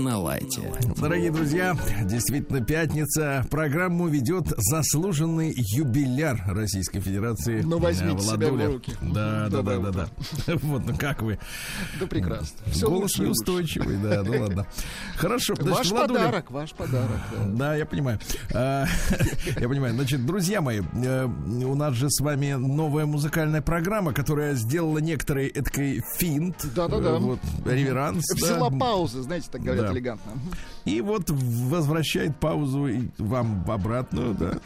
На лайте. Дорогие друзья, действительно пятница. Программу ведет заслуженный юбиляр Российской Федерации. Ну, возьмите себя в руки. Да, да, да, да, да. Вот, ну как вы? Да прекрасно. Все Голос неустойчивый, да, ну ладно. Хорошо. Ваш подарок, ваш подарок. Да, я понимаю. А, я понимаю. Значит, друзья мои, э, у нас же с вами новая музыкальная программа, которая сделала некоторый эткий финт. Да-да-да. Вот, реверанс. Взяла паузы, знаете, так говорят элегантно. И вот возвращает паузу вам обратную, да.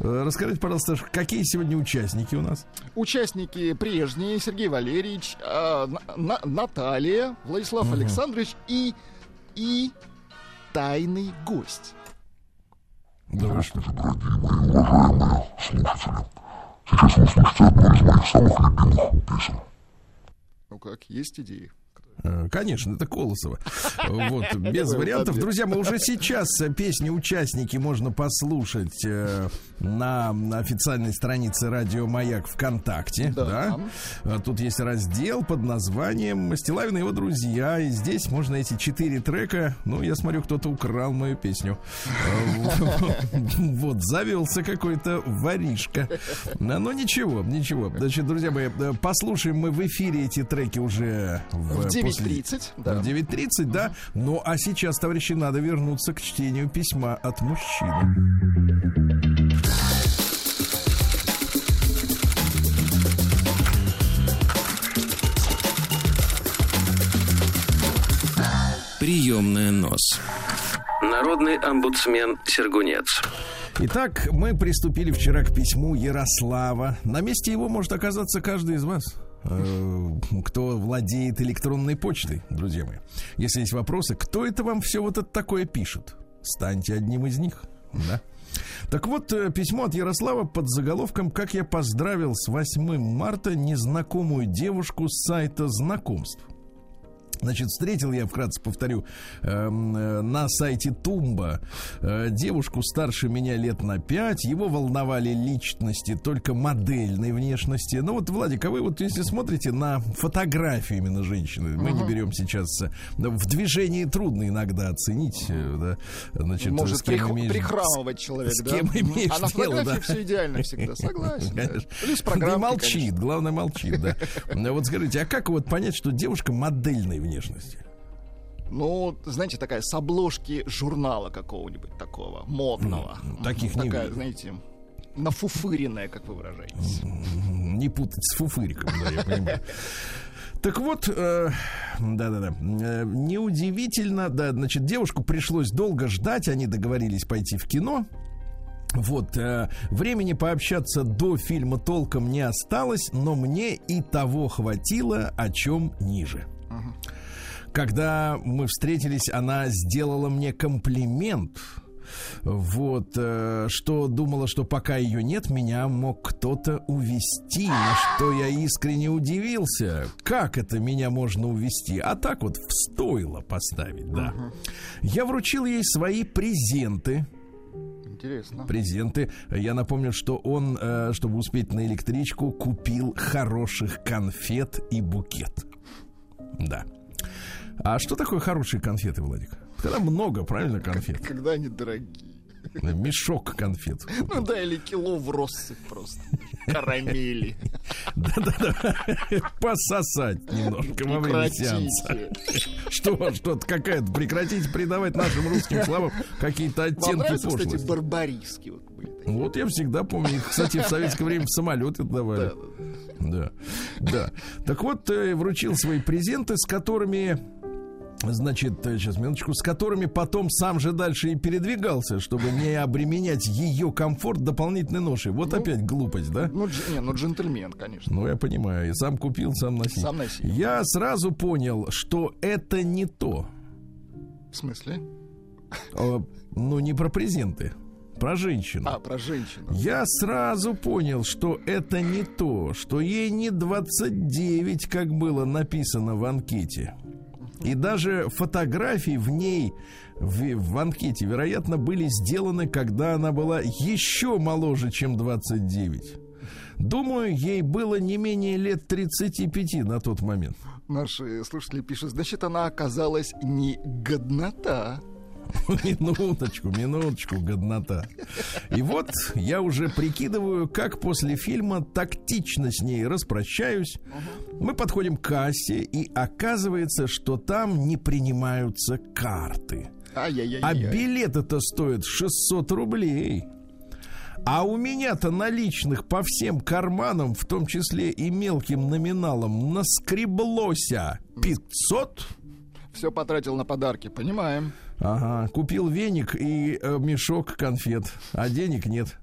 Э, расскажите, пожалуйста, какие сегодня участники у нас? Участники прежние. Сергей Валерьевич, э, на, Наталья, Владислав угу. Александрович и, и тайный гость. Да что? Дорогие мои уважаемые слушатели, сейчас вы услышите одну из моих самых любимых песен. Ну как, есть идеи? Э, конечно, это Колосова. Вот, без вариантов. Друзья, мы уже сейчас песни участники можно послушать э, на официальной странице Радио Маяк ВКонтакте. Да. да. Тут есть раздел под названием Стилавин и его друзья. И здесь можно эти четыре трека. Ну, я смотрю, кто-то украл мою песню. Вот, завелся какой-то воришка. Но ничего, ничего. Значит, друзья мои, э, послушаем мы в эфире эти треки уже в 9.30. Да. В 9.30, да. Ну, а сейчас, товарищи, надо вернуться к чтению письма от мужчины. Приемная нос. Народный омбудсмен Сергунец. Итак, мы приступили вчера к письму Ярослава. На месте его может оказаться каждый из вас. Э, кто владеет электронной почтой, друзья мои. Если есть вопросы, кто это вам все вот это такое пишет? Станьте одним из них, да? Так вот, э, письмо от Ярослава под заголовком «Как я поздравил с 8 марта незнакомую девушку с сайта знакомств». Значит, встретил я, вкратце повторю, эм, э, на сайте Тумба э, девушку старше меня лет на пять. Его волновали личности только модельной внешности. Ну вот, Владик, а вы вот если смотрите на фотографии именно женщины, мы не берем сейчас... Э, в движении трудно иногда оценить, э, да, значит, Может с кем прих, имеешь, прихрамывать человек, с, да? С кем имеешь а на фотографии дело, да. все идеально всегда, согласен. Конечно. Да. Плюс программа. молчит, конечно. главное молчит, да. Вот скажите, а как вот понять, что девушка модельной внешности? Внешности? Ну, знаете, такая с обложки журнала какого-нибудь такого, модного. Mm, таких такая, не Такая, знаете, нафуфыренная, как вы выражаетесь. Не путать с фуфыриком, да, я понимаю. Так вот, э, да-да-да, э, неудивительно, да, значит, девушку пришлось долго ждать, они договорились пойти в кино. Вот, э, времени пообщаться до фильма толком не осталось, но мне и того хватило, о чем ниже. Uh-huh. Когда мы встретились, она сделала мне комплимент. Вот, э, что думала, что пока ее нет, меня мог кто-то увести, на что я искренне удивился. Как это меня можно увести? А так вот в стойло поставить, да. Я вручил ей свои презенты. Интересно. Презенты. Я напомню, что он, э, чтобы успеть на электричку, купил хороших конфет и букет. Да. А что такое хорошие конфеты, Владик? Когда много, правильно, конфет? Когда они дорогие. Мешок конфет. Ну да, или кило в россыпь просто. Карамели. Да-да-да. Пососать немножко во время сеанса. Что, что-то какая-то. Прекратите придавать нашим русским словам какие-то оттенки пошлости. кстати, барбариски вот были. Вот я всегда помню. Их, кстати, в советское время в самолеты давали. Да, да. Так вот, э, вручил свои презенты, с которыми Значит, сейчас минуточку, с которыми потом сам же дальше и передвигался, чтобы не обременять ее комфорт дополнительной ношей. Вот ну, опять глупость, да? Ну, дж, не, ну джентльмен, конечно. Ну, я понимаю. И сам купил, сам носил. Сам носил. Я сразу понял, что это не то. В смысле? О, ну, не про презенты. про женщину. А, про женщину. Я сразу понял, что это не то, что ей не 29, как было написано в анкете. И даже фотографии в ней, в, в анкете, вероятно, были сделаны, когда она была еще моложе, чем 29. Думаю, ей было не менее лет 35 на тот момент. Наши слушатели пишут, значит, она оказалась не годнота. Минуточку, минуточку, годнота. И вот я уже прикидываю, как после фильма тактично с ней распрощаюсь. Мы подходим к кассе, и оказывается, что там не принимаются карты. А Ай-яй-яй. билеты-то стоят 600 рублей. А у меня-то наличных по всем карманам, в том числе и мелким номиналом, наскреблося 500. Все потратил на подарки, понимаем. Ага, купил веник и э, мешок конфет, а денег нет.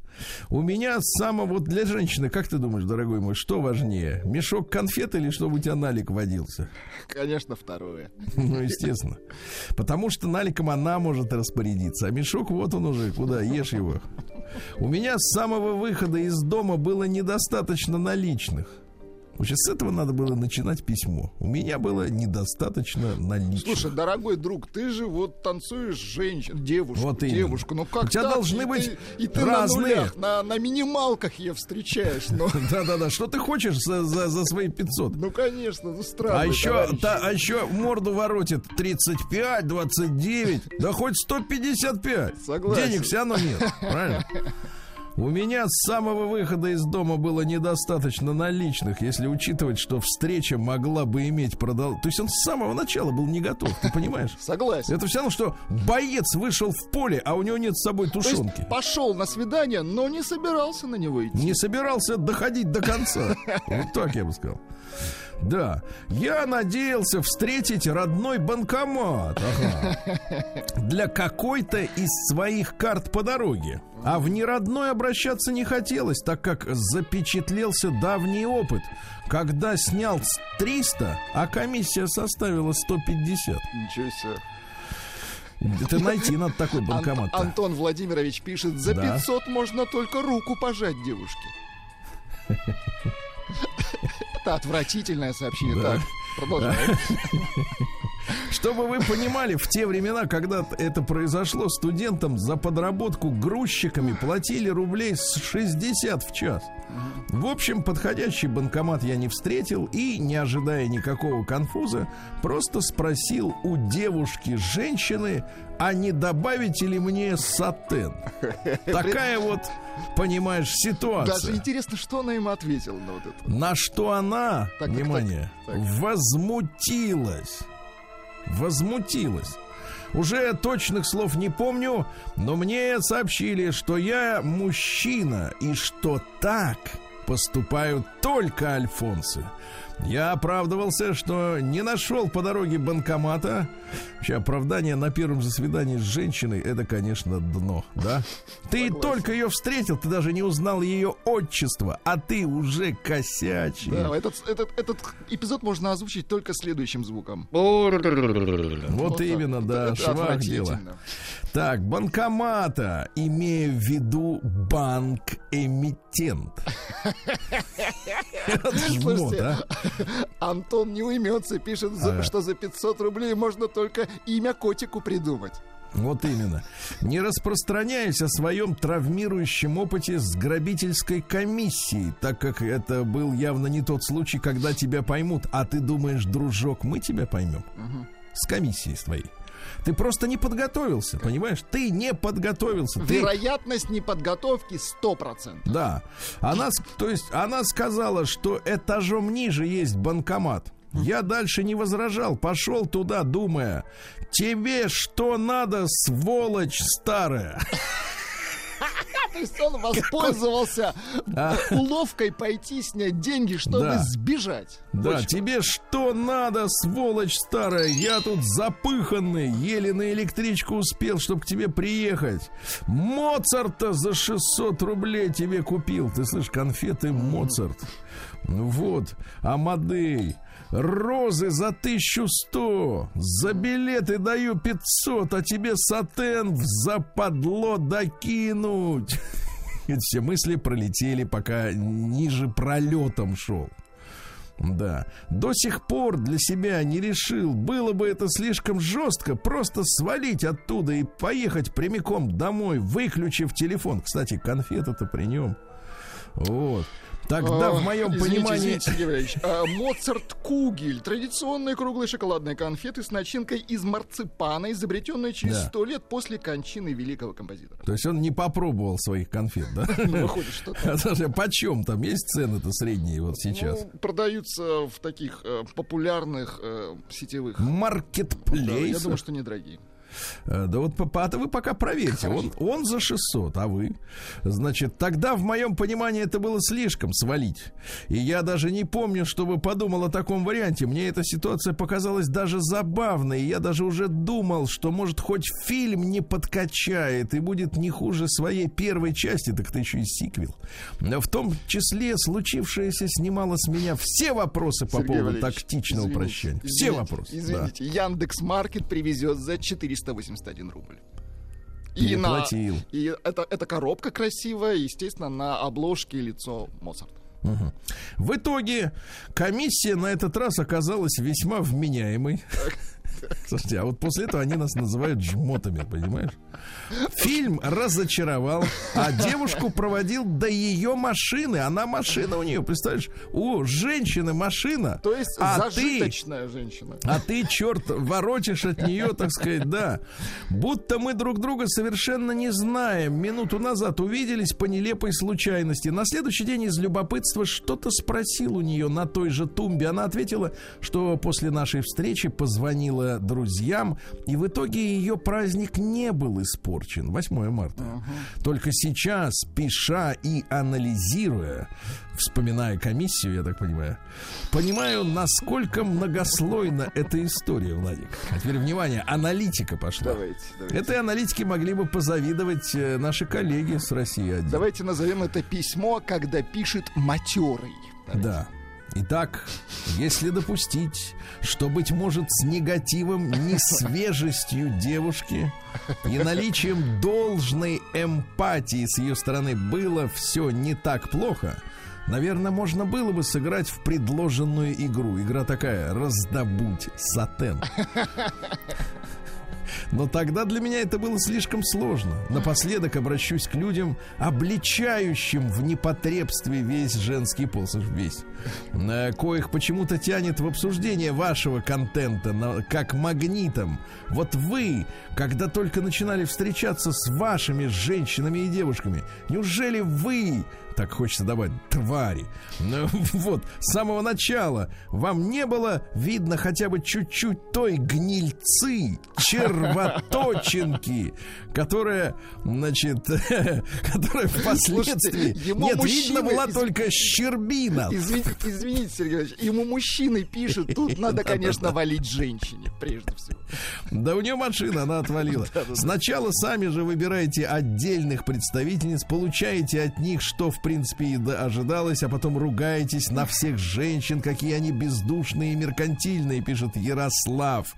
У меня самого вот для женщины, как ты думаешь, дорогой мой, что важнее? Мешок конфет или чтобы у тебя налик водился? Конечно, второе. Ну, естественно. Потому что наликом она может распорядиться, а мешок вот он уже, куда, ешь его. У меня с самого выхода из дома было недостаточно наличных. Вообще с этого надо было начинать письмо. У меня было недостаточно наличных. Слушай, дорогой друг, ты же вот танцуешь женщину, девушку, Вот именно. девушку. Ну как У тебя так? должны И быть ты- и ты разные. на нулях, на, на минималках ее встречаешь. Ну, Да-да-да, что ты хочешь за, за, за свои 500? ну конечно, ну странно. А еще, та- а еще морду воротит 35, 29, да хоть 155. Согласен. Денег все равно нет, правильно? У меня с самого выхода из дома было недостаточно наличных, если учитывать, что встреча могла бы иметь продол... То есть он с самого начала был не готов, ты понимаешь? Согласен. Это все равно, что боец вышел в поле, а у него нет с собой тушенки. пошел на свидание, но не собирался на него идти. Не собирался доходить до конца. Вот так я бы сказал. Да, я надеялся встретить родной банкомат ага, для какой-то из своих карт по дороге. А в неродной обращаться не хотелось, так как запечатлелся давний опыт, когда снял с 300, а комиссия составила 150. Ничего себе. Это найти надо такой Ан- банкомат. Антон Владимирович пишет, за Да. 500 можно только руку пожать девушке. Это отвратительное сообщение. Да. Так, продолжай. Чтобы вы понимали, в те времена, когда это произошло, студентам за подработку грузчиками платили рублей с 60 в час. В общем, подходящий банкомат я не встретил и, не ожидая никакого конфуза, просто спросил у девушки-женщины, а не добавите ли мне сатен? Такая вот, понимаешь, Даже ситуация. интересно, что она ему ответила на вот это. На что она, Так, так, внимание, так, так. возмутилась. Возмутилась. Уже точных слов не помню, но мне сообщили, что я мужчина и что так поступают только альфонсы. Я оправдывался, что не нашел по дороге банкомата. Вообще, оправдание на первом же свидании с женщиной это, конечно, дно, да? Ты только ее встретил, ты даже не узнал ее отчество, а ты уже косячий. Да, этот, этот, этот эпизод можно озвучить только следующим звуком. Вот, Вот так. именно, да, Это швах дело. Так, банкомата, имея в виду банк-эмитент. Жмот, Слушайте? Антон не уймется, пишет, что за 500 рублей можно только имя котику придумать. Вот именно. Не распространяясь о своем травмирующем опыте с грабительской комиссией, так как это был явно не тот случай, когда тебя поймут. А ты думаешь, дружок, мы тебя поймем? С комиссией с твоей. Ты просто не подготовился, понимаешь? Ты не подготовился. Ты Вероятность неподготовки 100%. Да. Она, то есть она сказала, что этажом ниже есть банкомат. Я дальше не возражал, пошел туда, думая, тебе что надо, сволочь старая? То есть он воспользовался А. уловкой пойти снять деньги, чтобы сбежать. Да, тебе что надо, сволочь старая? Я тут запыханный, еле на электричку успел, чтобы к тебе приехать. Моцарта за 600 рублей тебе купил. Ты слышишь, конфеты Моцарт. Вот, Амадей. Розы за 1100, за билеты даю 500, а тебе сатен в западло докинуть. Эти все мысли пролетели, пока ниже пролетом шел. Да. До сих пор для себя не решил, было бы это слишком жестко, просто свалить оттуда и поехать прямиком домой, выключив телефон. Кстати, конфеты-то при нем. Вот. Тогда в моем извините, понимании... извините, Сергей Валерьевич. А, Моцарт Кугель. Традиционные круглые шоколадные конфеты с начинкой из марципана, изобретенные через Да. сто лет после кончины великого композитора. То есть он не попробовал своих конфет, да? Ну, выходит, что так. А слушай, почем там есть цены-то средние вот сейчас? Ну, продаются в таких э, популярных э, сетевых. Да, я Маркетплейсах. думаю, что недорогие. Э, Да вот папа, а вы пока проверьте. Он, он за 600, а вы? Значит, тогда в моем понимании это было слишком свалить. И я даже не помню, чтобы подумал о таком варианте. Мне эта ситуация показалась даже забавной. Я даже уже думал, что может хоть фильм не подкачает и будет не хуже своей первой части, так это еще и сиквел. Но в том числе случившееся снимало с меня все вопросы по Сергей поводу Валерьевич, тактичного извините, прощания. Все извините, вопросы. да. Извините, Яндекс Маркет привезет за 481 рубль. И, на, и это, это коробка красивая, естественно, на обложке лицо Моцарта. Мгм. В итоге комиссия на этот раз оказалась весьма вменяемой. Слушайте, а вот после этого они нас называют жмотами, понимаешь? Фильм разочаровал, а девушку проводил до ее машины. Она машина у нее, представляешь? У женщины машина. То есть а ты зажиточная женщина. а ты, черт, воротишь от нее, так сказать, да. Будто мы друг друга совершенно не знаем. Минуту назад увиделись по нелепой случайности. На следующий день из любопытства что-то спросил у нее на той же тумбе. Она ответила, что после нашей встречи позвонила друзьям, и в итоге ее праздник не был испорчен. 8 марта. Только сейчас, пиша и анализируя, вспоминая комиссию, я так понимаю, понимаю, насколько многослойна эта история, Владик. А теперь, внимание, аналитика пошла. Давайте, давайте. Этой аналитике могли бы позавидовать э, наши коллеги с России 1. Давайте назовем это письмо, когда пишет матерый. Да. Итак, если допустить, что, быть может, с негативом, не свежестью девушки и наличием должной эмпатии с ее стороны было все не так плохо, наверное, можно было бы сыграть в предложенную игру. Игра такая «Раздобудь сатен». Но тогда для меня это было слишком сложно. Напоследок обращусь к людям, обличающим в непотребстве весь женский пол, весь, э, коих почему-то тянет в обсуждение вашего контента как магнитом. Вот вы, когда только начинали встречаться с вашими женщинами и девушками, неужели вы так хочется добавить, твари. Ну, вот, с самого начала вам не было видно хотя бы чуть-чуть той гнильцы, червоточинки, которая, значит, которая впоследствии... Слушайте, ему Нет, мужчины видно была только щербина. Извините, извините, Сергей ему мужчины пишут, тут надо, конечно, валить женщине, прежде всего. Да у нее машина, она отвалила. Сначала сами же выбираете отдельных представительниц, получаете от них, что в принципе и да- ожидалось, а потом ругаетесь на всех женщин, какие они бездушные и меркантильные, пишет Ярослав.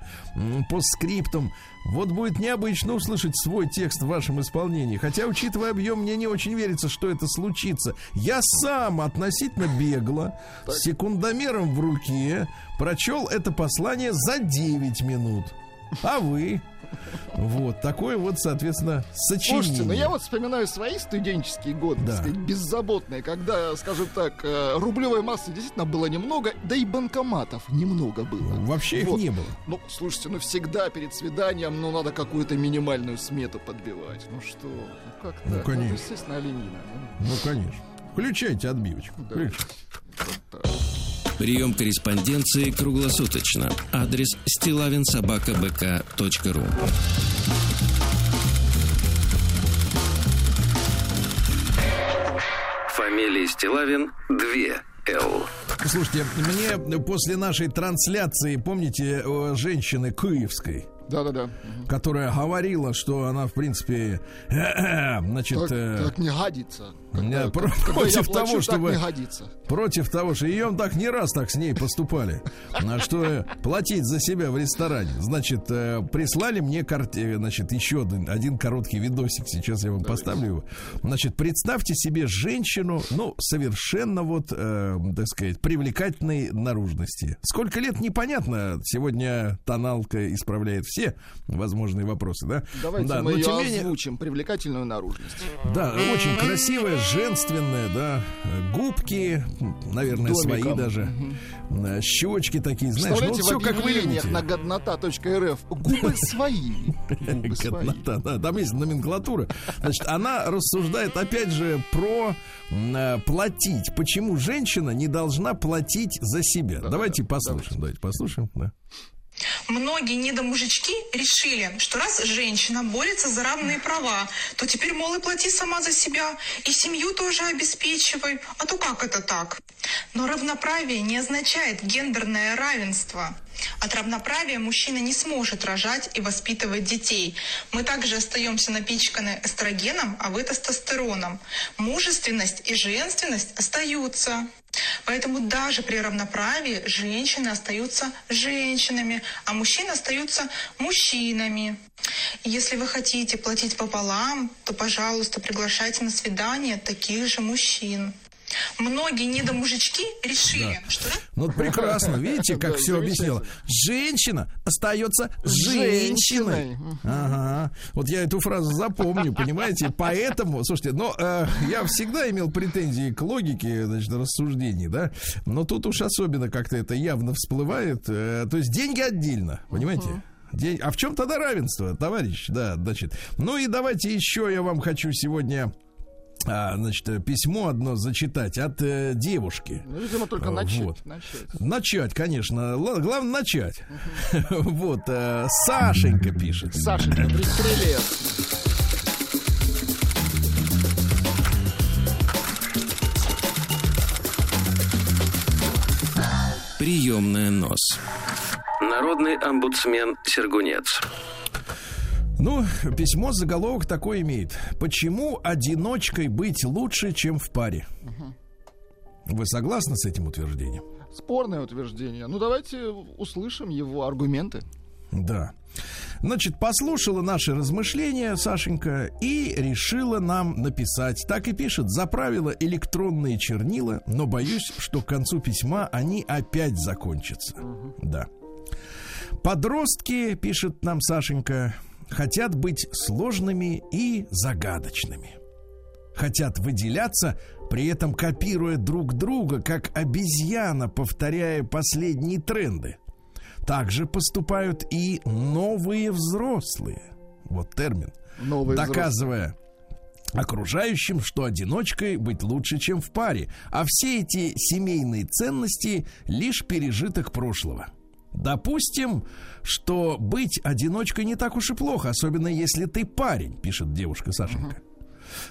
По скриптам. Вот будет необычно услышать свой текст в вашем исполнении. Хотя, учитывая объем, мне не очень верится, что это случится. Я сам относительно бегло, с секундомером в руке, прочел это послание за 9 минут. А вы? Вот, такое вот, соответственно, сочинение. Слушайте, ну я вот вспоминаю свои студенческие годы, Да. сказать, беззаботные, когда, скажем так, э, рублевой массы действительно было немного, да и банкоматов немного было. Вообще их Вот. не было. Ну, слушайте, ну всегда перед свиданием, ну, надо какую-то минимальную смету подбивать. Ну что, ну как Ну, так? конечно. естественно, оленина. Ну, Ну, конечно. Включайте отбивочку. Да. Включайте. вот так. Прием корреспонденции круглосуточно. Адрес стилавинсобакабк.ру Амелии Стилавин 2 Л. Слушайте, мне после нашей трансляции, помните, э, женщины Киевской, Да-да-да. которая говорила, что она, в принципе, значит, Так, э, так не годится. Про- когда против плачу, того, чтобы- против того, что ее так не раз так с ней поступали, а что э, платить за себя в ресторане. Значит, э, прислали мне карте, значит, еще один, один короткий видосик, сейчас я вам поставлю его. Значит, представьте себе женщину, ну, совершенно вот, э, так сказать, привлекательной наружности. Сколько лет, непонятно. Сегодня тоналка исправляет все возможные вопросы, да? Давайте да, мы но ее тем не менее- озвучим. Привлекательную наружность. да, очень красивая, женственная, да. Губки, наверное, Домиком. свои даже. Э, Щечки такие, знаешь, ну все как вы любите. на годнота.рф губы свои. Годнота, да, там есть номенклатура. Значит, она рассуждает, опять же, про э, платить. Почему женщина не должна платить за себя? давайте послушаем, давайте послушаем. Да. Многие недомужички решили, что раз женщина борется за равные права, то теперь, мол, и плати сама за себя, и семью тоже обеспечивай. А то как это так? Но равноправие не означает гендерное равенство. От равноправия мужчина не сможет рожать и воспитывать детей. Мы также остаемся напичканы эстрогеном, а вы тестостероном. Мужественность и женственность остаются. Поэтому даже при равноправии женщины остаются женщинами, а мужчины остаются мужчинами. Если вы хотите платить пополам, то, пожалуйста, приглашайте на свидание таких же мужчин. Многие недомужички решили, что Ну, вот прекрасно, видите, как Да, все объяснила. Женщина остается женщиной. Ага. Вот я эту фразу запомню, понимаете? Поэтому, слушайте, но э, я всегда имел претензии к логике, значит, рассуждений, да? Но тут уж особенно как-то это явно всплывает. Э, то есть деньги отдельно, понимаете? День- А в чем тогда равенство, товарищ? Да, значит. Ну и давайте еще я вам хочу сегодня а, значит, э, письмо одно зачитать от э, девушки. Ну, видимо, только А, начать. вот. начать. Начать, конечно. Л- главное начать. Вот, э, Сашенька пишет. Сашенька, пристрелец. Приемная нос. Народный омбудсмен Сергунец. Ну, письмо заголовок такой имеет. Почему одиночкой быть лучше, чем в паре? Вы согласны с этим утверждением? Спорное утверждение. Ну, давайте услышим его аргументы. Да. Значит, послушала наши размышления Сашенька и решила нам написать. Так и пишет, заправила электронные чернила, но боюсь, что к концу письма они опять закончатся. Да. Подростки, пишет нам Сашенька, хотят быть сложными и загадочными. Хотят выделяться, при этом копируя друг друга, как обезьяна, повторяя последние тренды. Также поступают и новые взрослые. Вот термин. Новые доказывая окружающим, что одиночкой быть лучше, чем в паре. А все эти семейные ценности лишь пережиток прошлого. Допустим, что быть одиночкой не так уж и плохо, особенно если ты парень, пишет девушка Сашенька.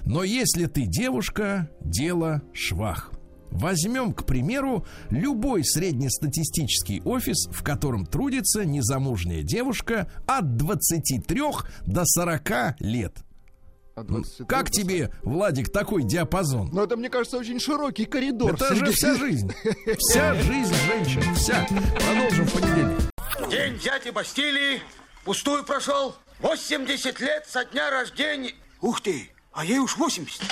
Но если ты девушка, дело швах. Возьмем, к примеру, любой среднестатистический офис, в котором трудится незамужняя девушка от 23 до 40 лет. А 23 Как тебе, Владик, такой диапазон? Ну, это, мне кажется, очень широкий коридор. Это же вся жизнь. Вся жизнь женщин. Вся. Продолжим в понедельник. День дяди Бастилии пустую прошел. 80 лет со дня рождения. Ух ты, а ей уж 80.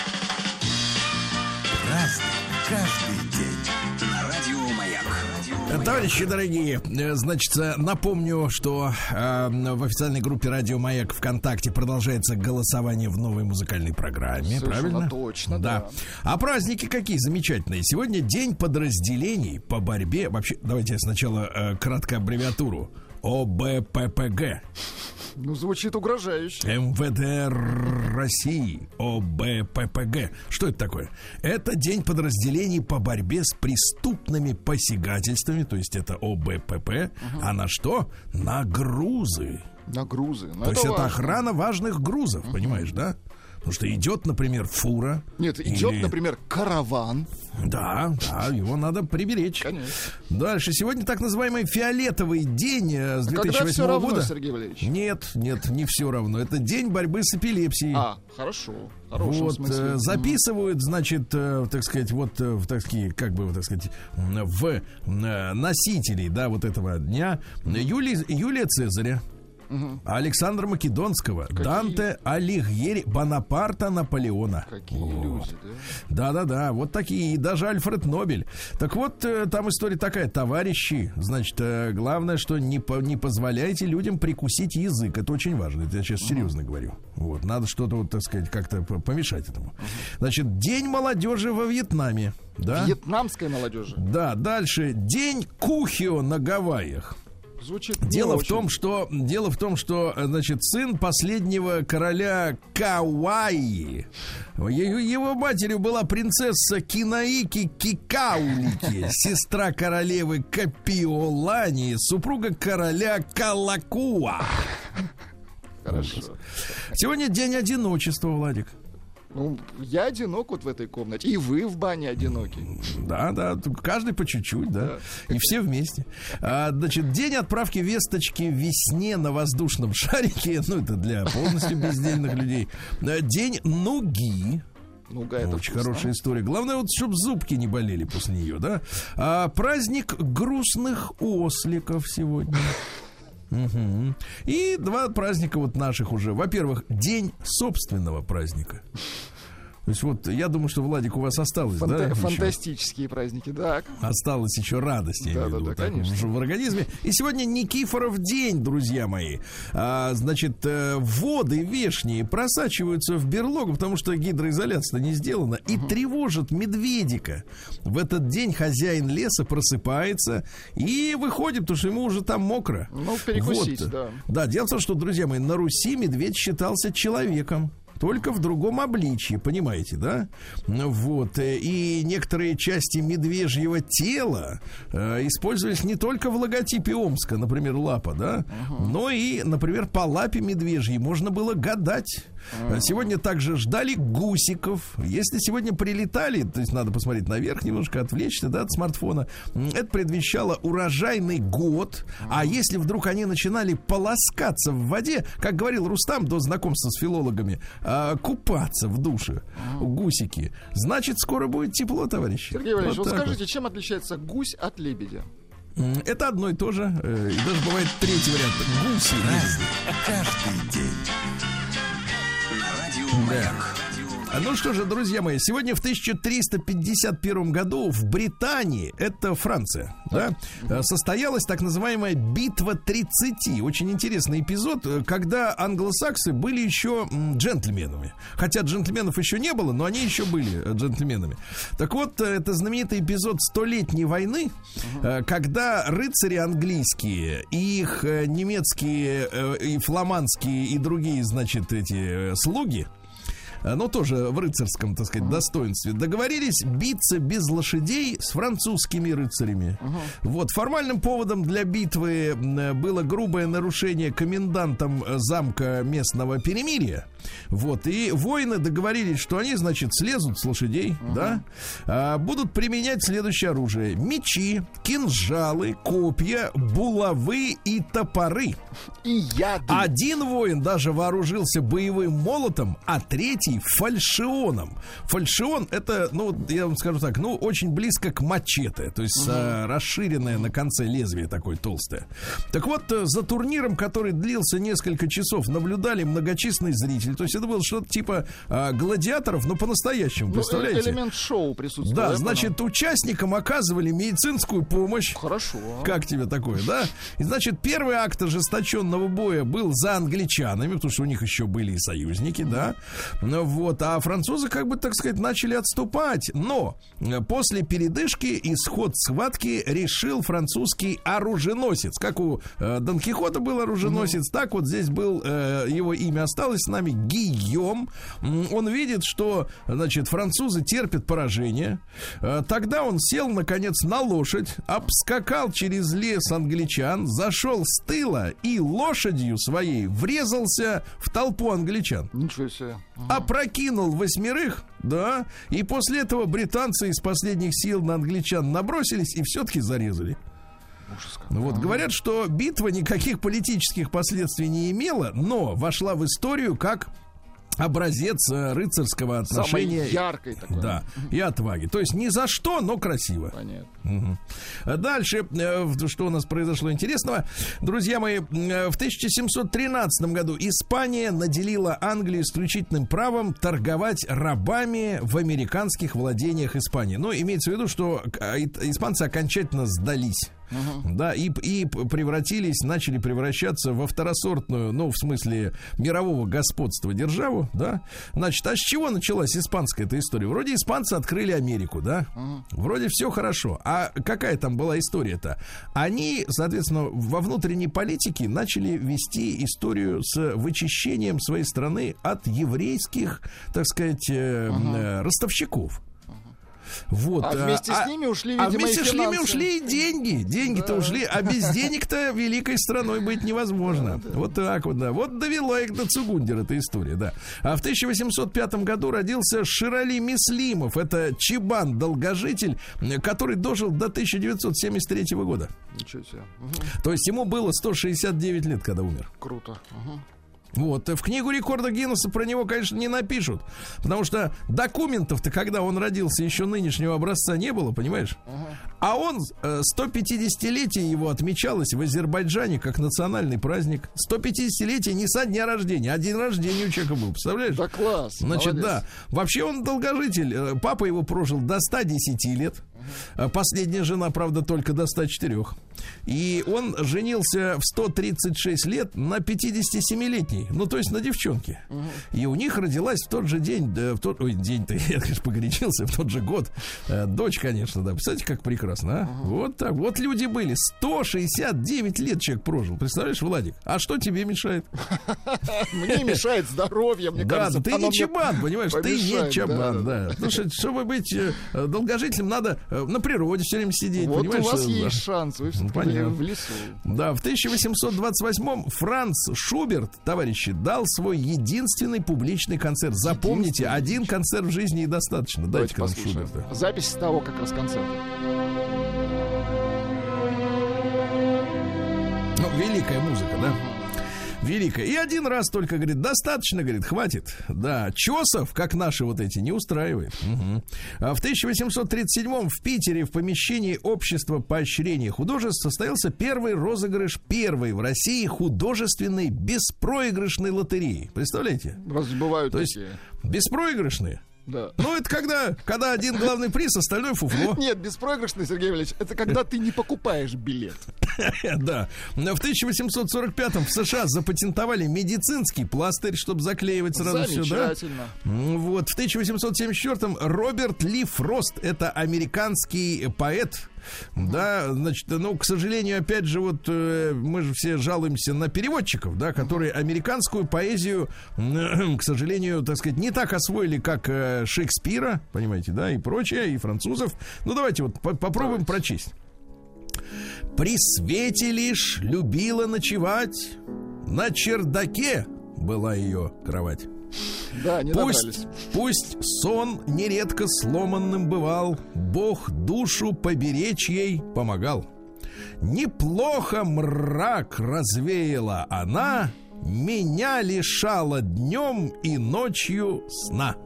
Товарищи дорогие, э, значит, э, напомню, что э, в официальной группе Радио Маяк ВКонтакте продолжается голосование в новой музыкальной программе. Совершенно правильно? точно, да. А праздники какие замечательные. Сегодня день подразделений по борьбе. Вообще, давайте я сначала э, кратко аббревиатуру. ОБППГ. Ну, звучит угрожающе. МВД России, ОБППГ. Что это такое? Это день подразделений по борьбе с преступными посягательствами, то есть это ОБПП. А на что? На грузы. На грузы. Ну, то есть это важно. охрана важных грузов, понимаешь, да? Потому что идет, например, фура. Нет, идет, Или- например, караван. Да, да, его надо приберечь. Конечно. Дальше. Сегодня так называемый фиолетовый день э, с Когда 2008 все равно, года. Сергей Валерьевич? Нет, нет, не все равно. Это день борьбы с эпилепсией. А, хорошо. Вот, смысле. э, записывают, значит, э, так сказать, вот в такие, как бы, так сказать, в носителей, да, вот этого дня Юлий, Юлия Цезаря, Александра Македонского, Данте Алигьери, Бонапарта Наполеона. Какие Вот. люди, да? Да-да-да, вот такие, и даже Альфред Нобель. Так вот, э, там история такая, товарищи, значит, э, главное, что не, по- не позволяйте людям прикусить язык, это очень важно, это я сейчас серьезно говорю. Вот, надо что-то, вот, так сказать, как-то помешать этому. Значит, День молодежи во Вьетнаме, да? Вьетнамская молодежи. Да, дальше, День Кухио на Гавайях. Звучит Дело в очень. том, что дело в том, что значит сын последнего короля Кауаи, его матерью была принцесса Кинаики Кикаулики, сестра королевы Капиолани, супруга короля Калакуа. Хорошо. Сегодня день одиночества, Владик. Ну, я одинок вот в этой комнате. И вы в бане одиноки. Да, да, каждый по чуть-чуть, да. И все вместе. А, значит, день отправки весточки весне на воздушном шарике. Ну, это для полностью бездельных людей. А, День нуги. Ну-га, это Очень вкусно. хорошая история. Главное, вот, чтобы зубки не болели после нее, да. А, праздник грустных осликов сегодня. Мгм. И два праздника вот наших уже. Во-первых, день собственного праздника. То есть вот, я думаю, что, Владик, у вас осталось, Фанта- да? еще? Фантастические праздники, так. Осталась еще радость, я Да, имею да, виду, да, так конечно. в организме. И сегодня Никифоров день, друзья мои. А, значит, э, воды вешние просачиваются в берлогу, потому что гидроизоляция не сделана, и тревожат медведика. В этот день хозяин леса просыпается и выходит, потому что ему уже там мокро. Ну, перекусить, Вот. да. Да, дело в том, что, друзья мои, на Руси медведь считался человеком. Только в другом обличье, понимаете, да? Вот. э, И некоторые части медвежьего тела э, использовались не только в логотипе Омска, например, лапа, да, но и, например, по лапе медвежьей можно было гадать. Э, Сегодня также ждали гусиков. Если сегодня прилетали, то есть надо посмотреть наверх немножко, отвлечься да, от смартфона, это предвещало урожайный год. А если вдруг они начинали полоскаться в воде, как говорил Рустам до знакомства с филологами, а, купаться в душе, гусики, значит, скоро будет тепло, товарищи. Сергей Валерьевич, вот, так скажите, чем отличается гусь от лебедя? Это одно и то же. э, И даже бывает третий вариант. Гуси. Каждый день. На радио Маяк. А Ну что же, друзья мои, сегодня в 1351 году в Британии, это Франция, да, э, состоялась так называемая битва 30. Очень интересный эпизод, э, когда англосаксы были еще джентльменами. Хотя джентльменов еще не было, но они еще были э, джентльменами. Так вот, это знаменитый эпизод Столетней войны, когда рыцари английские их немецкие и фламандские и другие, значит, эти слуги, но тоже в рыцарском, так сказать, достоинстве, договорились биться без лошадей с французскими рыцарями. Вот, формальным поводом для битвы было грубое нарушение комендантом э, замка местного перемирия. Вот, и воины договорились, что они, значит, слезут с лошадей, да, а, будут применять следующее оружие. Мечи, кинжалы, копья, булавы и топоры. И яды. Один воин даже вооружился боевым молотом, а третий фальшионом. Фальшион это, ну, я вам скажу так, ну, очень близко к мачете, то есть э, расширенное на конце лезвие такое толстое. Так вот, э, за турниром, который длился несколько часов, наблюдали многочисленные зрители. То есть это было что-то типа э, гладиаторов, но по-настоящему, Ну, представляете? э- элемент шоу присутствует. Да, значит, участникам оказывали медицинскую помощь. Хорошо. Как тебе такое, да? И значит, первый акт ожесточенного боя был за англичанами, потому что у них еще были и союзники, да. Вот, а французы, как бы, так сказать, начали отступать. Но э, после передышки исход схватки решил французский оруженосец. Как у э, Дон Кихота был оруженосец, так вот здесь был, э, его имя осталось с нами, Гийом. Он видит, что, значит, французы терпят поражение. Э, Тогда он сел, наконец, на лошадь, обскакал через лес англичан, зашел с тыла и лошадью своей врезался в толпу англичан. Ничего себе. Опрокинул восьмерых, да, и после этого британцы из последних сил на англичан набросились и все-таки зарезали. Вот, говорят, что битва никаких политических последствий не имела, но вошла в историю как образец э, рыцарского отношения. Самой яркой такой. Да, и отваги. То есть ни за что, но красиво. Понятно. А Дальше, э, что у нас произошло интересного. Друзья мои, э, в 1713 году Испания наделила Англию исключительным правом торговать рабами в американских владениях Испании. Ну, имеется в виду, что а, испанцы окончательно сдались. Да, и, и превратились, начали превращаться во второсортную, ну, в смысле мирового господства державу, да. Значит, а с чего началась испанская эта история? Вроде испанцы открыли Америку, да. Вроде все хорошо. А какая там была история-то? Они, соответственно, во внутренней политике начали вести историю с вычищением своей страны от еврейских, так сказать, э, ростовщиков. Вот. А э, вместе с ними ушли, а видимо, вместе и с ними ушли и деньги. Деньги-то ушли, а без денег-то великой страной быть невозможно. Вот так вот, да. Вот довела их до Цугундер эта история, да. А в 1805 году родился Ширали Мислимов. Это чебан, долгожитель, м, который дожил до 1973 года. Ничего себе. Мгм. То есть ему было 169 лет, когда умер. Круто. Мгм. Вот. В книгу рекорда Гиннесса про него, конечно, не напишут. Потому что документов-то, когда он родился, еще нынешнего образца не было, понимаешь? А он, э, 150-летие его отмечалось в Азербайджане как национальный праздник. 150-летие не со дня рождения, а день рождения у человека был, представляешь? Да класс. Значит, молодец. да. Вообще он долгожитель. Э, Папа его прожил до 110 лет. А Последняя жена, правда, только до 104. И он женился в 136 лет на 57-летней. Ну, то есть на девчонке. И у них родилась в тот же день, в тот, ой, день-то, я, конечно, погорячился, в тот же год. э, Дочь, конечно, да. Представляете, как прекрасно, а? Вот так. Вот люди были. 169 лет человек прожил. Представляешь, Владик? А что тебе мешает? Мне мешает здоровье, мне да, кажется. ты не мне чабан, понимаешь, ты не чабан, да. Потому что, чтобы быть э, долгожителем, надо э, на природе все время сидеть, понимаешь? у вас э, есть шанс, вы в лесу. Да, в 1828-м Франц Шуберт, товарищи, дал свой единственный публичный концерт. Запомните, один концерт в жизни и достаточно. Дайте-ка нам. Шуберта. Запись того как раз концерта. Ну, великая музыка, да? Великая. И один раз только, говорит, достаточно, говорит, хватит. Да, чесов, как наши вот эти, не устраивает. Мгм. А в 1837 в Питере в помещении Общества поощрения художеств состоялся первый розыгрыш первой в России художественной беспроигрышной лотереи. Представляете? Бывают То есть такие? беспроигрышные. Да. Ну, это когда, когда один главный приз, остальное фуфло. Нет, беспроигрышный, Сергей Валерьевич, это когда ты не покупаешь билет. Да. В 1845-м в США запатентовали медицинский пластырь, чтобы заклеивать сразу все, да? М, Вот, в 1874-м Роберт Ли Фрост, это американский поэт, да, значит, ну, к сожалению, опять же, вот э, мы же все жалуемся на переводчиков, да, которые американскую поэзию, к сожалению, так сказать, не так освоили, как э, Шекспира, понимаете, да, и прочее, и французов. Ну, давайте вот по- попробуем прочесть. При свете лишь любила ночевать, на чердаке была ее кровать. Да, не Пусть, пусть сон нередко сломанным бывал, Бог душу поберечь ей помогал. Неплохо мрак развеяла она, Меня лишала днем и ночью сна.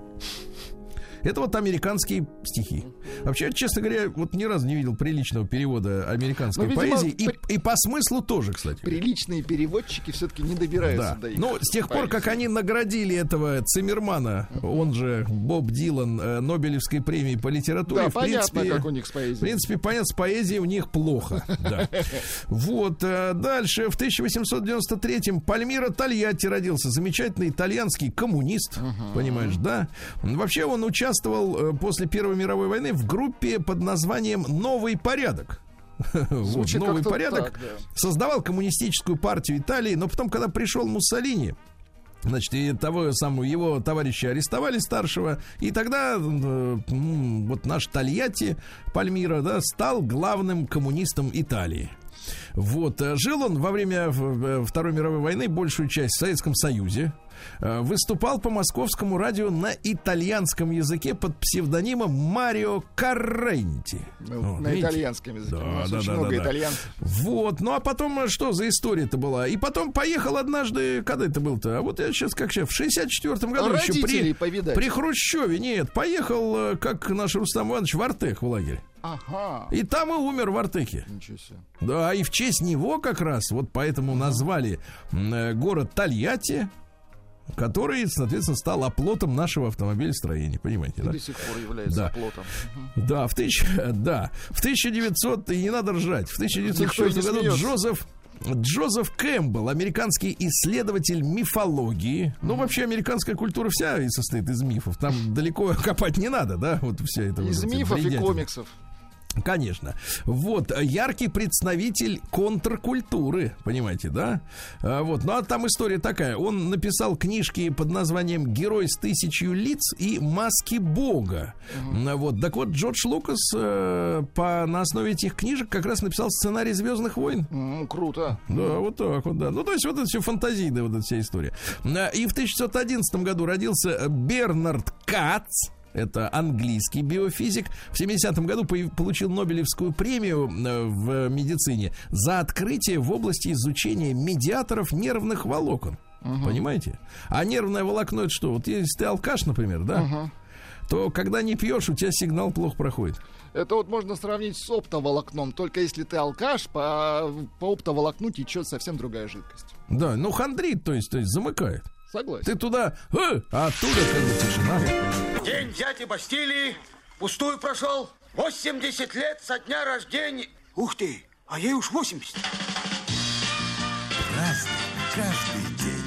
Это вот американские стихи. Вообще, честно говоря, вот ни разу не видел приличного перевода американской Ну, видимо, поэзии. И, при- и по смыслу тоже, кстати. Приличные переводчики все-таки не добираются Да. до их. Ну, с тех пор, как поэзии. они наградили этого Циммермана, он же Боб Дилан, э, Нобелевской премии по литературе, Да, в понятно, принципе, как у них с поэзией. в принципе, понятно, с поэзией у них плохо. Да. Вот. э, Дальше. В 1893-м Пальмира Тольятти родился. Замечательный итальянский коммунист. Понимаешь, да? Вообще он участвовал э, после Первой мировой войны в группе под названием «Новый порядок». Вот, новый порядок так, да. создавал коммунистическую партию Италии, но потом, когда пришел Муссолини, Значит, и того самого его товарища арестовали старшего, и тогда э, вот наш Тольятти Пальмира, да, стал главным коммунистом Италии. Вот, э, жил он во время э, Второй мировой войны большую часть в Советском Союзе. Э, Выступал по московскому радио на итальянском языке под псевдонимом Марио Карренти. Ну, Вот, на видите? итальянском языке. Да, У нас да, очень да, много да, итальянцев. Вот, ну а потом э, что за история-то была? И потом поехал однажды, когда это был-то? А вот я сейчас как сейчас, в 64-м году еще при, Родителей повидать. при Хрущеве, нет, поехал, э, как наш Рустам Иванович, в Артек в лагерь. Ага. И там и умер в Артеке. Ничего себе. Да, и в честь него как раз, вот поэтому назвали э, город Тольятти, который, соответственно, стал оплотом нашего автомобилестроения, понимаете, И да? до сих пор является Да. оплотом. Да, в тысяч, да, в 1900, и не надо ржать, в 1904 Никто не году смеется. Джозеф Джозеф Кэмпбелл, американский исследователь мифологии. Ну, вообще, американская культура вся и состоит из мифов. Там далеко копать не надо, да? Вот вся эта Из вот мифов и комиксов. Конечно. Вот, яркий представитель контркультуры, понимаете, да? А, вот, ну а там история такая. Он написал книжки под названием «Герой с тысячью лиц» и «Маски Бога». А, Вот, так вот, Джордж Лукас э, по, на основе этих книжек как раз написал сценарий «Звездных войн». М, круто. Да, вот так вот, да. Ну, то есть, вот это все фантазийная вот эта вся история. И в 1911 году родился Бернард Кац. Это английский биофизик. В 70-м году получил Нобелевскую премию э, в медицине за открытие в области изучения медиаторов нервных волокон. Понимаете? А нервное волокно это что? Вот если ты алкаш, например, да, то когда не пьешь, у тебя сигнал плохо проходит. Это вот можно сравнить с оптоволокном. Только если ты алкаш, по, по оптоволокну течет совсем другая жидкость. Да, ну хандрит, то есть, то есть замыкает. Согласен. Ты туда, «Э», а оттуда как бы тишина. День взятия Бастилии пустую прошел. 80 лет со дня рождения. Ух ты, а ей уж 80. Разный, каждый день.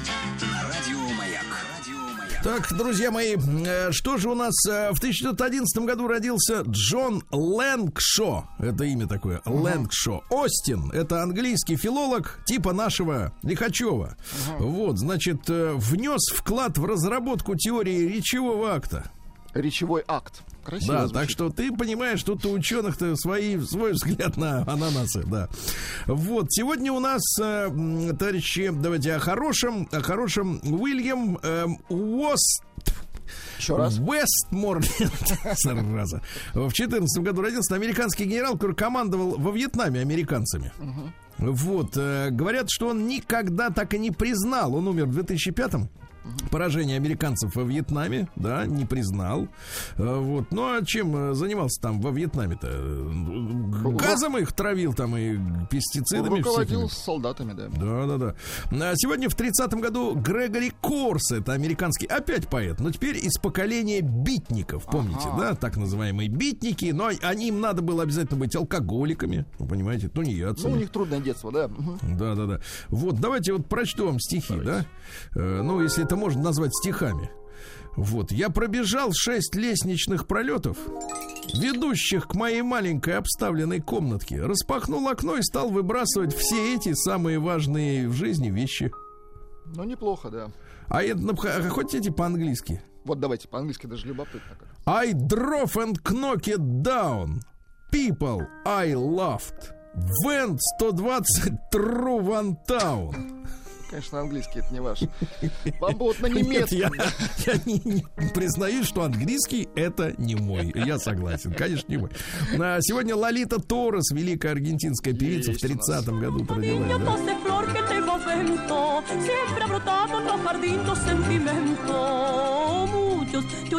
Радио Маяк. Радио Маяк. Так, друзья мои, э, что же у нас э, в 1911 году родился Джон Лэнгшо. Это имя такое, Лэнгшо. Остин, это английский филолог типа нашего Лихачева. Вот, значит, э, внес вклад в разработку теории речевого акта. Речевой акт. Красиво Да, звучит. так что ты понимаешь, тут у ученых-то свои, свой взгляд на ананасы, да. Вот, сегодня у нас, э, товарищи, давайте о хорошем, о хорошем Уильям эм, Уост Еще раз. Вестморленд, зараза. В 14 году родился американский генерал, который командовал во Вьетнаме американцами. Вот, э, говорят, что он никогда так и не признал. Он умер в 2005-м. Поражение американцев во Вьетнаме, да, не признал. Э, Вот. Ну а чем э, занимался там во Вьетнаме-то? Газом их травил там и пестицидами. Руководил с солдатами, да. Да, да, да. Сегодня в 30-м году Грегори Корс, это американский, опять поэт, но теперь из поколения битников, помните, да, так называемые битники, но они им надо было обязательно быть алкоголиками, вы понимаете, Ну, у тунеядцами. них трудное детство, да. Да, да, да. Вот, давайте вот прочту вам стихи, да? Э, ну, если это можно назвать стихами. Вот, я пробежал шесть лестничных пролетов, ведущих к моей маленькой обставленной комнатке, распахнул окно и стал выбрасывать все эти самые важные в жизни вещи. Ну, неплохо, да. А это, ну, х- хотите по-английски? Вот давайте по-английски даже любопытно. Как. I drove and knocked it down. People I loved. Went 120 through one town. Конечно, английский это не ваш. Вам бы вот на Нет, немецком. я, я не, не признаюсь, что английский это не мой. Я согласен, конечно, не мой. А сегодня Лолита Торres, великая аргентинская певица, в Есть нас. 30-м году родилась. Да. Se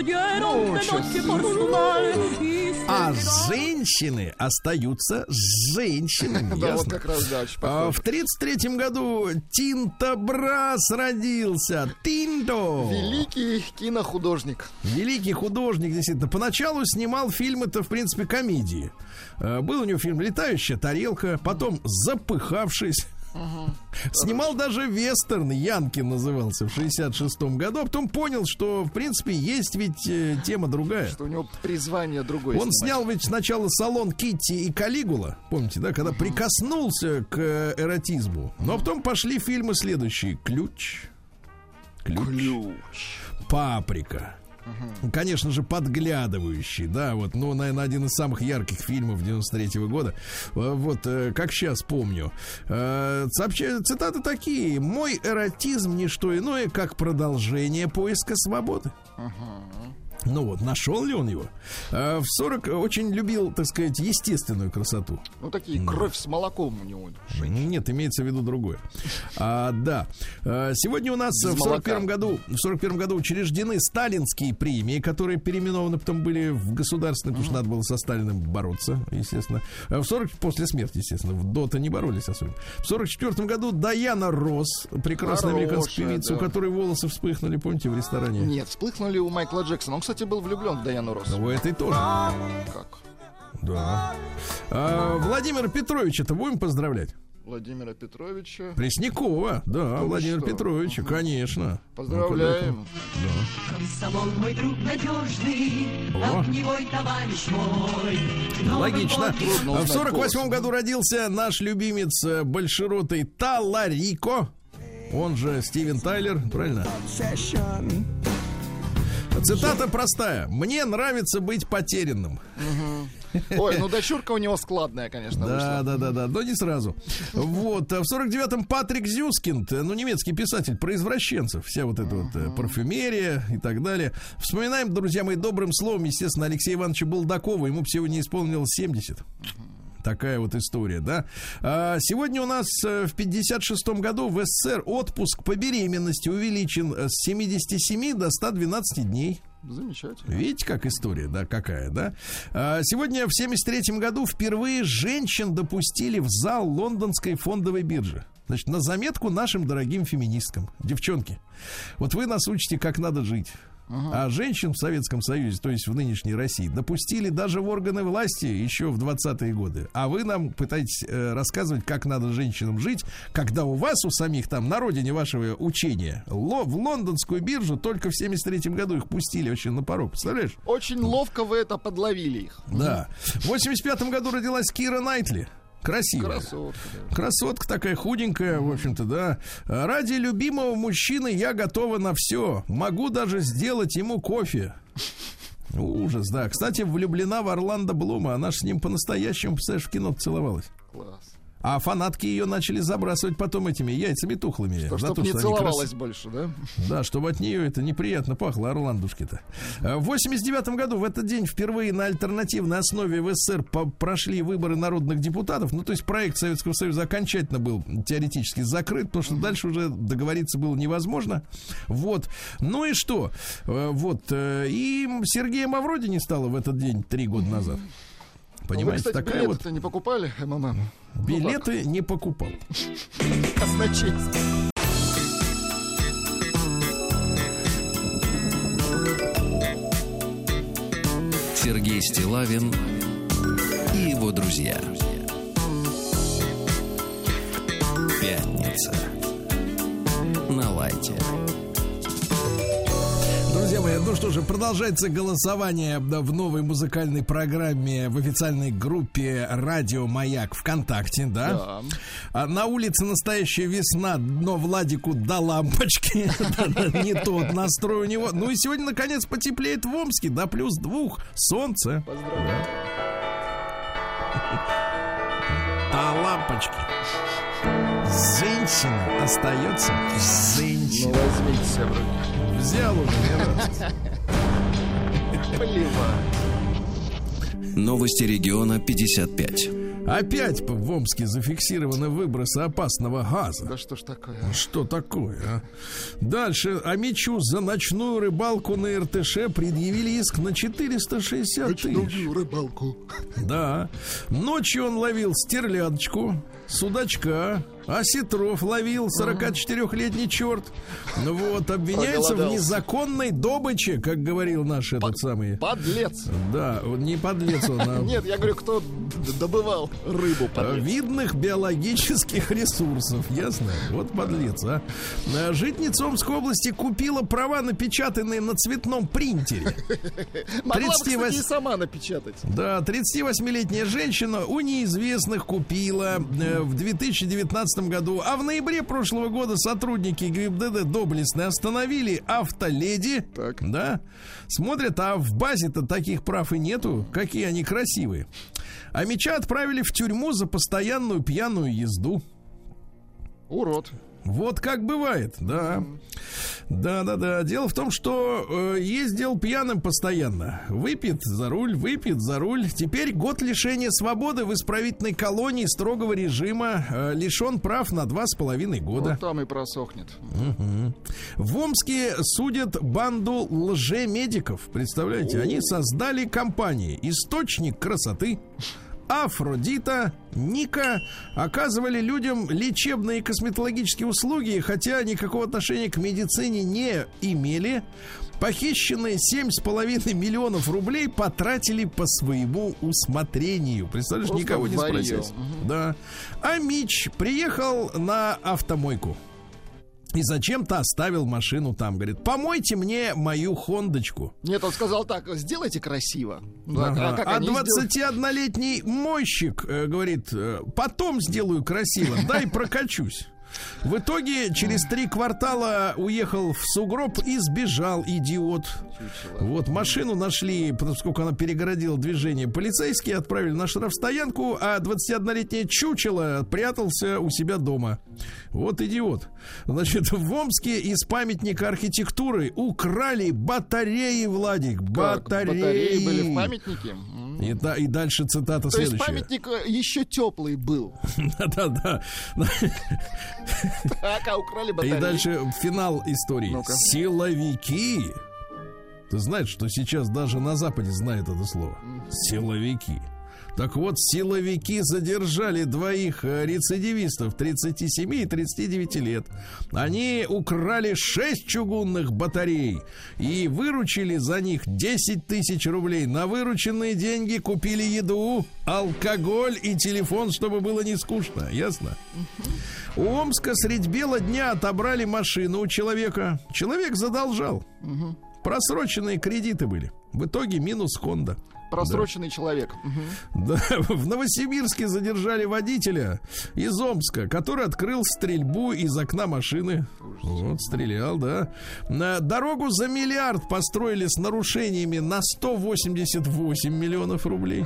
А женщины остаются женщинами, Да, вот как раз, да, А, в 33-м году Тинто Брас родился. Тинто! Великий кинохудожник. Великий художник, действительно. Поначалу снимал фильмы-то, в принципе, комедии. Э, Был у него фильм «Летающая тарелка», потом «Запыхавшись». Снимал даже вестерн, Янкин назывался, в 66-м году. А потом понял, что, в принципе, есть ведь э, тема другая. Что у него призвание другое. Он снимать. снял ведь сначала салон Китти и Калигула, помните, да, когда прикоснулся к э, эротизму. Но потом пошли фильмы следующие. Ключ. Ключ. Паприка. Ну, Конечно же, подглядывающий, да, вот, ну, наверное, один из самых ярких фильмов 93 года. Э, Вот, э, как сейчас помню. Э, сообща- Цитаты такие. «Мой эротизм не что иное, как продолжение поиска свободы». Ну вот, нашел ли он его? Э, В 40 очень любил, так сказать, естественную красоту. Ну, такие кровь с молоком у него. Нет, имеется в виду другое. А, да. А, Сегодня у нас Без в 41 молока. году, в 41 году учреждены сталинские премии, которые переименованы потом были в государственные, потому что надо было со Сталиным бороться, естественно. А В 40 после смерти, естественно, в до-то не боролись особенно. В 44 году Даяна Рос, прекрасная Хорошая, американская певица, у да. которой волосы вспыхнули, помните, в ресторане? Нет, вспыхнули у Майкла Джексона. Он, кстати, был влюблен в Даяну Росс. У этой тоже. Как? Да. А, Владимира Петровича-то будем поздравлять? Владимира Петровича. Преснякова, да, вы Владимир что? Петровича, конечно. Поздравляем. Комсомол мой друг надежный, О. огневой товарищ мой. Новый Логично. год Трудно В 48 голос. году родился наш любимец э, большеротый Таларико. Он же Стивен Тайлер, правильно? Цитата простая. Мне нравится быть потерянным. Ой, ну дочурка у него складная, конечно, Да, да, да, да, но не сразу. Вот, а в 49-м Патрик Зюскинд, э, ну, немецкий писатель про извращенцев, вся вот эта вот э, парфюмерия и так далее. Вспоминаем, друзья мои, добрым словом, естественно, Алексея Ивановича Булдакова, ему бы сегодня исполнилось 70. Такая вот история, да. А, сегодня у нас э, в 56 году в СССР отпуск по беременности увеличен э, с 77 до 112 дней. Замечательно. Видите, как история, да, какая, да? А, Сегодня в 73 году впервые женщин допустили в зал лондонской фондовой биржи. Значит, на заметку нашим дорогим феминисткам. Девчонки, вот вы нас учите, как надо жить. А женщин в Советском Союзе, то есть в нынешней России, допустили даже в органы власти еще в 20-е годы. А вы нам пытаетесь э, рассказывать, как надо женщинам жить, когда у вас, у самих там, на родине вашего учения, ло- в лондонскую биржу только в 73-м году их пустили вообще на порог. Представляешь? Очень ловко вы это подловили их. Да. В 85-м году родилась Кира Найтли. Красивая. Красотка. да. Красотка такая худенькая, в общем-то, да. Ради любимого мужчины я готова на все. Могу даже сделать ему кофе. Ужас, да. Кстати, влюблена в Орландо Блума. Она же с ним по-настоящему, представляешь, в кино целовалась. Класс. А фанатки ее начали забрасывать потом этими яйцами тухлыми. Что, за чтоб то, не что они крас- целовалась больше, да? да, чтобы от нее это неприятно пахло, орландушки-то. А В 89 году в этот день впервые на альтернативной основе в СССР прошли выборы народных депутатов. Ну, то есть проект Советского Союза окончательно был теоретически закрыт, потому что дальше уже договориться было невозможно. Вот. Ну и что? Э, Вот. э, И Сергея Мавроди не стало в этот день три года назад. Вы, Понимаете, кстати, такая вот не покупали, МММ? билеты не покупал. Казначейство. Сергей Стилавин и его друзья. Пятница. На лайте. Друзья мои, ну что же, продолжается голосование в новой музыкальной программе в официальной группе «Радио Маяк» ВКонтакте, да? Да. А на улице настоящая весна, но Владику до лампочки. Не тот настрой у него. Ну и сегодня, наконец, потеплеет в Омске до плюс двух. Солнце. Поздравляю. До лампочки. Женщина остается Ну, женщиной. возьмите себя в руки. Взял уже, мне нравится. Плевать. Новости региона 55. Опять в Омске зафиксированы выбросы опасного газа. Да что ж такое? Что такое, а? Дальше. А Мичу за ночную рыбалку на РТШ предъявили иск на 460 тысяч. рыбалку. Да. Ночью он ловил стерлядочку, судачка, осетров ловил 44-летний черт. Ну вот, обвиняется в незаконной добыче, как говорил наш этот самый... Подлец. Да, не подлец он, а Нет, я говорю, кто добывал рыбу А, подлец. видных биологических ресурсов. Ясно? Вот подлец, а. А, Житница Омской области купила права, напечатанные на цветном принтере. Могла бы, кстати, 38 и сама напечатать. Да, 38-летняя женщина у неизвестных купила э, в 2019 2017 году, а в ноябре прошлого года сотрудники ГИБДД доблестно остановили автоледи. Так. Да. Смотрят, а в базе-то таких прав и нету. Какие они красивые. А меча отправили в тюрьму за постоянную пьяную езду. Урод. Вот как бывает, да. Да, да, да. Дело в том, что э, ездил пьяным постоянно. Выпит за руль, выпит за руль. Теперь год лишения свободы в исправительной колонии строгого режима. Э, лишен прав на два с половиной года. Вот там и просохнет. В Омске судят банду лжемедиков. Представляете, они создали компании «Источник красоты», Афродита, Ника оказывали людям лечебные и косметологические услуги, хотя никакого отношения к медицине не имели. Похищенные 7,5 миллионов рублей потратили по своему усмотрению. Представляешь, Просто никого не спросил. Да. А Мич приехал на автомойку. И зачем-то оставил машину там. Говорит, помойте мне мою хондочку. Нет, он сказал так, сделайте красиво. Ага. А как А сделали? 21-летний мойщик э, говорит, потом сделаю красиво, дай прокачусь. В итоге через три квартала уехал в сугроб и сбежал, идиот. Вот машину нашли, поскольку она перегородила движение. Полицейские отправили на штрафстоянку, а 21-летнее чучело прятался у себя дома. Вот идиот. Значит, в Омске из памятника архитектуры украли батареи, Владик. Как, Батареи. батареи были в памятнике? И, да, и дальше цитата То есть следующая. памятник э, еще теплый был. Да-да-да. Так, а украли И батареи. дальше финал истории. Силовики. Ты знаешь, что сейчас даже на Западе знают это слово. Силовики. Так вот, силовики задержали двоих э, рецидивистов 37 и 39 лет. Они украли 6 чугунных батарей и выручили за них 10 тысяч рублей. На вырученные деньги купили еду, алкоголь и телефон, чтобы было не скучно. Ясно? У Омска средь бела дня отобрали машину у человека. Человек задолжал. Просроченные кредиты были. В итоге минус Хонда. Просроченный человек. Мгм. Да, в Новосибирске задержали водителя из Омска, который открыл стрельбу из окна машины. Вот, стрелял, да. На дорогу за миллиард построили с нарушениями на 188 миллионов рублей.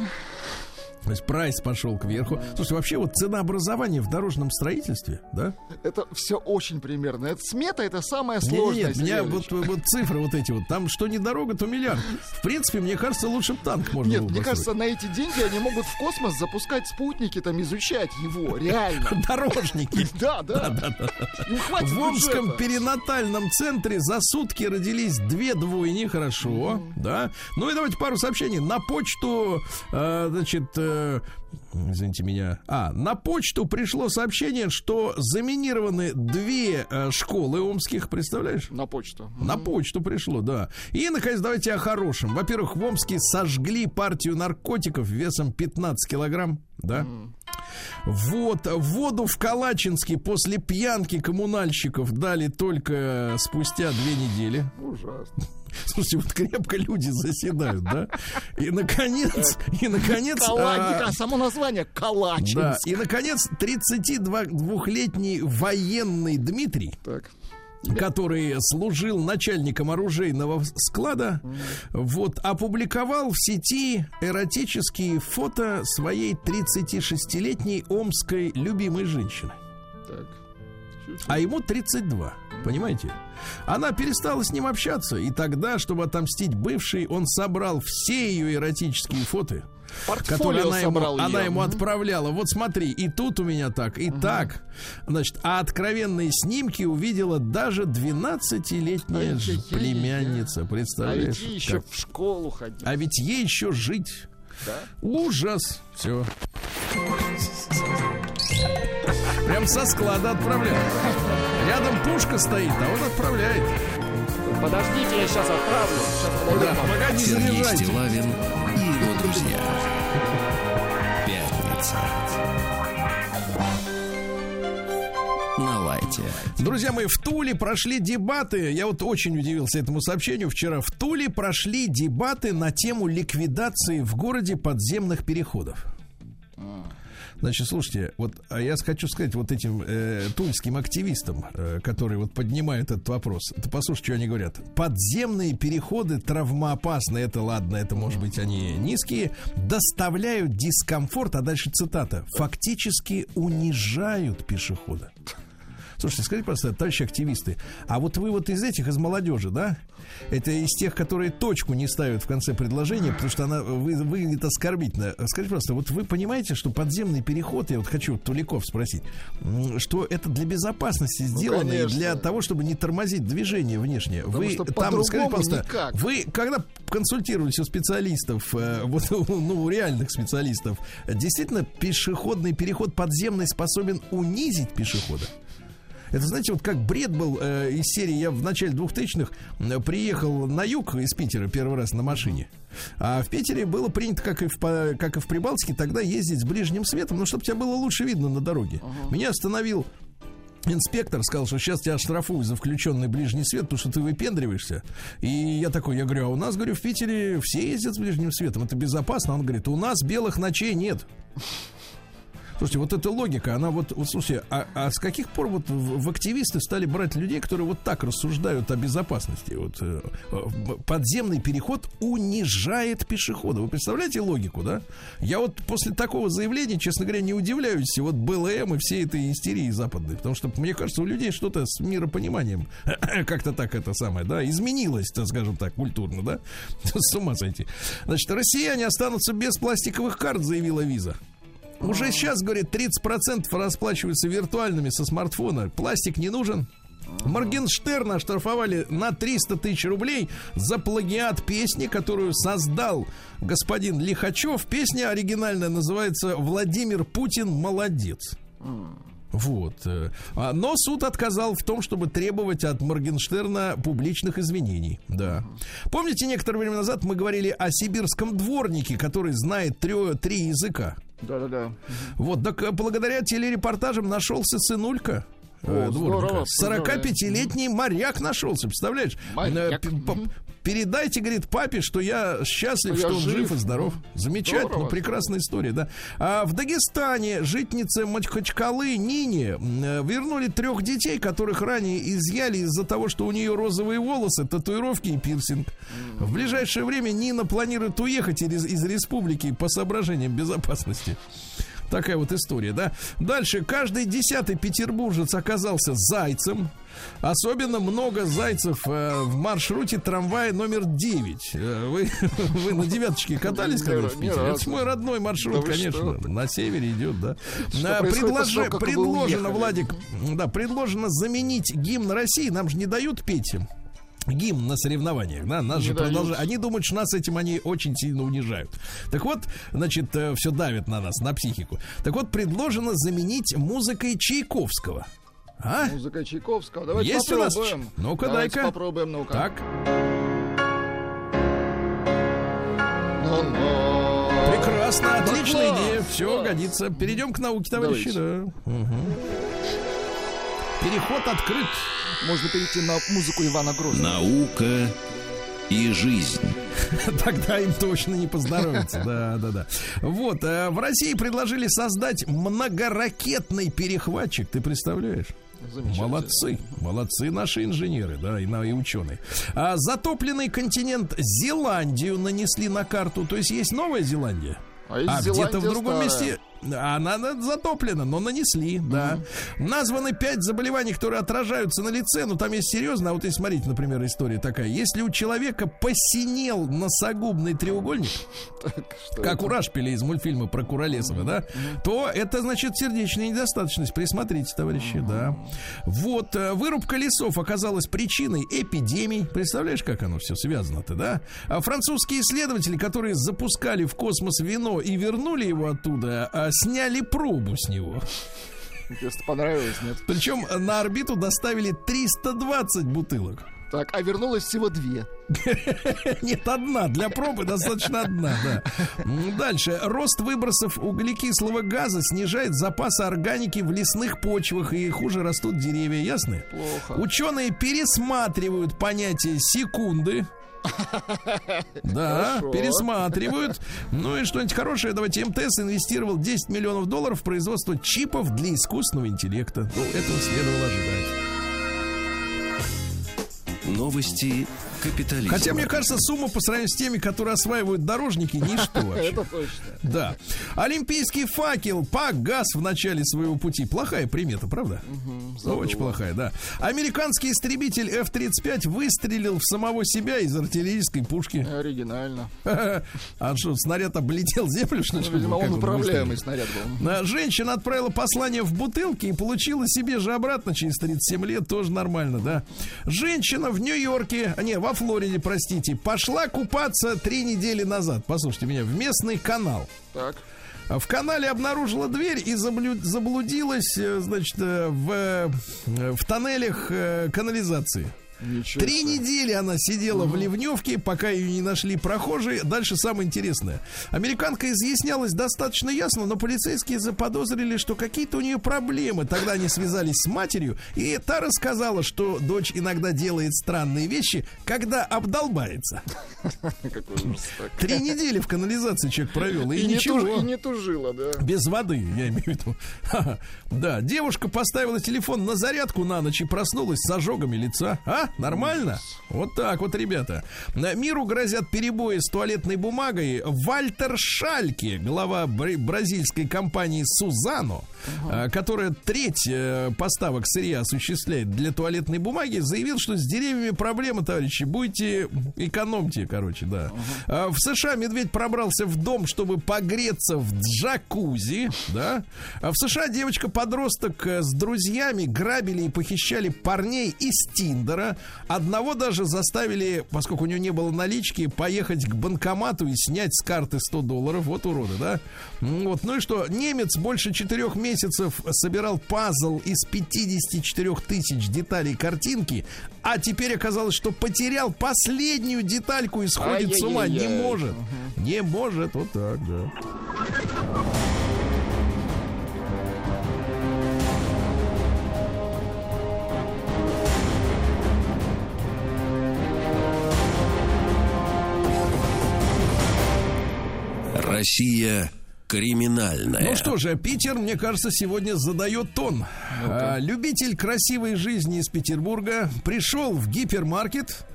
То есть прайс пошел кверху. Слушайте, вообще вот ценообразование в дорожном строительстве, да? Это все очень примерно. Это смета это самое сложное. Нет, нет, меня Сергей вот, вот цифры вот эти вот, там что не дорога, то миллиард. В принципе, мне кажется, лучше танк можно Нет, мне кажется, на эти деньги они могут в космос запускать спутники, там изучать его, реально. Дорожники. Да, да. Им хватит В Омском перинатальном центре за сутки родились две двойни, хорошо, да. Ну и давайте пару сообщений. На почту, э, значит, э, извините меня, а, на почту пришло сообщение, что заминированы две э, школы омских, представляешь? На почту. На почту пришло, да. И, наконец, давайте о хорошем. Во-первых, в Омске сожгли партию наркотиков весом 15 килограмм, да. Вот, воду в Калачинске после пьянки коммунальщиков дали только спустя две недели. Ужасно. Слушайте, вот крепко люди заседают, да? И, наконец, и, наконец... Кала- а, а, само название Калачинск. да, и, наконец, 32-летний военный Дмитрий, Так. который служил начальником оружейного склада, вот, опубликовал в сети эротические фото своей 36-летней омской любимой женщины. Так. А ему 32, понимаете? Она перестала с ним общаться, и тогда, чтобы отомстить бывшей, он собрал все ее эротические фото, которые Портфолио она ему, собрал она ему отправляла. Вот смотри, и тут у меня так, и так. Значит, а откровенные снимки увидела даже 12-летняя ж- Ай-яй-яй-яй. племянница, А представляешь? ведь ей еще как? в школу ходить. А ведь ей еще жить. Да? Ужас. Все. Прям со склада отправляют. Рядом пушка стоит, а он отправляет. Подождите, я сейчас отправлю. Сейчас подойду Да, не Сергей заряжайте. Стилавин и его друзья. Пятница. На лайте. Друзья мои, в Туле прошли дебаты. Я вот очень удивился этому сообщению. Вчера в Туле прошли дебаты на тему ликвидации в городе подземных переходов. Значит, слушайте, вот а я хочу сказать вот этим э, тульским активистам, э, которые вот поднимают этот вопрос. Это послушайте, что они говорят. Подземные переходы травмоопасны. Это ладно, это может быть они низкие. Доставляют дискомфорт, а дальше цитата. Фактически унижают пешехода. Слушайте, скажите, просто, товарищи активисты, а вот вы вот из этих, из молодежи, да? Это из тех, которые точку не ставят в конце предложения, потому что она вы, выглядит оскорбительно. Скажите просто, вот вы понимаете, что подземный переход, я вот хочу Туликов спросить, что это для безопасности сделано и конечно. для того, чтобы не тормозить движение внешнее. Потому вы что там, скажите просто, никак. вы когда консультировались у специалистов, э, вот, ну, у реальных специалистов, действительно пешеходный переход подземный способен унизить пешехода? Это, знаете, вот как бред был э, из серии, я в начале 2000-х э, приехал на юг из Питера первый раз на машине. А в Питере было принято, как и в, как и в Прибалтике, тогда ездить с ближним светом, ну, чтобы тебя было лучше видно на дороге. Меня остановил Инспектор сказал, что сейчас тебя оштрафуют за включенный ближний свет, потому что ты выпендриваешься. И я такой, я говорю, а у нас, говорю, в Питере все ездят с ближним светом, это безопасно. Он говорит, у нас белых ночей нет. Слушайте, вот эта логика, она вот, вот слушайте, а, а с каких пор вот в, в активисты стали брать людей, которые вот так рассуждают о безопасности? Вот э, э, подземный переход унижает пешехода. Вы представляете логику, да? Я вот после такого заявления, честно говоря, не удивляюсь вот БЛМ и всей этой истерии западной, потому что мне кажется, у людей что-то с миропониманием как-то так это самое, да, изменилось, так скажем так, культурно, да? С ума сойти. Значит, россияне останутся без пластиковых карт, заявила Виза. Уже сейчас, говорит, 30% расплачиваются виртуальными со смартфона. Пластик не нужен. Моргенштерна оштрафовали на 300 тысяч рублей за плагиат песни, которую создал господин Лихачев. Песня оригинальная называется «Владимир Путин молодец». Вот. э, а, Но суд отказал в том, чтобы требовать от Моргенштерна публичных извинений. Да. Помните, некоторое время назад мы говорили о сибирском дворнике, который знает трё- три языка? Да-да-да. Вот, так э, благодаря телерепортажам нашелся сынулька. э, О, здорово, 45-летний моряк нашелся, представляешь? Моряк. Передайте, говорит, папе, что я счастлив, Что что я он жив. жив и здоров. Замечательно, Здорово. прекрасная история, да. А в Дагестане житницы Мачхачкалы Нине э, вернули трех детей, которых ранее изъяли из-за того, что у нее розовые волосы, татуировки и пирсинг. В ближайшее время Нина планирует уехать из, из республики по соображениям безопасности. Такая вот история, да. Дальше. Каждый десятый петербуржец оказался зайцем. Особенно много зайцев э, в маршруте трамвая номер 9. Э, вы, вы на девяточке катались Ни когда ра- в Питере? Это мой родной маршрут, Да конечно. что? На севере идет, да. Что предложи- вы предложено? Владик, да, предложено заменить гимн России. Нам же не дают петь гимн на соревнованиях, да, нас Не же продолжают. Они думают, что нас этим они очень сильно унижают. Так вот, значит, все давит на нас, на психику. Так вот, предложено заменить музыкой Чайковского. А? Музыка Чайковского. Давайте Есть у нас? попробуем. Ну-ка, Давайте дай-ка. попробуем, ну-ка. Так, прекрасно, отличная идея. Все годится. Перейдем к науке, товарищи. Да. Мгм. Переход открыт. Можно перейти на музыку Ивана Грозного. Наука и жизнь. Тогда им точно не поздоровится. Да, да, да. Вот, э, в России предложили создать многоракетный перехватчик. Ты представляешь? Молодцы, молодцы наши инженеры, да, и, на- и ученые. А затопленный континент Зеландию нанесли на карту. То есть есть Новая Зеландия. А, А где-то в другом старая. месте она на- затоплена, но нанесли, да. Названы пять заболеваний, которые отражаются на лице, но там есть серьезно. А вот если смотрите, например, история такая. Если у человека посинел носогубный треугольник, как у Рашпиля из мультфильма про Куролесова, да, то это значит сердечная недостаточность. Присмотрите, товарищи, да. Вот, э, вырубка лесов оказалась причиной эпидемий. Представляешь, как оно все связано-то, да? А французские исследователи, которые запускали в космос вино и вернули его оттуда, а, сняли пробу с него. Если понравилось, нет. Причем на орбиту доставили 320 бутылок. Так, а вернулось всего две. Нет, одна. Для пробы достаточно одна, да. Дальше. Рост выбросов углекислого газа снижает запасы органики в лесных почвах и хуже растут деревья, ясно? Плохо. Ученые пересматривают понятие секунды. Да, Хорошо. пересматривают. Ну и что-нибудь хорошее. Давайте МТС инвестировал 10 миллионов долларов в производство чипов для искусственного интеллекта. Ну, этого следовало ожидать. Новости капитализма. Хотя, мне кажется, сумма по сравнению с теми, которые осваивают дорожники, ничто вообще. Это точно. Да. Олимпийский факел погас в начале своего пути. Плохая примета, правда? Очень плохая, да. Американский истребитель F-35 выстрелил в самого себя из артиллерийской пушки. Оригинально. А что, снаряд облетел землю, что ли? Ну, видимо, он управляемый снаряд был. А, Женщина отправила послание в бутылке и получила себе же обратно через 37 лет. Тоже нормально, да. Женщина в Нью-Йорке, а, не, во Флориде, простите, пошла купаться три недели назад. Послушайте меня, в местный канал. Так. В канале обнаружила дверь и заблудилась, э, значит, э, в, э, в тоннелях канализации. Ничего Три себе. недели она сидела в ливневке, пока ее не нашли прохожие. Дальше самое интересное. Американка изъяснялась достаточно ясно, но полицейские заподозрили, что какие-то у нее проблемы. Тогда они связались с матерью, и та рассказала, что дочь иногда делает странные вещи, когда обдолбается. Три недели в канализации человек провел, и, ничего. и не тужила, да. Без воды, я имею в виду. Да, девушка поставила телефон на зарядку на ночь и проснулась с ожогами лица. А, нормально? Вот так вот, ребята. На миру грозят перебои с туалетной бумагой. Вальтер Шальке, глава бра- бразильской компании Сузано, э, которая треть э, поставок сырья осуществляет для туалетной бумаги, заявил, что с деревьями проблема, товарищи. Будете экономьте, короче, да. А В США медведь пробрался в дом, чтобы погреться в джакузи, да. А в США девочка-подросток э, с друзьями грабили и похищали парней из Тиндера. Одного даже заставили, поскольку у него не было налички, поехать к банкомату и снять с карты 100 долларов. Вот уроды, да? М, Вот. Ну и что? Немец больше четырех месяцев собирал пазл из 54 тысяч деталей картинки, а теперь оказалось, что потерял последнюю детальку и сходит с ума. Не может. Не может. Вот так, да. Россия криминальная. Ну что же, Питер, мне кажется, сегодня задает тон. А, любитель красивой жизни из Петербурга пришел в гипермаркет,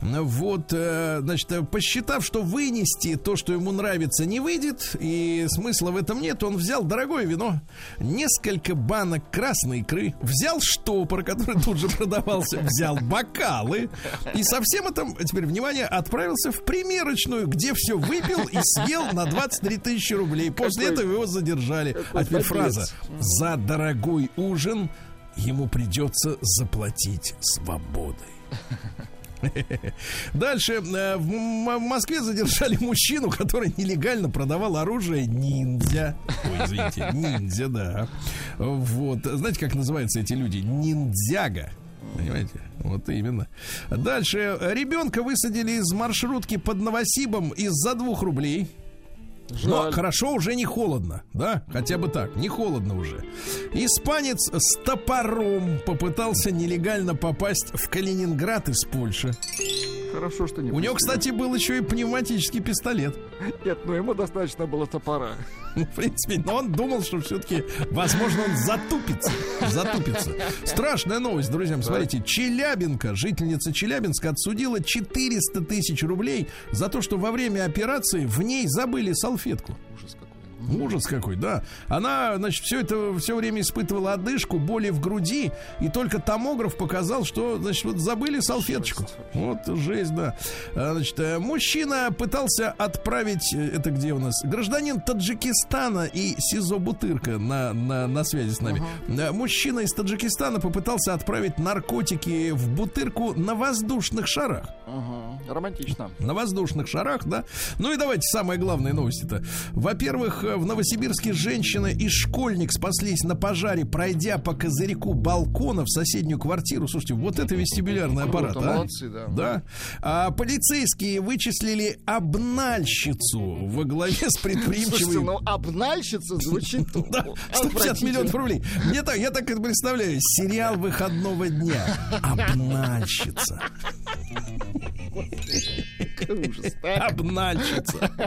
вот, э, значит, посчитав, что вынести то, что ему нравится, не выйдет, и смысла в этом нет, он взял дорогое вино, несколько банок красной икры, взял штопор, который тут же продавался, взял бокалы, и со всем этим, теперь, внимание, отправился в примерочную, где все выпил и съел на 23 тысячи рублей. После Какой- этого его задержали. А теперь фраза. За дорогой ужин ему придется заплатить свободой. Дальше э, в Москве задержали мужчину, который нелегально продавал оружие ниндзя. Ой, извините, ниндзя, да. Вот. Знаете, как называются эти люди? Ниндзяга. Понимаете? Вот именно. Дальше. Ребенка высадили из маршрутки под Новосибом из-за двух рублей. Но Жаль. хорошо, уже не холодно, да? Хотя бы так, не холодно уже. Испанец с топором попытался нелегально попасть в Калининград из Польши. Хорошо, что не У него, кстати, был еще и пневматический пистолет. Нет, ну ему достаточно было топора. В принципе, но он думал, что все-таки, возможно, он затупится. Затупится. Страшная новость, друзья. Смотрите, Челябинка, жительница Челябинска отсудила 400 тысяч рублей за то, что во время операции в ней забыли салфетку. Ужас какой. Ужас какой, да. Она, значит, все это все время испытывала одышку, боли в груди, и только томограф показал, что, значит, вот забыли салфеточку. Вот жесть, да. А, Значит, э, мужчина пытался отправить, э, это где у нас, гражданин Таджикистана и СИЗО Бутырка на, на, на связи с нами. Э, Мужчина из Таджикистана попытался отправить наркотики в Бутырку на воздушных шарах. Ага. Романтично. На воздушных шарах, да. Ну и давайте самая главная новость-то. Во-первых, э, в Новосибирске женщина и школьник спаслись на пожаре, пройдя по козырьку балкона в соседнюю квартиру. Слушайте, вот это вестибулярный Круто, аппарат, а? молодцы, да. Да. А полицейские вычислили обнальщицу во главе с Слушайте, предприимчивой ну обнальщица звучит да, 150 миллионов рублей. Мне так, я так это представляю. Сериал выходного дня. Обнальщица. Ужас. Обнальщица.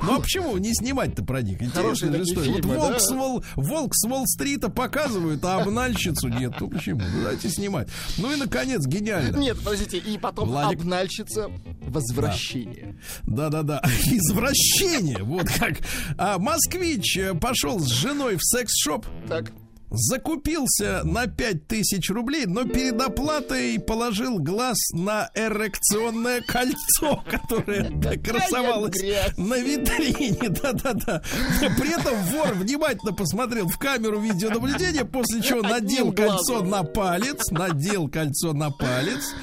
Ну а почему не снимать-то про них? Интересная же история. Вот волк, с Уолл- волк с Уолл-стрита показывают, а обнальщицу нет. Ну почему? Ну, Давайте снимать. Ну и наконец, гениально. Нет, подождите, и потом Владик. обнальщица возвращение. Да-да-да. Извращение. Вот как. А москвич э, пошел с женой в секс-шоп. Так. Закупился на 5000 рублей, но перед оплатой положил глаз на эрекционное кольцо, которое красовалось на витрине. Да-да-да. При этом вор внимательно посмотрел в камеру видеонаблюдения, после чего надел кольцо на палец, надел кольцо на палец.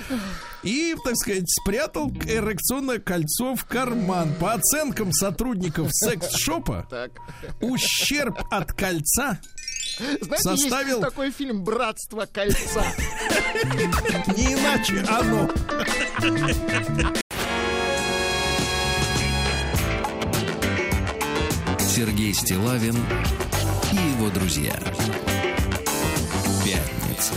И, так сказать, спрятал эрекционное кольцо в карман. По оценкам сотрудников секс-шопа, ущерб от кольца Знаете, Составил- есть такой фильм «Братство кольца». Не иначе оно. Сергей Стилавин и его друзья. Пятница.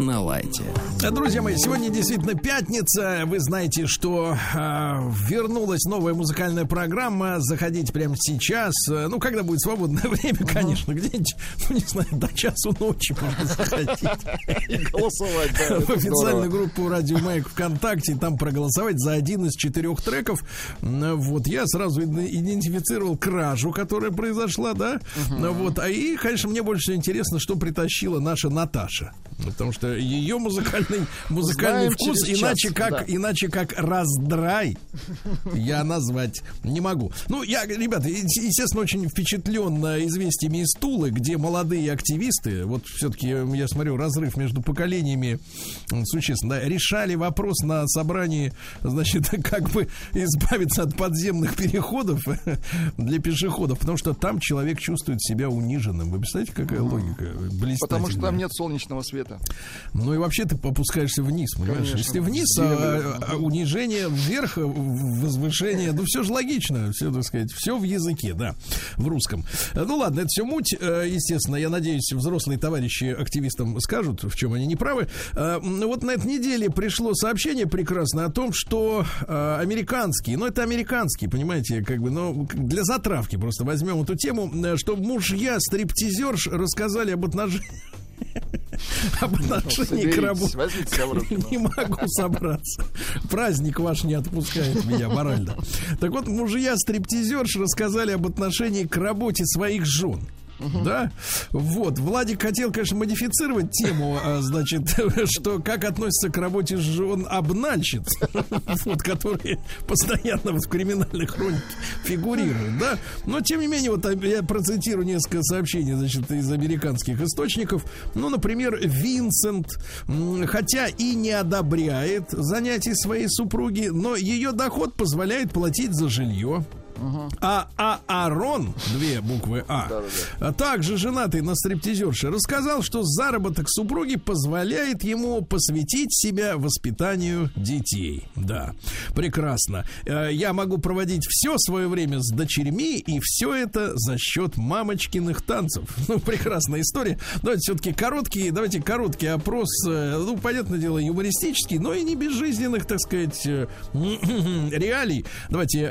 На лайте. Друзья мои, сегодня действительно пятница. Вы знаете, что э, вернулась новая музыкальная программа. Заходите прямо сейчас. Ну, когда будет свободное время, конечно, где-нибудь, ну, не знаю, до часу ночи можно заходить. Голосовать, да, в официальную группу Радио Маяк ВКонтакте, и там проголосовать за один из четырех треков. Вот я сразу ид- идентифицировал кражу, которая произошла, да. Ну, Вот, а и, конечно, мне больше всего интересно, что притащила наша Наташа, потому что ее музыкальный музыкальный Узнаем вкус иначе час, как да. иначе как раздрай я назвать не могу. Ну, я, ребята, естественно, очень впечатлен известиями из Тулы, где молодые активисты, вот все-таки я смотрю, разрыв между поколениями существенно, да, решали вопрос на собрании, значит, как бы избавиться от подземных переходов для пешеходов, потому что там человек чувствует себя униженным. Вы представляете, какая логика? Потому что там нет солнечного света. Ну и вообще ты опускаешься вниз, понимаешь? Конечно. Если вниз, а, а, унижение вверх, возвышение, ну все же логично, все, так сказать, все в языке, да, в русском. Ну ладно, это все муть, э, естественно, я надеюсь, взрослые товарищи активистам скажут, в чем они не правы. Э, Вот на этой неделе пришло сообщение прекрасное о том, что э, американские, ну это американские, понимаете, как бы, но для затравки просто возьмем эту тему, что мужья стриптизерш рассказали об отношениях об отношении к работе. руки. Не могу собраться. Праздник ваш не отпускает меня морально. Так вот, мужья стриптизерш рассказали об отношении к работе своих жен. Да, вот. Владик хотел, конечно, модифицировать тему, а, значит, что как относится к работе жен обнальщиц, вот, которые постоянно вот в криминальной хронике фигурируют, да. Но, тем не менее, вот а, я процитирую несколько сообщений, значит, из американских источников. Ну, например, Винсент, хотя и не одобряет занятий своей супруги, но ее доход позволяет платить за жилье. А, а Арон, две буквы А, а также женатый на стриптизерше, рассказал, что заработок супруги позволяет ему посвятить себя воспитанию детей. Да, прекрасно. Э, Я могу проводить все свое время с дочерьми, и все это за счет мамочкиных танцев. Ну, прекрасная история. Давайте все-таки короткий, давайте короткий опрос. э, Ну, понятное дело, юмористический, но и не безжизненных, так сказать, э, реалий. Давайте,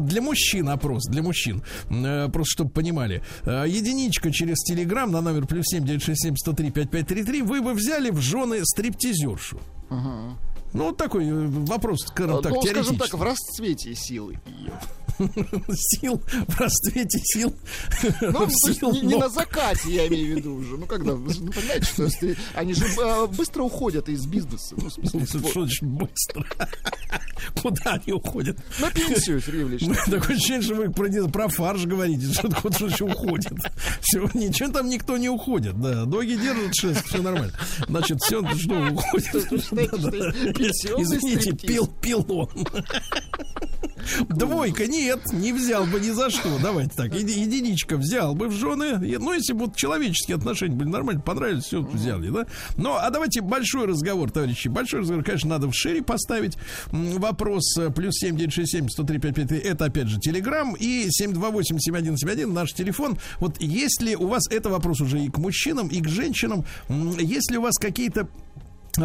для мужчин опрос, для мужчин, Э, просто чтобы понимали. Э, Единичка через Телеграм на номер плюс семь девять шесть семь сто три пять пять три три. Вы бы взяли в жены стриптизершу. Ну, вот такой э, вопрос, скажем так, ну, скажем так, в расцвете силы ее. Сил, в расцвете сил. Ну, сил не, не на закате, я имею в виду уже. Ну, когда, же понимаете, что если- они же э, быстро уходят из бизнеса. Ну, в смысле, Что вот. значит быстро? Куда они уходят? на пенсию, Сергей Ильич. Ну, Такое ощущение, что вы про, про фарш говорите, что кто-то еще уходит. Все, ничего там никто не уходит, да. Ноги держат шесть, все нормально. Значит, все, что уходит. что Извините, пил, пилон. Двойка, нет, не взял бы ни за что. Давайте так, еди- единичка взял бы в жены. Ну, если бы вот человеческие отношения были нормально, понравились, все взяли, да? Ну, а давайте большой разговор, товарищи. Большой разговор, конечно, надо в шире поставить. Вопрос э, плюс семь девять шесть семь сто три пять пять три. Это, опять же, Телеграм. И семь два восемь семь один семь один наш телефон. Вот если у вас, это вопрос уже и к мужчинам, и к женщинам, если у вас какие-то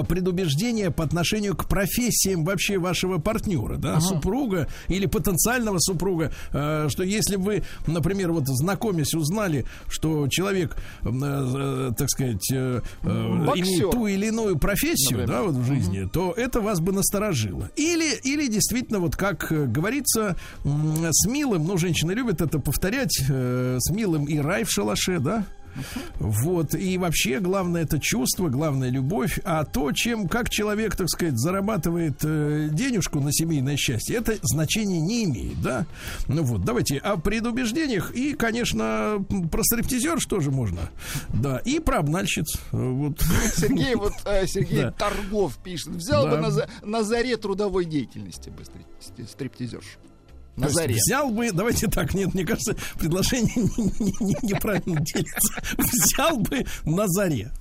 предубеждения по отношению к профессиям вообще вашего партнера, да, супруга или потенциального супруга, э, что если вы, например, вот знакомясь, узнали, что человек, э, э, так сказать, Боксер. имеет ту или иную профессию, Например. да, вот в жизни, то это вас бы насторожило. Или, или действительно, вот как говорится, с милым, ну, женщины любят это повторять, с милым и рай в шалаше, да, вот, и вообще главное это чувство, главное любовь, а то, чем, как человек, так сказать, зарабатывает э, денежку на семейное счастье, это значения не имеет, да? Ну вот, давайте о предубеждениях и, конечно, про стриптизер что же можно, да, и про обнальщиц, вот. Сергей, вот э, Сергей Да. Торгов пишет. Взял Да. бы на, на заре трудовой деятельности бы стрип- стриптизерш. На заре. Взял бы, давайте так, нет, мне кажется, предложение не- не- не- неправильно делится. Взял бы на заре.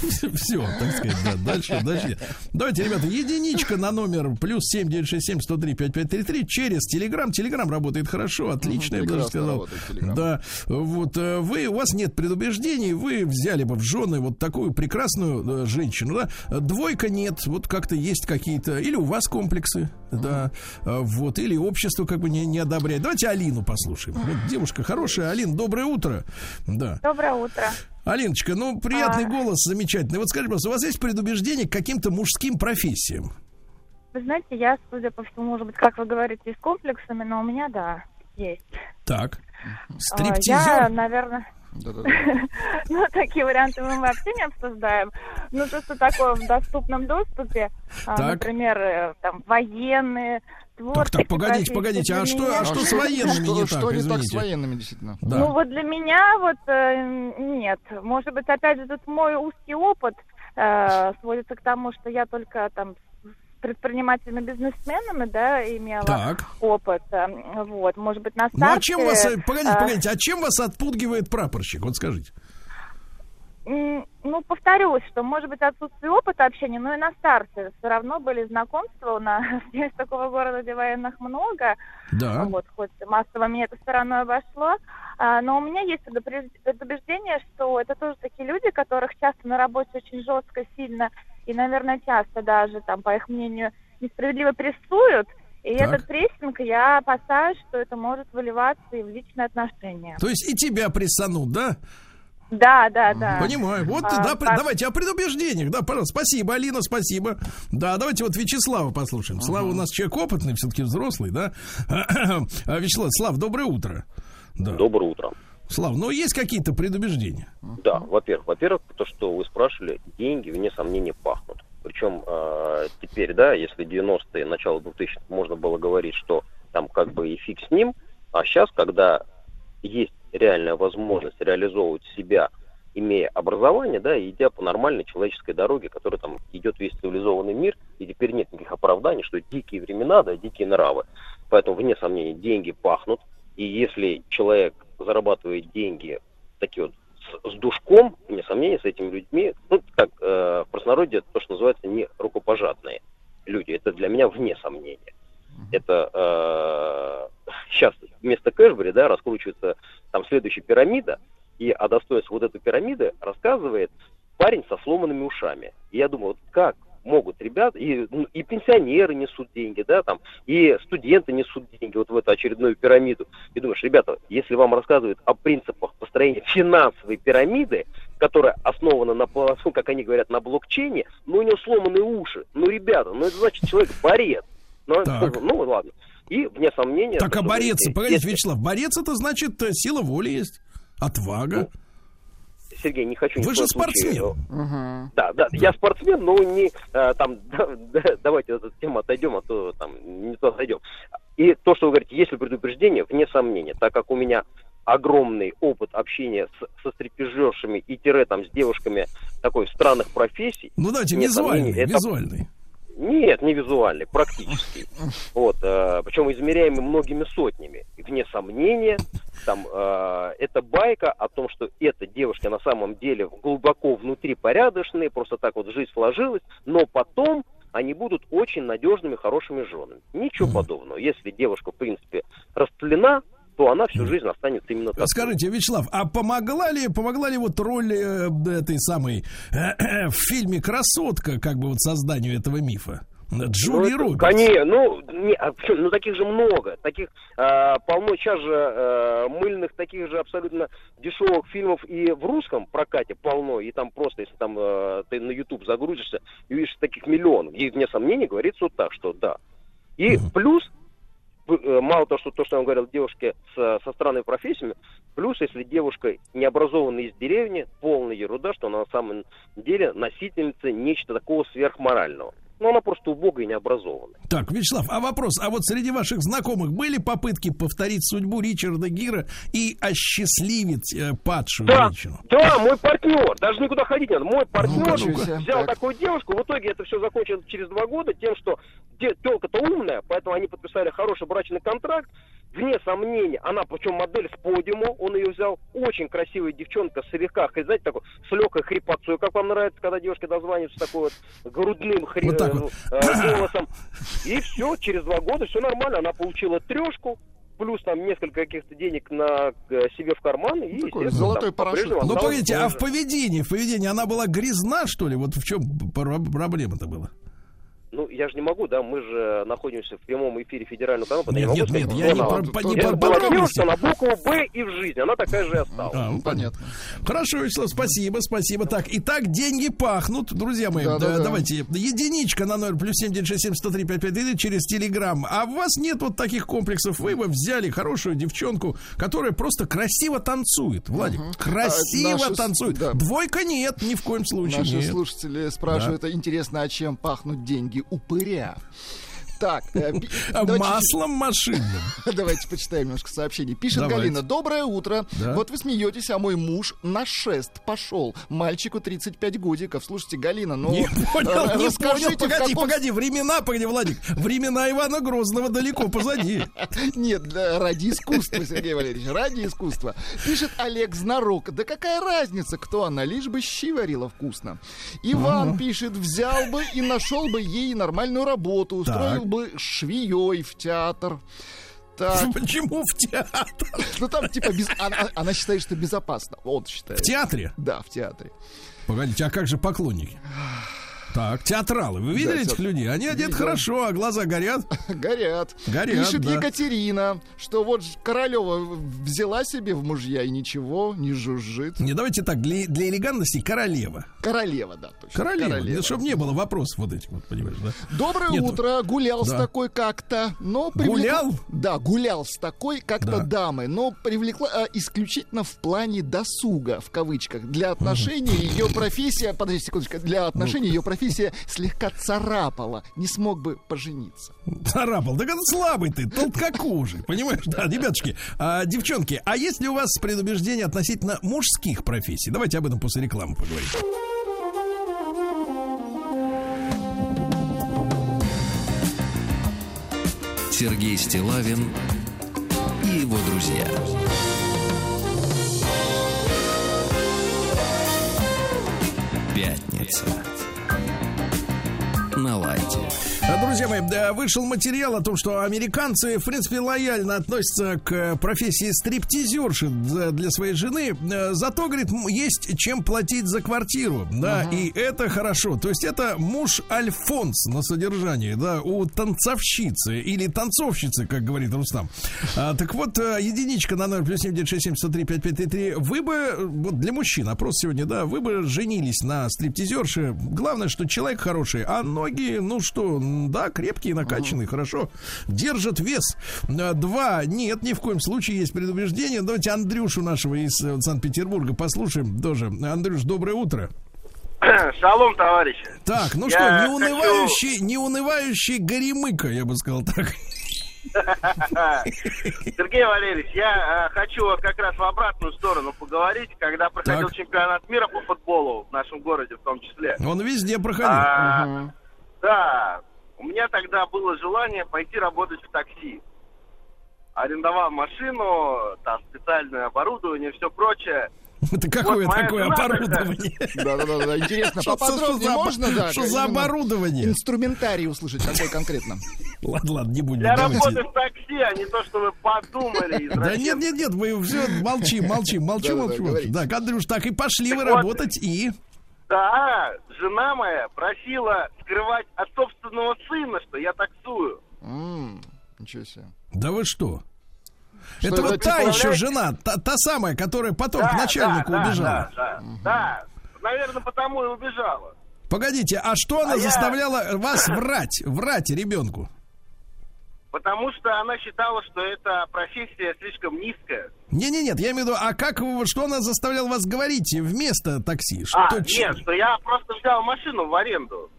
Все, так сказать, да, дальше, дальше. Давайте, ребята, единичка на номер плюс семь девять шесть семь сто три пять пять три три через Телеграм. Телеграм работает хорошо, отлично, я бы даже сказал. Да, вот э, вы, у вас нет предубеждений, вы взяли бы в жены вот такую прекрасную э, женщину, да? Двойка нет, вот как-то есть какие-то, или у вас комплексы, да, э, вот, или общество как бы не, не одобряет. Давайте Алину послушаем. Вот девушка хорошая. Алин, доброе утро. Да. Доброе утро. Алиночка, ну, приятный А. голос, замечательный. Вот скажи, пожалуйста, у вас есть предубеждение к каким-то мужским профессиям? Вы знаете, я, судя по всему, может быть, как вы говорите, с комплексами, но у меня, да, есть. Так. А, Я, Стриптизер? наверное, Да-да-да. ну, такие варианты мы вообще не обсуждаем. Ну, то, что такое в доступном доступе, а, например, э, там, военные, Так, творческие так, погодите, профессии. погодите, а что, меня- а что с военными что, не что так, не так с извините? военными, действительно? Да. Ну, вот для меня вот э, нет. Может быть, опять же, тут мой узкий опыт э, сводится к тому, что я только там с предпринимателями, бизнесменами, да, имела Так. опыт. э, Вот, может быть, на Ну, а старте... чем вас, э, погодите, погодите, а чем вас отпугивает прапорщик? Вот скажите. Ну, повторюсь, что, может быть, отсутствие опыта общения, но и на старте все равно были знакомства. У нас есть такого города, где военных много. Да. Вот, хоть массово меня это стороной обошло. А, но у меня есть предубеждение, что это тоже такие люди, которых часто на работе очень жестко, сильно и, наверное, часто даже, там, по их мнению, несправедливо прессуют. И Так. этот прессинг, я опасаюсь, что это может выливаться и в личные отношения. То есть и тебя прессанут, да? Да, да, да. Понимаю. Вот, А, да, так. давайте о предубеждениях. Да, пожалуйста. Спасибо, Алина, спасибо. Да, давайте вот Вячеслава послушаем. Слава у нас человек опытный, все-таки взрослый, да? А, Вячеслав, Слав, доброе утро. Да. Доброе утро. Слав, ну есть какие-то предубеждения? Да, во-первых, во-первых, то, что вы спрашивали, деньги, вне сомнения, пахнут. Причем э, теперь, да, если 90-е, начало 2000-х можно было говорить, что там как бы и фиг с ним, а сейчас, когда есть реальная возможность реализовывать себя, имея образование, да, идя по нормальной человеческой дороге, которая там идет весь цивилизованный мир, и теперь нет никаких оправданий, что дикие времена, да, дикие нравы. Поэтому, вне сомнения, деньги пахнут, и если человек зарабатывает деньги такие вот с, душком, вне сомнения, с этими людьми, ну, как э, в простонародье то, что называется не рукопожатные люди, это для меня вне сомнения. Это э, сейчас вместо Кэшбери, да, раскручивается там следующая пирамида, и о достоинстве вот этой пирамиды рассказывает парень со сломанными ушами. И я думаю, вот как могут ребята, и, ну, и пенсионеры несут деньги, да, там, и студенты несут деньги вот в эту очередную пирамиду. И думаешь, ребята, если вам рассказывают о принципах построения финансовой пирамиды, которая основана на, как они говорят, на блокчейне, ну, у него сломанные уши. Ну, ребята, ну, это значит, человек борец. Ну, Так. ну, ладно. И, вне сомнения... Так, а что борец, говорите, погодите, если- Вячеслав, борец это значит э, сила воли есть, отвага. Сергей, не хочу Вы же коем случае, спортсмен. э, Да, да, я спортсмен, но не э, там, да, да, давайте от этой темы отойдем, а то там не то отойдем. И то, что вы говорите, если предупреждение, вне сомнения, так как у меня огромный опыт общения с, со стриптизершами и тире там с девушками такой странных профессий. Ну давайте вне визуальный, сомнения, это- визуальный. Нет, не визуальный, практический. Вот, э, причем измеряемый многими сотнями. И вне сомнения, там, э, это байка о том, что эта девушка на самом деле глубоко внутри порядочные, просто так вот жизнь сложилась, но потом они будут очень надежными, хорошими женами. Ничего подобного. Если девушка, в принципе, растлена, то она всю жизнь останется именно такой. Скажите, Вячеслав, а помогла ли, помогла ли вот роль э, этой самой э, в фильме «Красотка» как бы вот созданию этого мифа? Джули ну, Робертс. Конечно, ну, не, а почему? ну таких же много, таких э, полно сейчас же э, мыльных, таких же абсолютно дешевых фильмов и в русском прокате полно, и там просто, если там э, ты на YouTube загрузишься и увидишь таких миллионов, и вне сомнений говорится вот так, что да. И плюс мало того, что то, что я вам говорил, девушки с, со странными профессиями, плюс, если девушка не образованная из деревни, полная ерунда, что она на самом деле носительница нечто такого сверхморального. Но она просто убогая и необразованная. Так, Вячеслав, а вопрос, а вот среди ваших знакомых были попытки повторить судьбу Ричарда Гира и осчастливить э, падшую Да, женщину? да, мой партнер, даже никуда ходить не надо, мой партнер Ну-ка. взял Так. такую девушку, в итоге это все закончилось через два года тем, что телка-то умная, поэтому они подписали хороший брачный контракт, вне сомнения, она, причем модель с подиума, он ее взял, очень красивая девчонка, слегка, знаете, такой, с легкой хрипотцой, как вам нравится, когда девушки дозваниваются такой вот грудным хри- Вот так вот. э, голосом. И все, через два года все нормально, она получила трешку, плюс там несколько каких-то денег на э, себе в карман, и, Такой золотой там парашют. Ну, погодите, а в поведении, в поведении она была грязна, что ли? Вот в чем проблема-то была? Ну, я же не могу, да, мы же находимся в прямом эфире федерального канала, Нет, я нет, могу нет, я что не она- про- по- не про подробности. на букву «Б» и в жизни, она такая же и осталась. А, ну, Понятно. Хорошо, Вячеслав, спасибо, спасибо. Так, итак, деньги пахнут, друзья мои. Да, да, Да, да. Давайте, единичка на номер плюс семь девять шесть семь сто три пять пять через Телеграм. А у вас нет вот таких комплексов. Вы бы взяли хорошую девчонку, которая просто красиво танцует. Владик, красиво А, наши танцует. да. Двойка нет, ни в коем случае. Наши нет. слушатели спрашивают, а интересно, а чем пахнут деньги упыря? Так, э, Маслом машинным. Давайте почитаем немножко сообщений. Пишет. Галина. Доброе утро. Вот вы смеетесь, а мой муж на шест пошел. Мальчику 35 годиков. Слушайте, Галина, ну... Не понял, э, не расскажите, понял. Погоди, погоди. Времена, погоди, Владик. Времена Ивана Грозного далеко позади. Нет, ради искусства, Сергей Валерьевич, ради искусства. Пишет Олег Знарок. Да какая разница, кто она, лишь бы щи варила вкусно. Иван пишет, взял бы и нашел бы ей нормальную работу, устроил. Бы швеей в театр. Так, Почему в театр? ну там типа без- она, она считает, что безопасно. Он считает. В театре? Да, в театре. Погодите, а как же поклонники? Так, театралы. Вы видели Да, этих людей? Они одеты Видел. хорошо, а глаза горят. Горят. Горят, Пишет да. Екатерина, что вот Королева взяла себе в мужья и ничего, не жужжит. Не давайте так, для, для элегантности королева. Королева, да, точно. Королева. чтобы не было вопросов вот этих вот, понимаешь, да? Доброе Нет, утро. Гулял с да. такой как-то, но Гулял? Да, гулял с такой как-то Да. дамы, но привлекла а, исключительно в плане досуга в кавычках. Для отношений ее профессия, подождите секундочку, для отношений ее профессия слегка царапала, не смог бы пожениться. Царапал. Так это слабый ты, толкокожий. Понимаешь, да, ребятушки. А, девчонки, а есть ли у вас предубеждение относительно мужских профессий? Давайте об этом после рекламы поговорим. Сергей Стилавин и его друзья. Пятница. На лайте. Друзья мои, вышел материал о том, что американцы, в принципе, лояльно относятся к профессии стриптизерши для своей жены. Э, Зато, говорит, есть чем платить за квартиру. Да, и это хорошо. То есть это муж Альфонс на содержании, да, у танцовщицы или танцовщицы, как говорит Рустам. А, так вот, э, единичка на номер плюс 7967 Вы бы, э, вот для мужчин, опрос сегодня, да, вы бы женились на стриптизерше. Главное, что человек хороший, а ноги, ну что, да, крепкие, накачанные, хорошо. Держат вес. Э, Два, нет, ни в коем случае есть предубеждение. Давайте Андрюшу нашего из э, Санкт-Петербурга послушаем тоже. Андрюш, доброе утро. Шалом, товарищи. Так, ну Я что, хочу- неунывающий, неунывающий горемыка, я бы сказал так. Сергей Валерьевич, я э, хочу вот как раз в обратную сторону поговорить, когда проходил Так. чемпионат мира по футболу в нашем городе в том числе. Он везде проходил. А, Да, у меня тогда было желание пойти работать в такси. Арендовал машину, там специальное оборудование, все прочее. Это какое Вот такое оборудование? Да-да-да, интересно, поподробнее за- можно, да? что за оборудование? Инструментарий услышать, какой конкретно. Ладно, ладно, не будем. Для работы в такси, а не то, что вы подумали. Да нет, нет, нет, мы все молчим, молчим, молчим, Да-да-да, молчим. говорите. Так, Андрюш, так и пошли вы работать и... Да, жена моя просила скрывать от собственного сына, что я таксую. М, Ничего себе. Да вы что? Что это это, вот та еще жена, та, та самая, которая потом к Да, начальнику да, да, убежала. Да, да, да. Наверное, потому и убежала. Погодите, а что она А я- заставляла вас врать, врать ребенку? Потому что она считала, что эта профессия слишком низкая. Не-не-нет, я имею в виду, а как, что она заставляла вас говорить вместо такси? Что, а, нет, что я просто взял машину в аренду.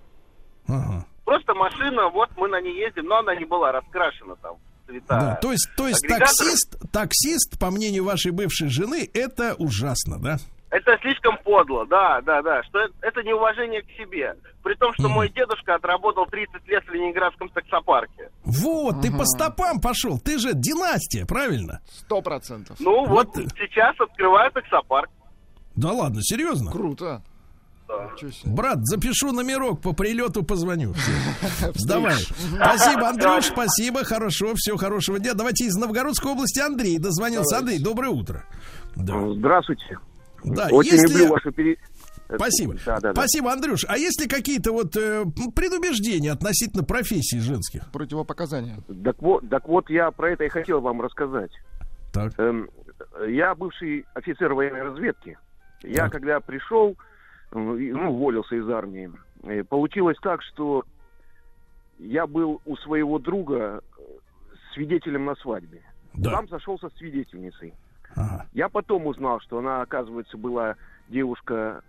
Ага. Просто машина, вот мы на ней ездим, но она не была раскрашена там цвета. Да, то есть, то есть таксист, таксист, по мнению вашей бывшей жены, это ужасно, да? Это слишком подло, да, да, да. Что это, это неуважение к себе. При том, что мой дедушка отработал 30 лет в Ленинградском таксопарке. Вот, ты по стопам пошел, ты же династия, правильно? Сто процентов. Ну вот, Вот. сейчас открываю таксопарк. Да ладно, серьезно? Круто. Брат, запишу номерок, по прилету позвоню. Давай. Спасибо, Андрюш, спасибо, хорошо, всего хорошего дня. Давайте из Новгородской области Андрей дозвонился. Андрей, доброе утро. Да. Здравствуйте. Да, Очень если- люблю вашу пере... Спасибо. Да, да, да. Спасибо, Андрюш. А есть ли какие-то вот э, предубеждения относительно профессий женских? Противопоказания. Так вот, так вот, я про это и хотел вам рассказать. Так. Эм, я бывший офицер военной разведки. Я Так. когда пришел, ну, уволился из армии, э, получилось так, что я был у своего друга э, свидетелем на свадьбе. Да. Там сошелся с свидетельницей. Ага. Я потом узнал, что она, оказывается, была девушка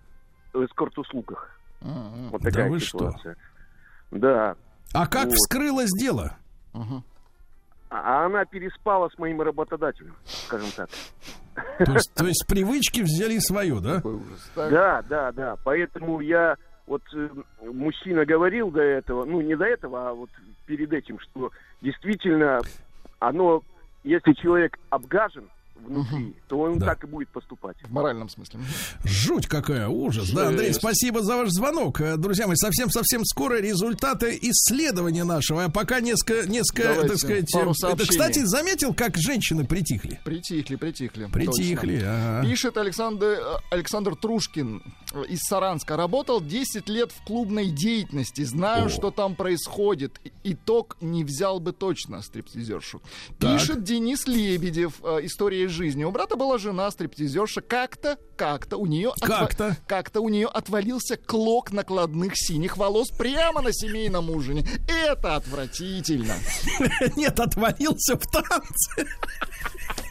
в эскорт-услугах. М-м. Вот Да такая вы что? ситуация. Да. А как Вот. вскрылось дело? Мгм. А она переспала с моим работодателем, скажем так. То есть, то есть привычки взяли свое, да? Ужас. Да, да, да. Поэтому я вот э, мужчина говорил до этого, ну не до этого, а вот перед этим, что действительно оно, если человек обгажен внутри, то он Да. так и будет поступать. В моральном смысле. Жуть какая, ужас. Да, Андрей, Жесть. спасибо за ваш звонок. Э, Друзья мои, совсем-совсем скоро результаты исследования нашего. А пока несколько, несколько Давайте так сказать... пару э, сообщений. это, кстати, заметил, как женщины притихли? Притихли, притихли. Притихли, Точно. ага. Пишет Александр, э, Александр Трушкин из Саранска. Работал 10 лет в клубной деятельности. Знаю, О. что там происходит. Итог не взял бы точно стриптизершу. Так. Пишет Денис Лебедев. История жизни. У брата была жена стриптизерша. Как-то, как-то у нее... отва- Как-то? Как-то у нее отвалился клок накладных синих волос прямо на семейном ужине. Это отвратительно. Нет, отвалился в танце.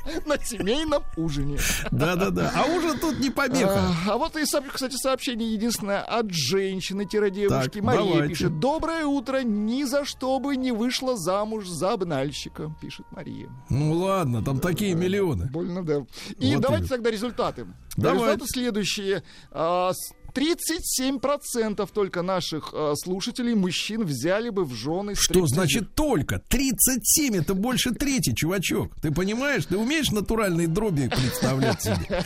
На семейном ужине. Да-да-да. А ужин тут не помеха. А, а вот и, кстати, сообщение единственное от женщины-девушки. Мария давайте. пишет. Доброе утро, ни за что бы не вышла замуж за обнальщика, пишет Мария. Ну ладно, там такие миллионы. Больно, да. И Вот давайте тогда результаты. Результаты следующие. А, 37% только наших а, слушателей мужчин взяли бы в жены Что значит только? 37 это больше трети, чувачок. Ты понимаешь? Ты умеешь натуральные дроби представлять себе?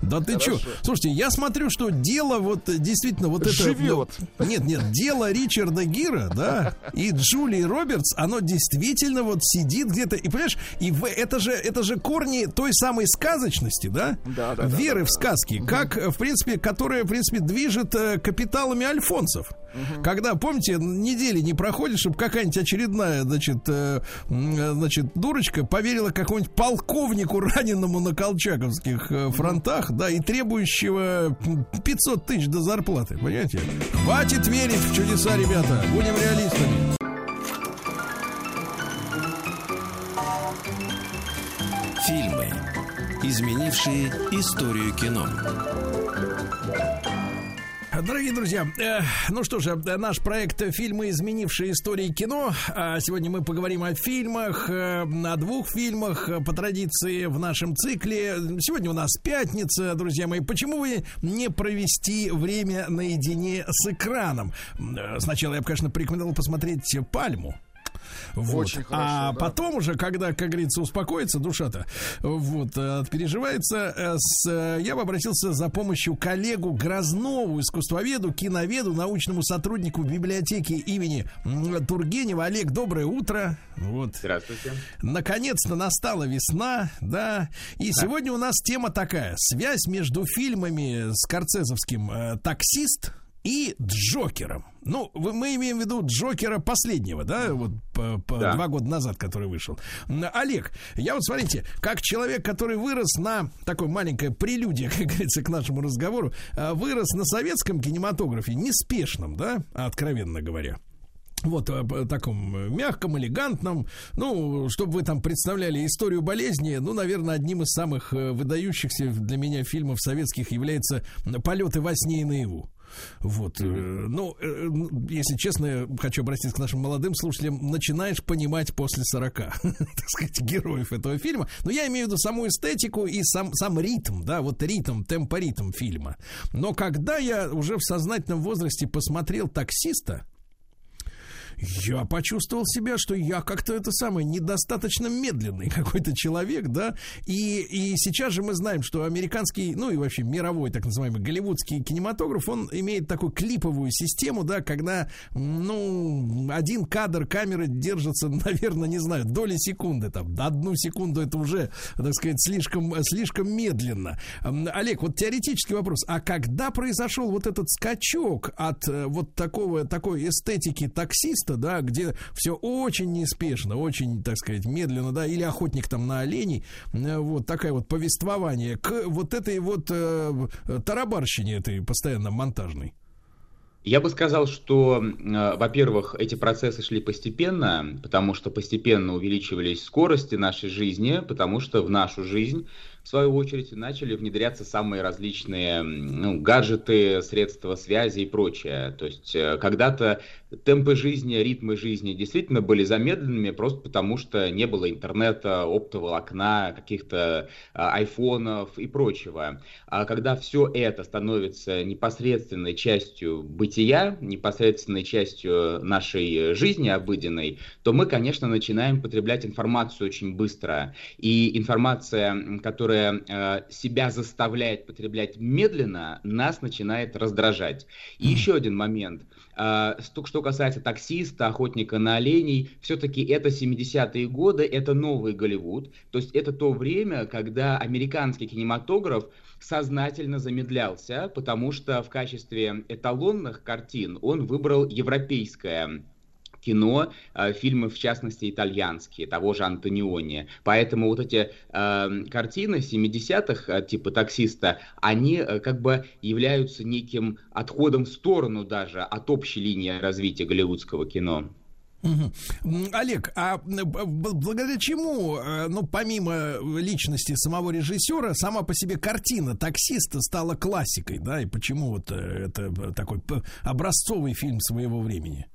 Да ты что? Слушайте, я смотрю, что дело вот э, действительно вот это... Живет. ну, Нет, нет, дело Ричарда Гира, да, и Джулии Робертс, оно действительно вот сидит где-то, и понимаешь, и в, это же это же корни той самой сказочности, да? Да, да, да, Веры да, в сказки, как, э, в принципе, которая, в принципе, движет э, капиталами альфонсов. Когда, помните, недели не проходит, чтобы какая-нибудь очередная, значит, э, э, значит, дурочка поверила какому-нибудь полковнику, раненому на колчаковских э, фронтах, да, и требующего м, 500 тысяч до зарплаты, понимаете? Хватит верить в чудеса, ребята, будем реалистами. Фильмы, изменившие историю кино. Дорогие друзья, э, ну что же, наш проект «Фильмы, изменившие истории кино». А сегодня мы поговорим о фильмах, э, о двух фильмах э, по традиции в нашем цикле. Сегодня у нас пятница, друзья мои. Почему вы не провести время наедине с экраном? Э, Сначала я бы, конечно, порекомендовал посмотреть «Пальму». Вот. Очень хорошо, а да. потом уже, когда, как говорится, успокоится душа-то, вот, э, переживается, э, с, э, я бы обратился за помощью коллегу Грознову, искусствоведу, киноведу, научному сотруднику библиотеки имени Тургенева. Олег, доброе утро. Вот. Здравствуйте. Наконец-то настала весна, да. И сегодня у нас тема такая: связь между фильмами Скорцезовским э, "Таксист" и Джокером. Ну, мы имеем в виду Джокера последнего, да, вот по- по- Да. два года назад, который вышел. Олег, я вот смотрите, как человек, который вырос на такой маленькое прелюдия, как говорится, к нашему разговору, э, вырос на советском кинематографе, неспешном, да, откровенно говоря. Вот п- таком э, мягком, элегантном. Ну, чтобы вы там представляли историю болезни, ну, наверное, одним из самых э, выдающихся для меня фильмов советских является «Полеты во сне и наяву». Вот, э, ну, э, н- если честно, я хочу обратиться к нашим молодым слушателям, начинаешь понимать после 40, так сказать, героев этого фильма. Но я имею в виду саму эстетику и сам, сам ритм, да, вот ритм, темпоритм фильма. Но когда я уже в сознательном возрасте посмотрел «Таксиста», я почувствовал себя, что я как-то это самое недостаточно медленный какой-то человек, да, и, и сейчас же мы знаем, что американский, ну и вообще мировой так называемый голливудский кинематограф, он имеет такую клиповую систему, да, когда, ну, один кадр камеры держится, наверное, не знаю, доли секунды, там, до одну секунду это уже, так сказать, слишком, слишком медленно. Олег, вот теоретический вопрос, а когда произошел вот этот скачок от э, вот такого, такой эстетики таксиста, да, где все очень неспешно, очень, так сказать, медленно, да, или охотник там на оленей, э, вот такая вот повествование к вот этой вот э, тарабарщине этой постоянно монтажной. Я бы сказал, что, э, во-первых, эти процессы шли постепенно, потому что постепенно увеличивались скорости нашей жизни, потому что в нашу жизнь, в свою очередь, начали внедряться самые различные ну, гаджеты, средства связи и прочее. То есть э, когда-то темпы жизни, ритмы жизни действительно были замедленными, просто потому что не было интернета, оптоволокна, каких-то а, айфонов и прочего. А когда все это становится непосредственной частью бытия, непосредственной частью нашей жизни обыденной, то мы, конечно, начинаем потреблять информацию очень быстро. И информация, которая э, себя заставляет потреблять медленно, нас начинает раздражать. И еще один момент. А, Что, что касается таксиста, охотника на оленей, все-таки это 70-е годы, это новый Голливуд. То есть это то время, когда американский кинематограф сознательно замедлялся, потому что в качестве эталонных картин он выбрал европейское кино, э, фильмы, в частности, итальянские, того же Антониони. Поэтому вот эти э, картины 70-х, э, типа «Таксиста», они э, как бы являются неким отходом в сторону даже от общей линии развития голливудского кино. Олег, а благодаря чему, э, ну, помимо личности самого режиссера, сама по себе картина таксиста стала классикой, да, и почему вот это такой образцовый фильм своего времени?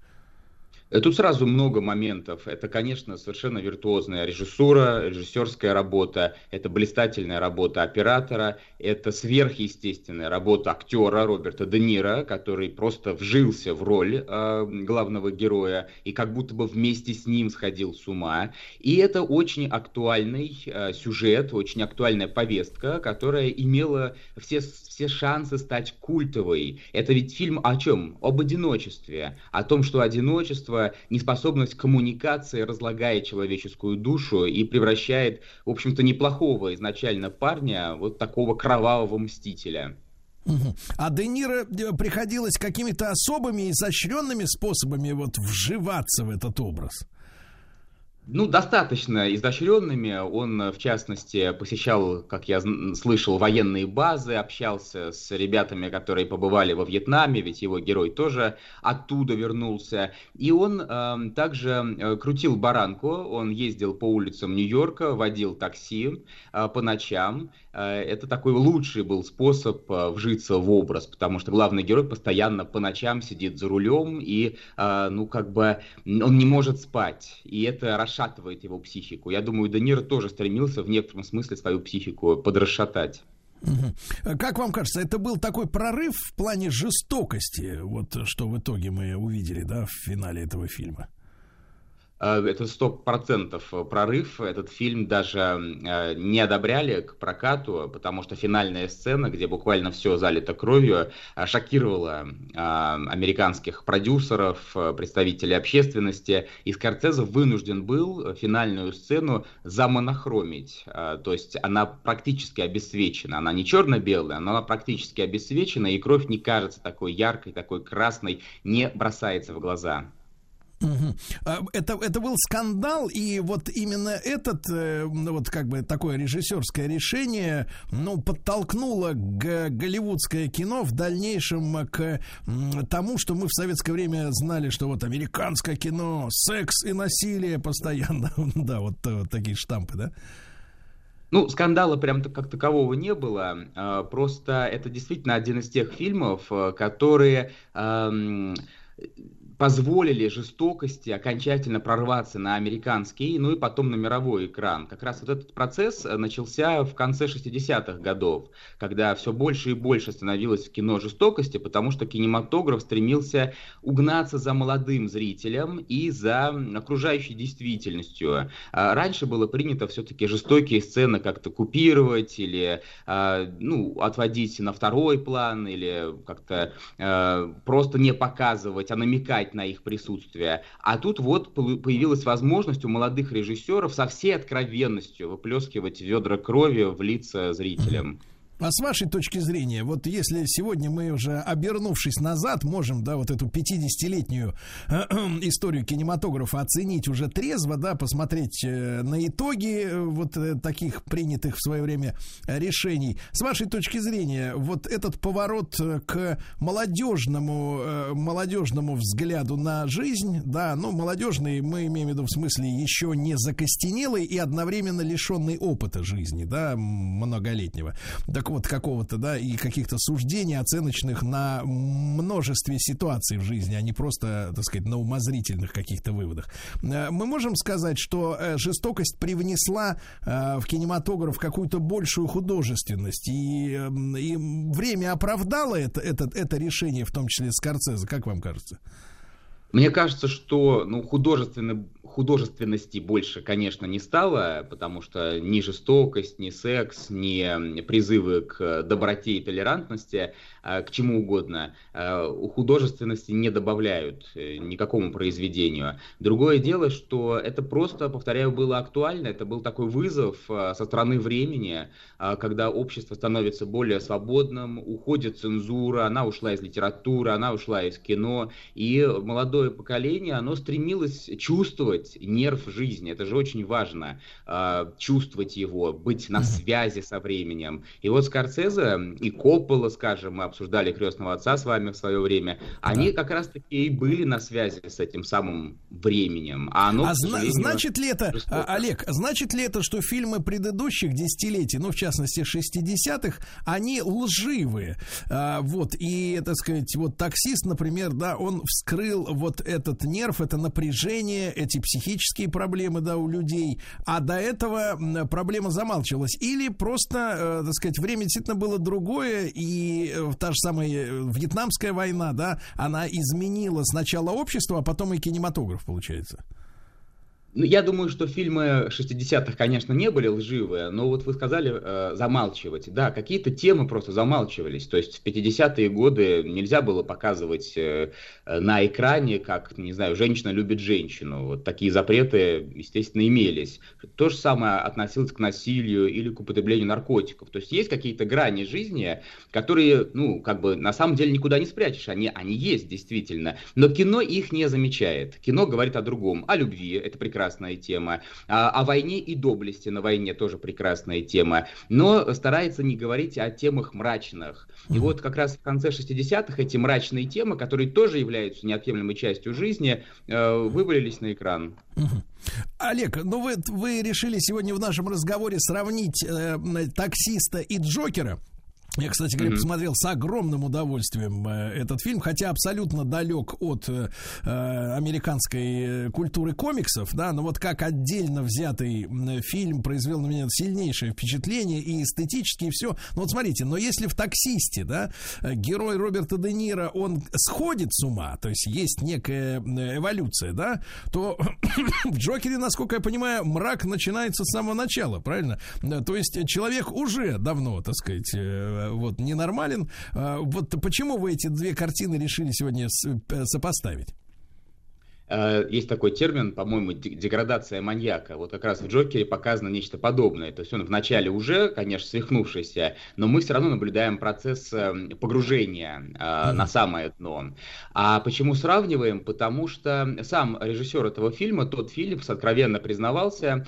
Э, Тут сразу много моментов. Это, конечно, совершенно виртуозная режиссура, режиссерская работа, это блистательная работа оператора, это сверхъестественная работа актера Роберта Де Ниро, который просто вжился в роль э, главного героя и как будто бы вместе с ним сходил с ума. И это очень актуальный э, сюжет, очень актуальная повестка, которая имела все, все шансы стать культовой. Это ведь фильм о чем? Об одиночестве, о том, что одиночество, неспособность коммуникации разлагает человеческую душу и превращает, в общем-то, неплохого изначально парня вот такого кровавого мстителя. А Де Ниро э, приходилось какими-то особыми, изощренными способами вот вживаться в этот образ? Ну, достаточно изощренными. Он, в частности, посещал, как я слышал, военные базы, общался с ребятами, которые побывали во Вьетнаме, ведь его герой тоже оттуда вернулся. И он э, также крутил баранку, он ездил по улицам Нью-Йорка, водил такси э, по ночам. Э, это такой лучший был способ э, вжиться в образ, потому что главный герой постоянно по ночам сидит за рулем и, э, ну, как бы, он не может спать. И это расшатывает его психику. Я думаю, Де тоже стремился в некотором смысле свою психику подрасшатать. Как вам кажется, это был такой прорыв в плане жестокости, вот что в итоге мы увидели, да, в финале этого фильма? Э, это сто процентов прорыв. Этот фильм даже э, не одобряли к прокату, потому что финальная сцена, где буквально все залито кровью, э, шокировала американских продюсеров, представителей общественности. И Скорцезе вынужден был финальную сцену замонохромить. То есть она практически обесцвечена. Она не черно-белая, но она практически обесцвечена, и кровь не кажется такой яркой, такой красной, не бросается в глаза. Угу. Это, это был скандал, и вот именно этот, э, ну, вот как бы такое режиссерское решение, ну, подтолкнуло г- голливудское кино в дальнейшем к тому, что мы в советское время знали, что вот американское кино, секс и насилие постоянно, да, вот, вот такие штампы, да? Ну, скандала прям как такового не было. А, просто это действительно один из тех фильмов, э, которые позволили жестокости окончательно прорваться на американский, ну и потом на мировой экран. Как раз вот этот процесс э, начался в конце 60-х годов, когда все больше и больше становилось кино жестокости, потому что кинематограф стремился угнаться за молодым зрителем и за окружающей действительностью. А раньше было принято все-таки жестокие сцены как-то купировать или а, ну, отводить на второй план, или как-то э, просто не показывать, а намекать на их присутствие. А тут вот появилась возможность у молодых режиссеров со всей откровенностью выплескивать ведра крови в лица зрителям. А с вашей точки зрения, вот если сегодня мы уже, обернувшись назад, можем, да, вот эту 50-летнюю э, историю кинематографа оценить уже трезво, да, посмотреть э, на итоги э, вот таких принятых в свое время решений. С вашей точки зрения, вот этот поворот к молодежному, молодежному взгляду на жизнь, да, ну, молодежный мы имеем в виду в смысле еще не закостенелый и одновременно лишенный опыта жизни, да, многолетнего. Так вот какого-то, да, и каких-то суждений оценочных на множестве ситуаций в жизни, а не просто, так сказать, на умозрительных каких-то выводах. Э, мы можем сказать, что э, жестокость привнесла э, в кинематограф какую-то большую художественность, и, и время оправдало это, это, это решение, в том числе Скорцезе, как вам кажется? Мне кажется, что ну, художественный художественности больше, конечно, не стало, потому что ни жестокость, ни секс, ни призывы к доброте и толерантности, к чему угодно, а, у художественности не добавляют э, никакому произведению. Другое дело, что это просто, повторяю, было актуально, это был такой вызов со стороны времени, когда общество становится более свободным, уходит цензура, она ушла из литературы, она ушла из кино, и молодое поколение, оно стремилось чувствовать нерв жизни. Это же очень важно. Э, чувствовать его, быть на связи со временем. И вот Скорцезе и Коппола, скажем, мы обсуждали «Крестного отца» с вами в свое время, они как раз-таки и были на связи с этим самым временем. А, оно, а зна- значит ли это, жестоко. Олег, значит ли это, что фильмы предыдущих десятилетий, ну, в частности, 60-х, они лживые? А, вот, и, так сказать, вот таксист, например, да, он вскрыл вот этот нерв, это напряжение, эти психические проблемы, да, у людей, а до этого проблема замалчивалась. Или просто, э, так сказать, время действительно было другое, и э, та же самая э, Вьетнамская война, да, она изменила сначала общество, а потом и кинематограф, получается. Ну, я думаю, что фильмы 60-х, конечно, не были лживые, но вот вы сказали э, замалчивать. Да, какие-то темы просто замалчивались. То есть в 50-е годы нельзя было показывать э, на экране, как, не знаю, женщина любит женщину. Вот такие запреты, естественно, имелись. То же самое относилось к насилию или к употреблению наркотиков. То есть есть какие-то грани жизни, которые, ну, как бы на самом деле никуда не спрячешь. Они, они есть действительно. Но кино их не замечает. Кино говорит о другом, о любви. Это прекрасно прекрасная тема. А, о войне и доблести на войне тоже прекрасная тема. Но старается не говорить о темах мрачных. И вот как раз в конце 60-х эти мрачные темы, которые тоже являются неотъемлемой частью жизни, э, вывалились на экран. Олег, ну вы, вы решили сегодня в нашем разговоре сравнить э, таксиста и Джокера. Я, кстати говоря, mm-hmm. посмотрел с огромным удовольствием э, этот фильм, хотя абсолютно далек от э, э американской культуры комиксов, да, но вот как отдельно взятый фильм произвел на меня сильнейшее впечатление и эстетически, и все. Ну вот смотрите, но если в «Таксисте», да, герой Роберта Де Ниро, он сходит с ума, то есть есть некая эволюция, да, то в «Джокере», насколько я понимаю, мрак начинается с самого начала, правильно? То есть человек уже давно, так сказать, э, вот ненормален. А, вот почему вы эти две картины решили сегодня э, сопоставить? Э, есть такой термин, по-моему, деградация маньяка. Вот как раз в Джокере показано нечто подобное. То есть он вначале уже, конечно, свихнувшийся, но мы все равно наблюдаем процесс э, погружения mm-hmm. на самое дно. А почему сравниваем? Потому что сам режиссер этого фильма, тот Филлипс, откровенно признавался,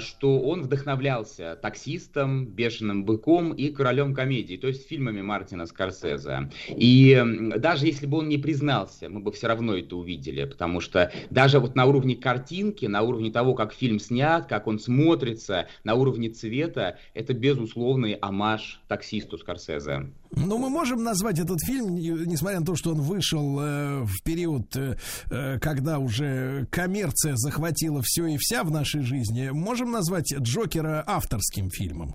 что он вдохновлялся таксистом, бешеным быком и королем комедии, то есть фильмами Мартина Скорсезе. И даже если бы он не признался, мы бы все равно это увидели, потому что что даже вот на уровне картинки, на уровне того, как фильм снят, как он смотрится, на уровне цвета, это безусловный амаш таксисту Скорсезе. Ну, мы можем назвать этот фильм, несмотря на то, что он вышел э, в период, э, э когда уже коммерция захватила все и вся в нашей жизни, можем назвать Джокера авторским фильмом?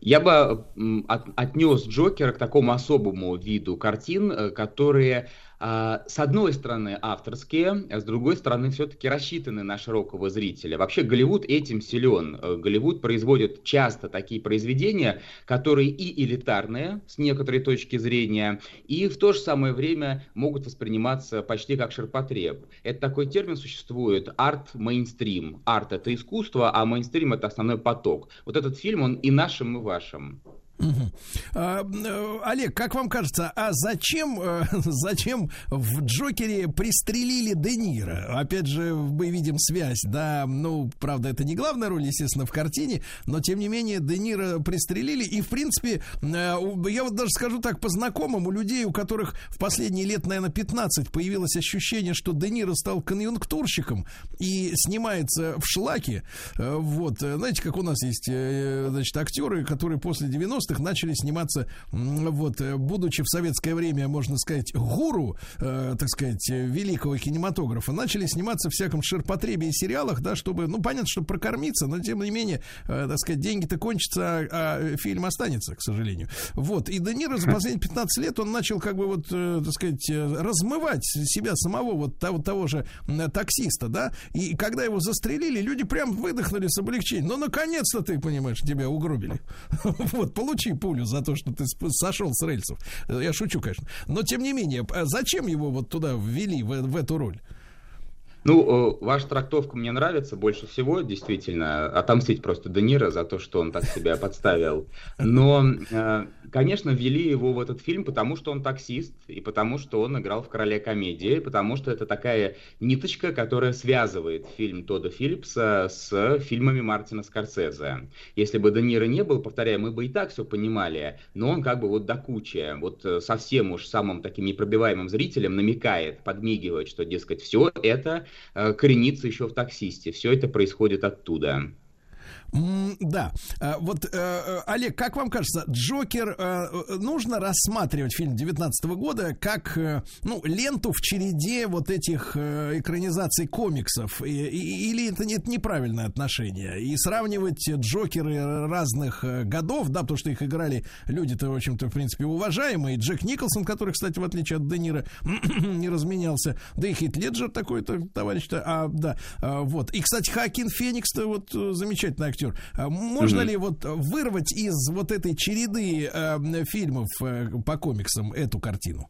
Я бы от, отнес Джокера к такому особому виду картин, э, которые с одной стороны авторские, а с другой стороны все-таки рассчитаны на широкого зрителя. Вообще Голливуд этим силен. Э, Голливуд производит часто такие произведения, которые и элитарные с некоторой точки зрения, и в то же самое время могут восприниматься почти как ширпотреб. Это такой термин существует арт-мейнстрим. Арт это искусство, а мейнстрим это основной поток. Вот этот фильм, он и нашим, и вашим. Угу. А, э, Олег, как вам кажется, а зачем, э, зачем в Джокере пристрелили Де Ниро? Опять же, мы видим связь, да, ну, правда, это не главная роль, естественно, в картине, но, тем не менее, Де Ниро пристрелили, и, в принципе, э, я вот даже скажу так, по знакомым, у людей, у которых в последние лет, наверное, 15 появилось ощущение, что Де Ниро стал конъюнктурщиком и снимается в шлаке, вот, знаете, как у нас есть, значит, актеры, которые после 90 90-х начали сниматься, вот, э, будучи в советское время, можно сказать, гуру, э, так сказать, великого кинематографа, начали сниматься в всяком ширпотребе и сериалах, да, чтобы, ну, понятно, чтобы прокормиться, но, тем не менее, э, так сказать, деньги-то кончатся, а, а фильм останется, к сожалению. Вот, и Де Ниро за последние 15 лет он начал, как бы, вот, э, так сказать, размывать себя самого, вот того, того же таксиста, да, и когда его застрелили, люди прям выдохнули с облегчением. Ну, наконец-то ты, понимаешь, тебя угробили. Вот, получи пулю за то, что ты сошел с рельсов. Я шучу, конечно. Но тем не менее, а зачем его вот туда ввели, в, в эту роль? Ну, ваша трактовка мне нравится больше всего, действительно, отомстить просто Де Ниро за то, что он так себя подставил. Но, э, конечно, ввели его в этот фильм, потому что он таксист, и потому что он играл в «Короле комедии», потому что это такая ниточка, которая связывает фильм Тода Филлипса с фильмами Мартина Скорсезе. Если бы Де Ниро не был, повторяю, мы бы и так все понимали, но он как бы вот до кучи, вот совсем уж самым таким непробиваемым зрителям намекает, подмигивает, что, дескать, все это Э, коренится еще в таксисте. Все это происходит оттуда. Да. А, вот, э, э, Олег, как вам кажется, Джокер э, нужно рассматривать фильм 19 года как ну, ленту в череде вот этих экранизаций комиксов? Или это нет неправильное отношение? И сравнивать Джокеры разных годов, да, потому что их играли люди-то, в общем-то, в принципе, уважаемые. Джек Николсон, который, кстати, в отличие от Де Ниро, не разменялся. Да и Хит Леджер такой-то, товарищ-то. А, да, вот. И, кстати, Хакин Феникс-то вот замечательный актер актер. А можно mm-hmm. ли вот вырвать из вот этой череды э, фильмов э, по комиксам эту картину?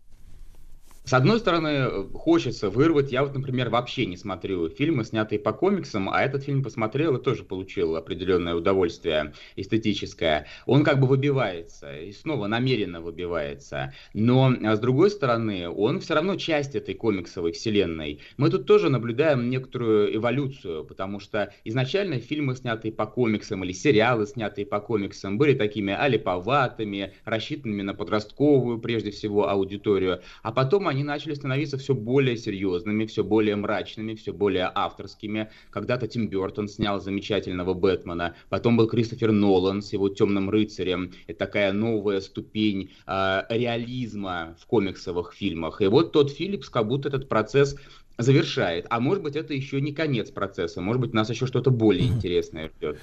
С одной стороны, хочется вырвать. Я вот, например, вообще не смотрю фильмы, снятые по комиксам, а этот фильм посмотрел и тоже получил определенное удовольствие эстетическое. Он как бы выбивается, и снова намеренно выбивается. Но, а с другой стороны, он все равно часть этой комиксовой вселенной. Мы тут тоже наблюдаем некоторую эволюцию, потому что изначально фильмы, снятые по комиксам, или сериалы, снятые по комиксам, были такими алиповатыми, рассчитанными на подростковую, прежде всего, аудиторию. А потом они начали становиться все более серьезными, все более мрачными, все более авторскими. Когда-то Тим Бертон снял замечательного Бэтмена, потом был Кристофер Нолан с его «Темным рыцарем». Это такая новая ступень э, реализма в комиксовых фильмах. И вот тот Филлипс как будто этот процесс завершает. А может быть, это еще не конец процесса. Может быть, нас еще что-то более интересное ждет.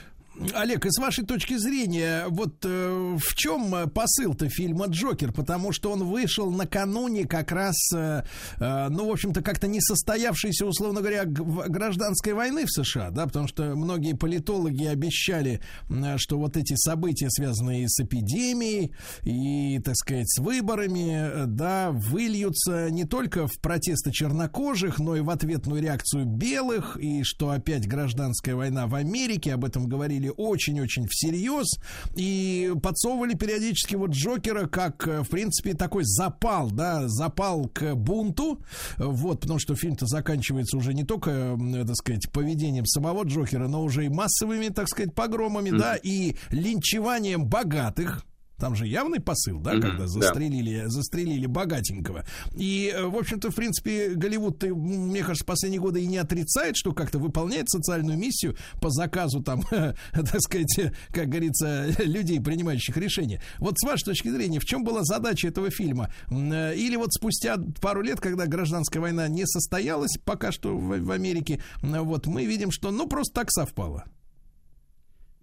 Олег, и с вашей точки зрения, вот э, в чем посыл-то фильма Джокер? Потому что он вышел накануне как раз, э, э, ну, в общем-то, как-то не состоявшейся, условно говоря, гражданской войны в США, да, потому что многие политологи обещали, э, что вот эти события, связанные с эпидемией и, так сказать, с выборами, да, выльются не только в протесты чернокожих, но и в ответную реакцию белых, и что опять гражданская война в Америке, об этом говорили очень-очень всерьез и подсовывали периодически вот Джокера как, э, в принципе, такой запал, да, запал к бунту, вот, потому что фильм-то заканчивается уже не только, так сказать, поведением самого Джокера, но уже и массовыми, так сказать, погромами, mm-hmm. да, и линчеванием богатых, там же явный посыл, да, mm-hmm, когда застрелили, да. застрелили богатенького. И, э, в общем-то, в принципе, Голливуд, мне кажется, последние годы и не отрицает, что как-то выполняет социальную миссию по заказу, там, так сказать, как говорится, людей, принимающих решения. Вот с вашей точки зрения, в чем была задача этого фильма? Э, или вот спустя пару лет, когда гражданская война не состоялась пока что в, в Америке, вот мы видим, что, ну, просто так совпало.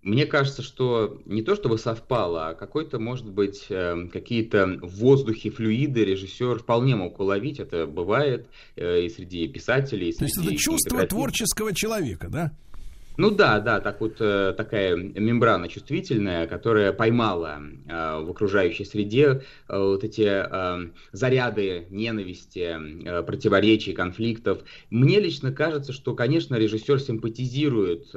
Мне кажется, что не то чтобы совпало, а какой-то, может быть, эм, какие-то в воздухе флюиды режиссер вполне мог уловить. Это бывает э, и среди писателей. И среди То есть это чувство творческого человека, да? Ну да, да, так вот э, такая мембрана чувствительная, которая поймала э, в окружающей среде э, вот эти заряды ненависти, противоречий, конфликтов. Мне лично кажется, что, конечно, режиссер симпатизирует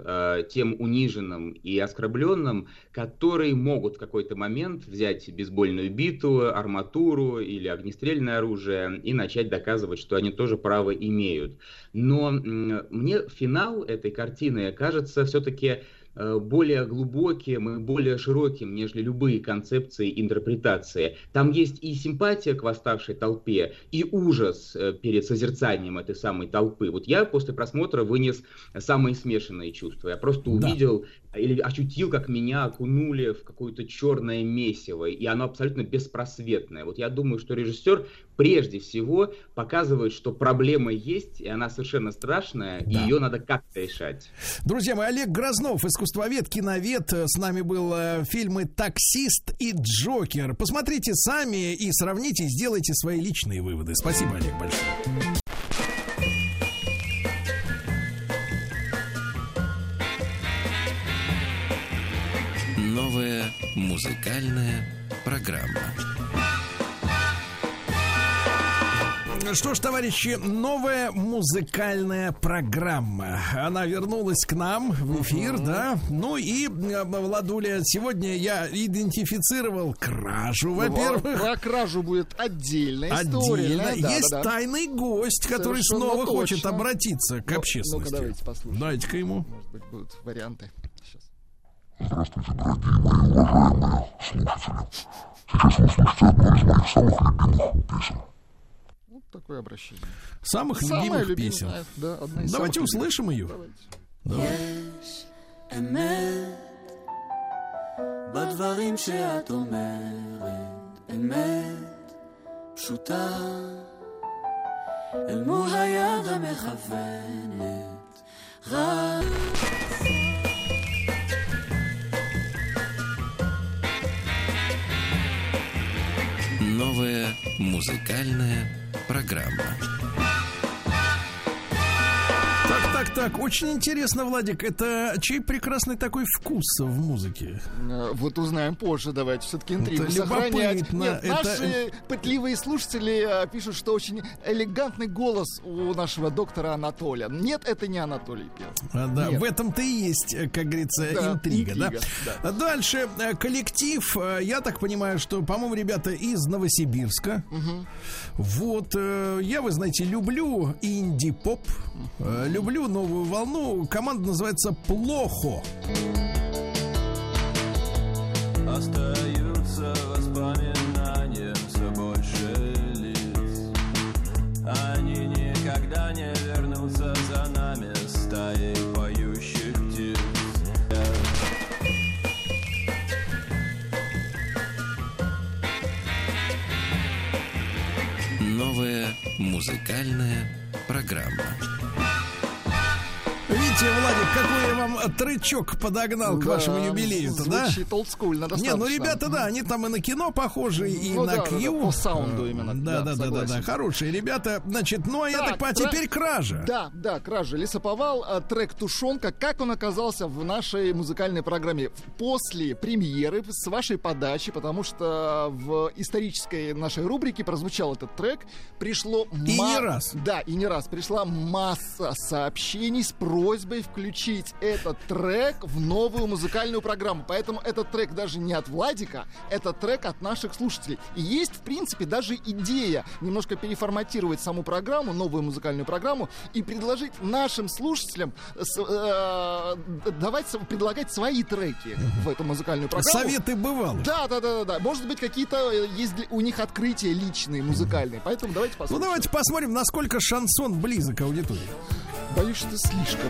тем униженным и оскорбленным, которые могут в какой-то момент взять бейсбольную биту, арматуру или огнестрельное оружие и начать доказывать, что они тоже право имеют. Но мне финал этой картины кажется все-таки Э, более глубоким и более широким, нежели любые концепции интерпретации. Там есть и симпатия к восставшей толпе, и ужас э, перед созерцанием этой самой толпы. Вот я после просмотра вынес самые смешанные чувства. Я просто увидел. Или ощутил, как меня окунули в какое-то черное месиво, и оно абсолютно беспросветное. Вот я думаю, что режиссер прежде всего показывает, что проблема есть, и она совершенно страшная, да. и ее надо как-то решать. Друзья мои, Олег Грознов, искусствовед, киновед, с нами был э, фильмы «Таксист» и «Джокер». Посмотрите сами и сравните, сделайте свои личные выводы. Спасибо, Олег, большое. Новая музыкальная программа. Что ж, товарищи, новая музыкальная программа. Она вернулась к нам в эфир, uh-huh. да. Ну и, э, Владуля, сегодня я идентифицировал кражу, во-первых. Про кражу будет отдельная история. Отдельно. Да, Есть да, да. тайный гость, который Совершенно снова точно. хочет обратиться к ну, общественности. Ну-ка, давайте послушаем. Дайте-ка ему. Может быть, будут варианты. Сейчас. Здравствуйте, дорогие мои уважаемые слушатели. Сейчас вы услышите одну из моих самых любимых песен такое обращение. Самых Самая любимых любимая, песен. Да, одна из Давайте услышим ее. Давайте. בדברים שאת אומרת, אמת פשוטה, אל מול היד המכוונת, רק... Новая музыкальная программа. Так, так, очень интересно, Владик, это чей прекрасный такой вкус в музыке? Э, Вот узнаем позже, давайте все-таки интригу Это сохранять. Нет, это- наши пытливые слушатели э, пишут, что очень элегантный голос у нашего доктора Анатолия. Нет, это не Анатолий пел. А, да, Нет. в этом-то и есть, э, как говорится, Да, интрига, да? интрига, да. А Дальше коллектив, я так понимаю, что, по-моему, ребята из Новосибирска. Вот, э, я, вы знаете, люблю инди-поп, люблю новую волну. Команда называется Плохо. Остаются воспоминания все больше лиц Они никогда не вернутся за нами стаей поющих птиц Новая музыкальная программа. Видите, Владик, какой я вам трычок подогнал к вашему юбилею-то, да? Звучит олдскульно Не, ну ребята, да, они там и на кино похожи, и Ну на да, Кью. да, по саунду именно, Да, да, да, да, да, хорошие ребята. Значит, ну а я так понимаю, кра- теперь кража. Да, да, кража. Лесоповал, а, трек «Тушенка». Как он оказался в нашей музыкальной программе? После премьеры, с вашей подачи, потому что в исторической нашей рубрике прозвучал этот трек. Пришло... И не раз. Да, и не раз. Пришла масса сообщений с просьбой включить этот трек в новую музыкальную программу. Поэтому этот трек даже не от Владика, это трек от наших слушателей. И есть, в принципе, даже идея немножко переформатировать саму программу, новую музыкальную программу, и предложить нашим слушателям с- э, давать, предлагать свои треки в эту музыкальную программу. Советы бывало. Да, да, да, да, да. Может быть, какие-то э, есть у них открытия личные, музыкальные. Поэтому давайте Ну посмотрим. давайте посмотрим, насколько шансон близок к аудитории. Боюсь, что слишком.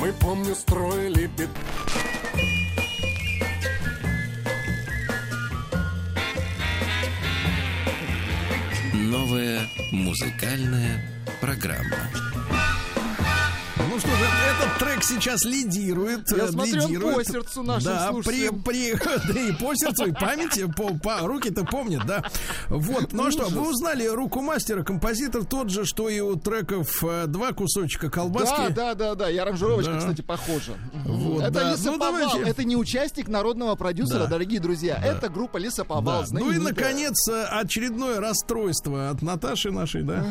Мы, помню, строили бит... Новая музыкальная программа. Ну что же, этот трек сейчас лидирует. Я э, смотрю, лидирует. по сердцу нашим да, при, слушателям. при, да и по сердцу, и памяти, по, по руки-то помнят, да. Вот, ну а что, вы узнали руку мастера, композитор тот же, что и у треков э, два кусочка колбаски. Да, да, да, да. И аранжировочка, Да. кстати, похожа. Вот, это да. Ну, Лесоповал. давайте. Это не участник народного продюсера, Да. дорогие друзья. Да. Это группа Лесоповал. Да. Ну и, наконец, э, очередное расстройство от Наташи нашей, да?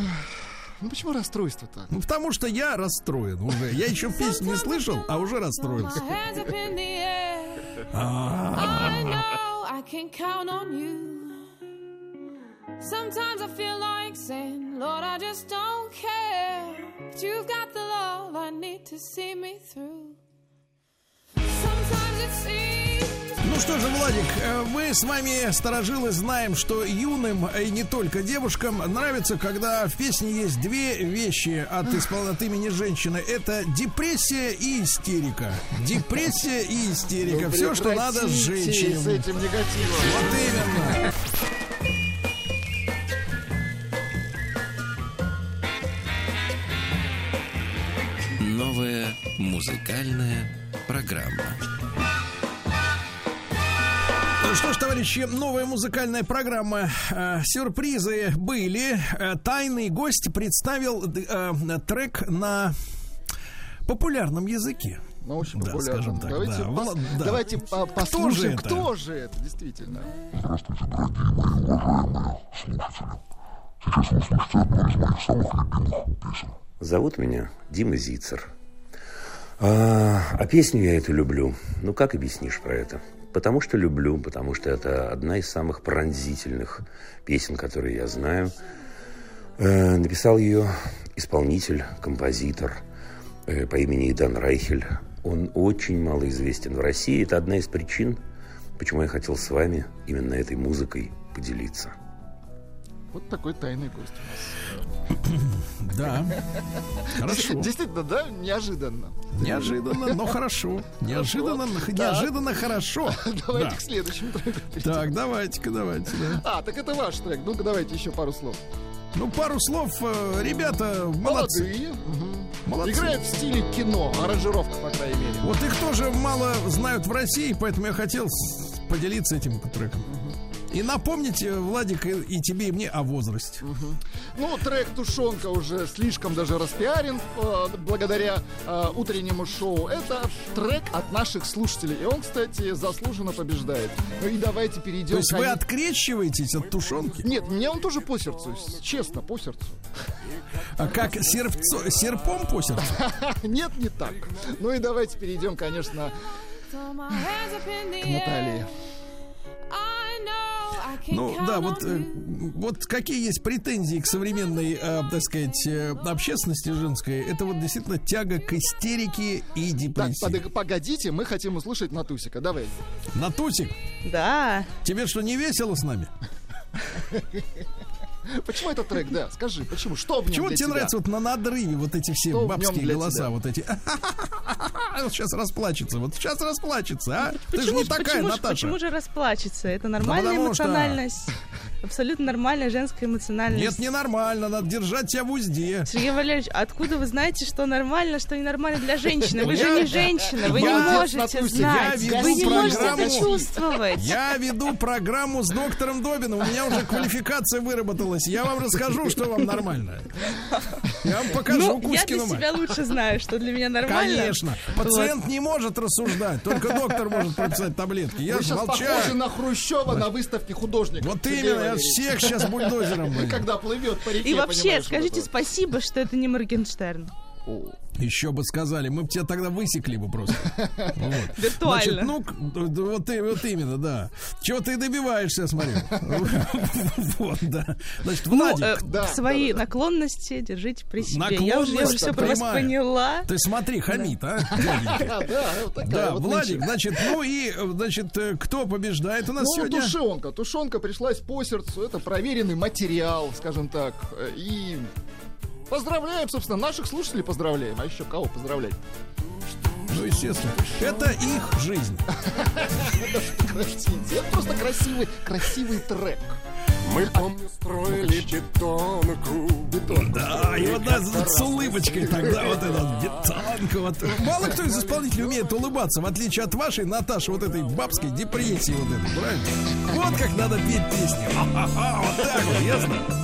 Ну почему расстройство-то? Ну, потому что я расстроен уже. Я еще песню не слышал, а уже расстроен. My hands up in the air. А. I know I can count on you. Sometimes I feel like saying, Lord, I just don't care. But you've got the love I need to see me through. Sometimes it seems. Ну что же, Владик, э, мы с вами, сторожилы, знаем, что юным и не только девушкам нравится, когда в песне есть две вещи от, испол- от имени женщины. Это депрессия и истерика. Депрессия и истерика. Ну, Все, что надо с женщиной. с этим негативом. Вот именно. Новая музыкальная программа. Ну что ж, товарищи, новая музыкальная программа. Э, Сюрпризы были. Э, Тайный гость представил э, трек на популярном языке. Ну, очень Да, популярно. скажем так, давайте да. пос- да. давайте по- Кто послушаем, же это? кто же это, действительно. Здравствуйте, дорогие мои уважаемые слушатели. Сейчас вы услышите одну из моих самых любимых песен. Зовут меня Дима Зицер. А, а песню я эту люблю. Ну, как объяснишь про это? Потому что люблю, потому что это одна из самых пронзительных песен, которые я знаю. Э, написал ее исполнитель, композитор э, по имени Идан Райхель. Он очень малоизвестен в России. Это одна из причин, почему я хотел с вами именно этой музыкой поделиться. Вот такой тайный гость у нас. Да. Хорошо. Действительно, да? Неожиданно. Неожиданно, но хорошо. Неожиданно, неожиданно хорошо. Давайте Да. к следующему треку. Так, давайте-ка, давайте. да. А, так это ваш трек. Ну-ка, давайте еще пару слов. Ну, пару слов, э, ребята, молодцы. Молодые. Молодцы. Играют в стиле кино, аранжировка, по крайней мере. Вот их тоже мало знают в России, поэтому я хотел поделиться этим треком. И напомнить, э, Владик, и, и тебе, и мне о возрасте. Ну, трек «Тушенка» уже слишком даже распиарен э, благодаря э, утреннему шоу. Это трек от наших слушателей. И он, кстати, заслуженно побеждает. Ну и давайте перейдем... То есть вы открещиваетесь от тушенки? Нет, мне он тоже по сердцу, честно, по сердцу. А как серпцо- серпом по сердцу? Нет, не так. Ну и давайте перейдем, конечно, к Наталье. I know Ну да, вот, э, вот какие есть претензии к современной, э, так сказать, э, общественности женской, это вот действительно тяга к истерике и Так, депрессии. под- погодите, мы хотим услышать Натусика. Давай. Натусик, Да. тебе что, не весело с нами? Почему этот трек, да? Скажи, почему? Что в нем Почему для тебе тебя? нравятся вот на надрыве вот эти все Что бабские голоса, тебя? вот эти? Вот сейчас расплачется, вот сейчас расплачется, а? Ты же Почему, не такая, почему, Наташа. почему же расплачется? Это нормальная что- эмоциональность. Абсолютно нормальная женская эмоциональность. Нет, ненормально, надо держать себя в узде. Сергей Валерьевич, откуда вы знаете, что нормально, что ненормально для женщины? Вы же не женщина, вы не можете знать, вы не можете это чувствовать. Я веду программу с доктором Добиным. У меня уже квалификация выработалась. Я вам расскажу, что вам нормально. Я вам покажу Ну, я для себя лучше знаю, что для меня нормально. Конечно. Пациент не может рассуждать. Только доктор может прописать таблетки. Я же молчаю. на Хрущева на выставке художников. Вот именно, я Валерьевич. всех сейчас бульдозером. Когда плывет по реке, И вообще, скажите спасибо, что это не Моргенштерн. Еще бы сказали, мы бы тебя тогда высекли бы просто. Вот. Виртуально. Значит, ну, вот, ты, вот именно, да. Чего ты добиваешься, смотрю. Вот, да. Значит, Ну, Владик. э, свои наклонности держите при себе. Я уже, я уже Наклонность все про вас поняла. Ты смотри, хамит, а? Да, да, вот такая Да, вот Владик, значит, ну и, значит, э, кто побеждает у нас Ну, сегодня? тушенка. Тушенка пришлась по сердцу. Это проверенный материал, скажем так. Э, И поздравляем, собственно, наших слушателей поздравляем. А еще кого поздравлять? Ну, естественно. Это их жизнь. Это просто красивый, красивый трек. Мы, помню, строили бетонку. Да, и вот да, с улыбочкой тогда вот этот бетонка. Вот. Мало кто из исполнителей умеет улыбаться, в отличие от вашей, Наташи, вот этой бабской депрессии вот этой, правильно? Вот как надо петь песни. Вот так вот, ясно?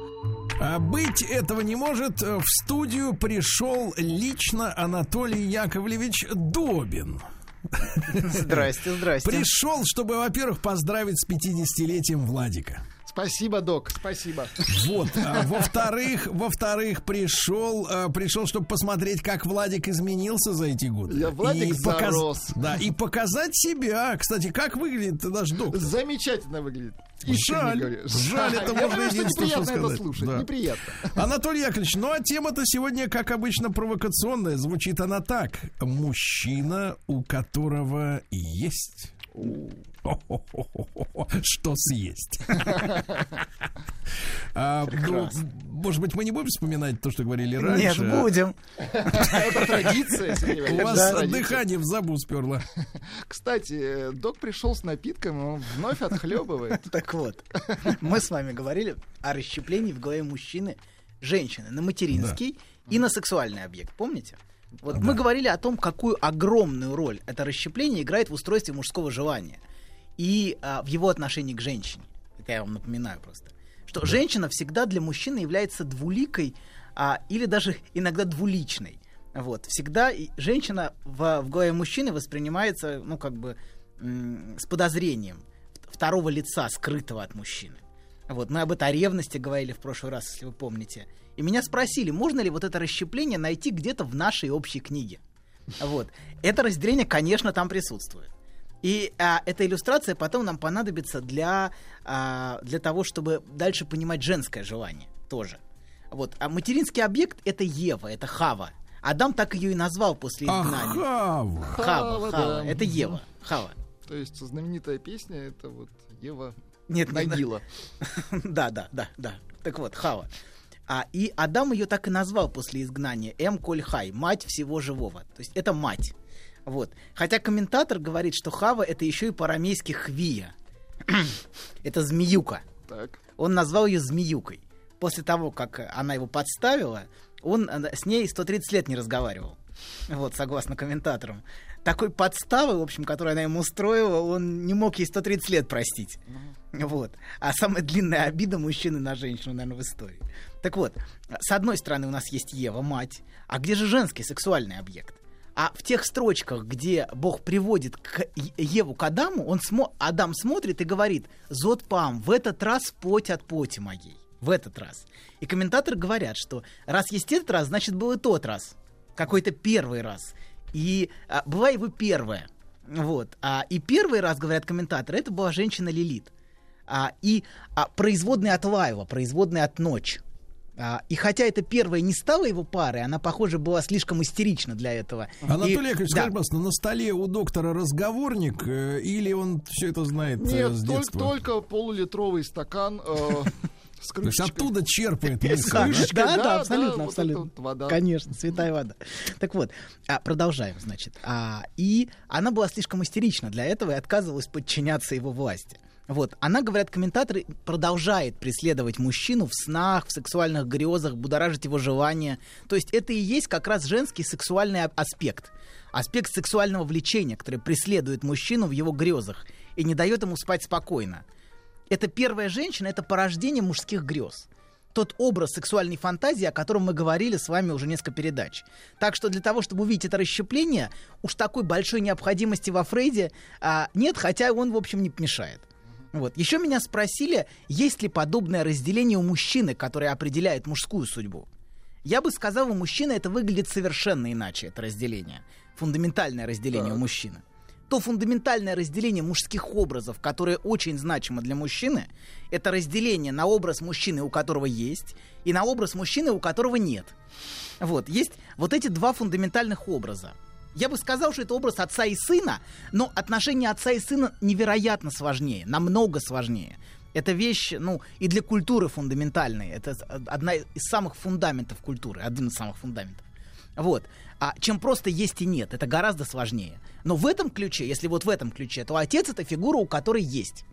А быть этого не может. В студию пришел лично Анатолий Яковлевич Добин. Здрасте, здрасте. Пришел, чтобы, во-первых, поздравить с 50-летием Владика. Спасибо, док, спасибо. Вот. А, во-вторых, во-вторых, пришел, а, пришел, чтобы посмотреть, как Владик изменился за эти годы. Я Владик зарос. Да, и показать себя. Кстати, как выглядит наш доктор? Замечательно выглядит. Искренне Жаль, говорю. жаль, это можно что единственное, что неприятно сказать. слушать, Да. неприятно. Анатолий Яковлевич, ну а тема-то сегодня, как обычно, провокационная. Звучит она так. Мужчина, у которого есть... Что съесть? А, ну, может быть, мы не будем вспоминать то, что говорили Нет, раньше? будем. Это традиция, Сергей У вас да, дыхание в забу сперло. Кстати, э, док пришел с напитком, и он вновь отхлебывает. Так вот, мы с вами говорили о расщеплении в голове мужчины, женщины на материнский и на сексуальный объект. Помните? Вот мы говорили о том, какую огромную роль это расщепление играет в устройстве мужского желания и а, в его отношении к женщине. Это я вам напоминаю просто. Что женщина всегда для мужчины является двуликой а, или даже иногда двуличной. Вот. Всегда женщина в, в голове мужчины воспринимается, ну, как бы, с подозрением второго лица, скрытого от мужчины. Вот, мы об этой ревности говорили в прошлый раз, если вы помните. И меня спросили, можно ли вот это расщепление найти где-то в нашей общей книге. Вот. Это разделение, конечно, там присутствует. И а, эта иллюстрация потом нам понадобится для, а, для того, чтобы дальше понимать женское желание тоже. Вот. А материнский объект — это Ева, это Хава. Адам так ее и назвал после А, изгнания. Хава. Хава, Хава, Хава. да. Это Ева. Хава. То есть знаменитая песня это вот Ева Нет, не- Нагила. Да, да, да, да. Так вот, Хава. А, и Адам ее так и назвал после изгнания. Эм Коль Хай, мать всего живого. То есть это мать. Вот. Хотя комментатор говорит, что Хава это еще и по-арамейски хвия. это змеюка. Так. Он назвал ее змеюкой. После того, как она его подставила, он э, с ней 130 лет не разговаривал. Вот, согласно комментаторам. Такой подставы, в общем, которую она ему устроила, он не мог ей 130 лет простить. Вот. А самая длинная обида мужчины на женщину, наверное, в истории. Так вот, с одной стороны у нас есть Ева, мать. А где же женский сексуальный объект? А в тех строчках, где Бог приводит к Еву к Адаму, он смо- Адам смотрит и говорит, «Зод пам, в этот раз плоть от плоти моей». В этот раз. И комментаторы говорят, что раз есть этот раз, значит был и тот раз. Какой-то первый раз. И а, была его первая. Вот. А, и первый раз, говорят комментаторы, это была женщина Лилит. А, и а, производная от Лайла, производная от Ночь. А, и хотя это первая не стала его парой, она, похоже, была слишком истерична для этого. Анатолий Яковлевич, да. скажи, пожалуйста, на столе у доктора разговорник э, или он все это знает э, Нет, с толь- детства? только полулитровый стакан э, с То есть крышечкой. оттуда черпает Да, да, крышечкой, абсолютно, абсолютно. Конечно, святая вода. Так вот, а, продолжаем, значит. А, и она была слишком истерична для этого и отказывалась подчиняться его власти. Вот, она, говорят комментаторы, продолжает преследовать мужчину в снах, в сексуальных грезах, будоражить его желания. То есть это и есть как раз женский сексуальный аспект. Аспект сексуального влечения, который преследует мужчину в его грезах и не дает ему спать спокойно. Это первая женщина, это порождение мужских грез. Тот образ сексуальной фантазии, о котором мы говорили с вами уже несколько передач. Так что для того, чтобы увидеть это расщепление, уж такой большой необходимости во Фрейде а, нет, хотя он, в общем, не помешает. Вот. Еще меня спросили, есть ли подобное разделение у мужчины, которое определяет мужскую судьбу. Я бы сказал, у мужчины это выглядит совершенно иначе, это разделение. Фундаментальное разделение у мужчины. То фундаментальное разделение мужских образов, которое очень значимо для мужчины, это разделение на образ мужчины, у которого есть, и на образ мужчины, у которого нет. Вот, есть вот эти два фундаментальных образа. Я бы сказал, что это образ отца и сына, но отношения отца и сына невероятно сложнее, намного сложнее. Это вещь, ну, и для культуры фундаментальная. Это с- одна из самых фундаментов культуры, один из самых фундаментов. Вот. А чем просто есть и нет, это гораздо сложнее. Но в этом ключе, если вот в этом ключе, то отец это фигура, у которой есть.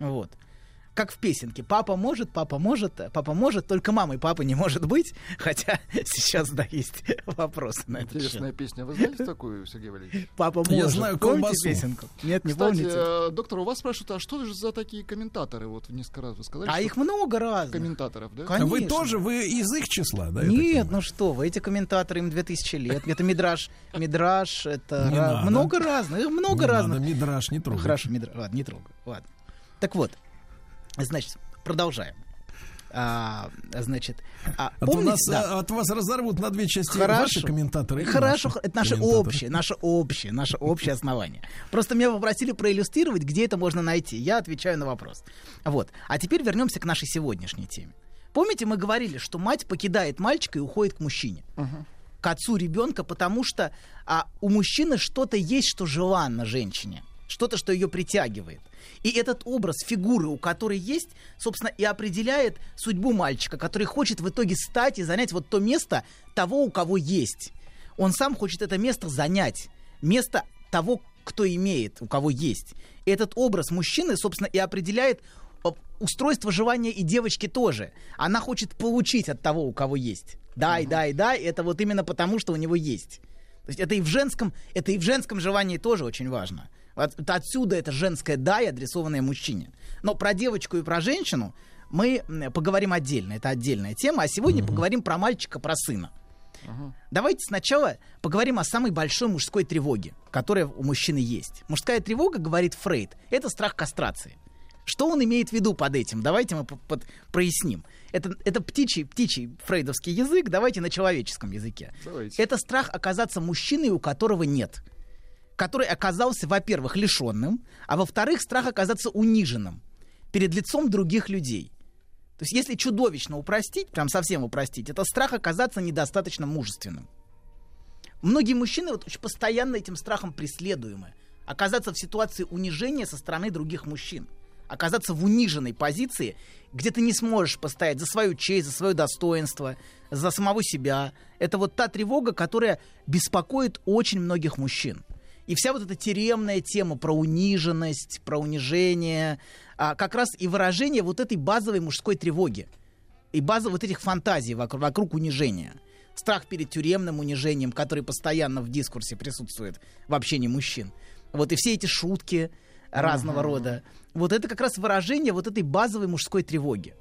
Вот. Как в песенке. Папа может, папа может, папа может, только мамой папы не может быть. Хотя сейчас, да, есть вопросы на это. Интересная песня. Вы знаете такую, Сергей Валерьевич? Папа Я может. знаю Помните колбасу. песенку? Нет, не Кстати, помните? э, доктор, у вас спрашивают, а что же за такие комментаторы? Вот несколько раз вы сказали. А их много разных. комментаторов, да? Конечно. Вы тоже, вы из их числа, да? я Нет, ну что вы, эти комментаторы, им 2000 лет. Это Мидраж, Мидраж, это много разных, их много Не разных. надо, Мидраш не трогай. Хорошо, Мидраж, ладно, не трогаю, ладно. Так вот, значит, продолжаем. А, значит, а, А помните, нас, да. а, от вас разорвут на две части Хорошо. ваши комментаторы. Хорошо, наши это наше общее, наше общее, наше общее основание. Просто меня попросили проиллюстрировать, где это можно найти. Я отвечаю на вопрос. Вот. А теперь вернемся к нашей сегодняшней теме. Помните, мы говорили, что мать покидает мальчика и уходит к мужчине, к отцу ребенка, потому что а, у мужчины что-то есть, что желанно женщине, что-то, что ее притягивает. И этот образ фигуры, у которой есть, собственно, и определяет судьбу мальчика, который хочет в итоге стать и занять вот то место того, у кого есть. Он сам хочет это место занять. Место того, кто имеет, у кого есть. И этот образ мужчины, собственно, и определяет э, устройство желания и девочки тоже. Она хочет получить от того, у кого есть. Дай, дай, дай. Это вот именно потому, что у него есть. То есть это и в женском, это и в женском желании тоже очень важно. Вот отсюда это женское дай, адресованное мужчине. Но про девочку и про женщину мы поговорим отдельно. Это отдельная тема. А сегодня поговорим про мальчика, про сына. Давайте сначала поговорим о самой большой мужской тревоге, которая у мужчины есть. Мужская тревога, говорит Фрейд, это страх кастрации. Что он имеет в виду под этим? Давайте мы по- под- проясним. Это, это птичий, птичий фрейдовский язык, давайте на человеческом языке. Давайте. Это страх оказаться мужчиной, у которого нет. Который оказался, во-первых, лишенным, а во-вторых, страх оказаться униженным перед лицом других людей. То есть, если чудовищно упростить, прям совсем упростить, это страх оказаться недостаточно мужественным. Многие мужчины вот очень постоянно этим страхом преследуемы. Оказаться в ситуации унижения со стороны других мужчин. Оказаться в униженной позиции, где ты не сможешь постоять за свою честь, за свое достоинство, за самого себя. Это вот та тревога, которая беспокоит очень многих мужчин. И вся вот эта тюремная тема про униженность, про унижение, а, как раз и выражение вот этой базовой мужской тревоги. И база вот этих фантазий вокруг, вокруг унижения. Страх перед тюремным унижением, который постоянно в дискурсе присутствует в общении мужчин. Вот и все эти шутки разного Ага. рода. Вот это как раз выражение вот этой базовой мужской тревоги.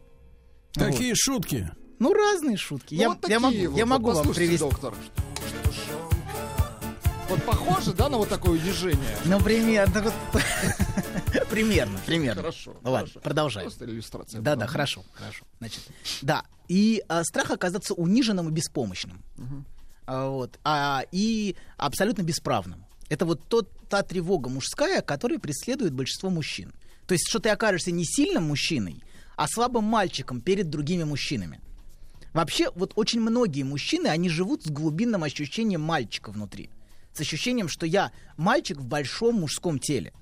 Какие шутки? Ну, разные шутки. Ну, я, вот я такие могу, вот, я вот могу вам привести. доктор. Вот похоже, да, на вот такое унижение? Ну, примерно. примерно, примерно. Хорошо, Ну, ладно, хорошо. продолжаем. Просто иллюстрация Да, да, хорошо, хорошо. Значит, да. И а, страх оказаться униженным и беспомощным. Мгм. А, вот, а, и абсолютно бесправным. Это вот тот, та тревога мужская, которая преследует большинство мужчин. То есть, что ты окажешься не сильным мужчиной, а слабым мальчиком перед другими мужчинами. Вообще, вот очень многие мужчины, они живут с глубинным ощущением мальчика внутри. С ощущением, что я мальчик в большом мужском теле.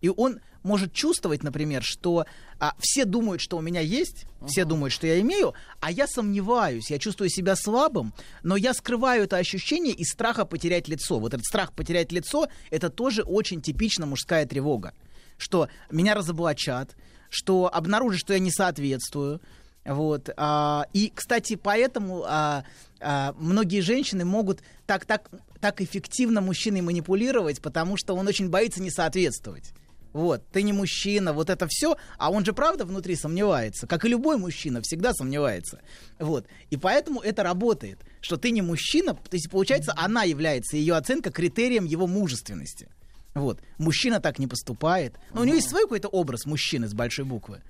И он может чувствовать, например, что а, все думают, что у меня есть, все думают, что я имею, а я сомневаюсь, я чувствую себя слабым, но я скрываю это ощущение из страха потерять лицо. Вот этот страх потерять лицо, это тоже очень типично мужская тревога. Что меня разоблачат, что обнаружат, что я не соответствую. Вот. а, и, кстати, поэтому а, а, многие женщины могут так, так, так эффективно мужчиной манипулировать, потому что он очень боится не соответствовать. Вот, ты не мужчина, вот это все, а он же правда внутри сомневается, как и любой мужчина всегда сомневается. Вот, и поэтому это работает, что ты не мужчина, то есть получается, она является ее оценка критерием его мужественности. Вот, мужчина так не поступает. Но у него есть свой какой-то образ мужчины с большой буквы.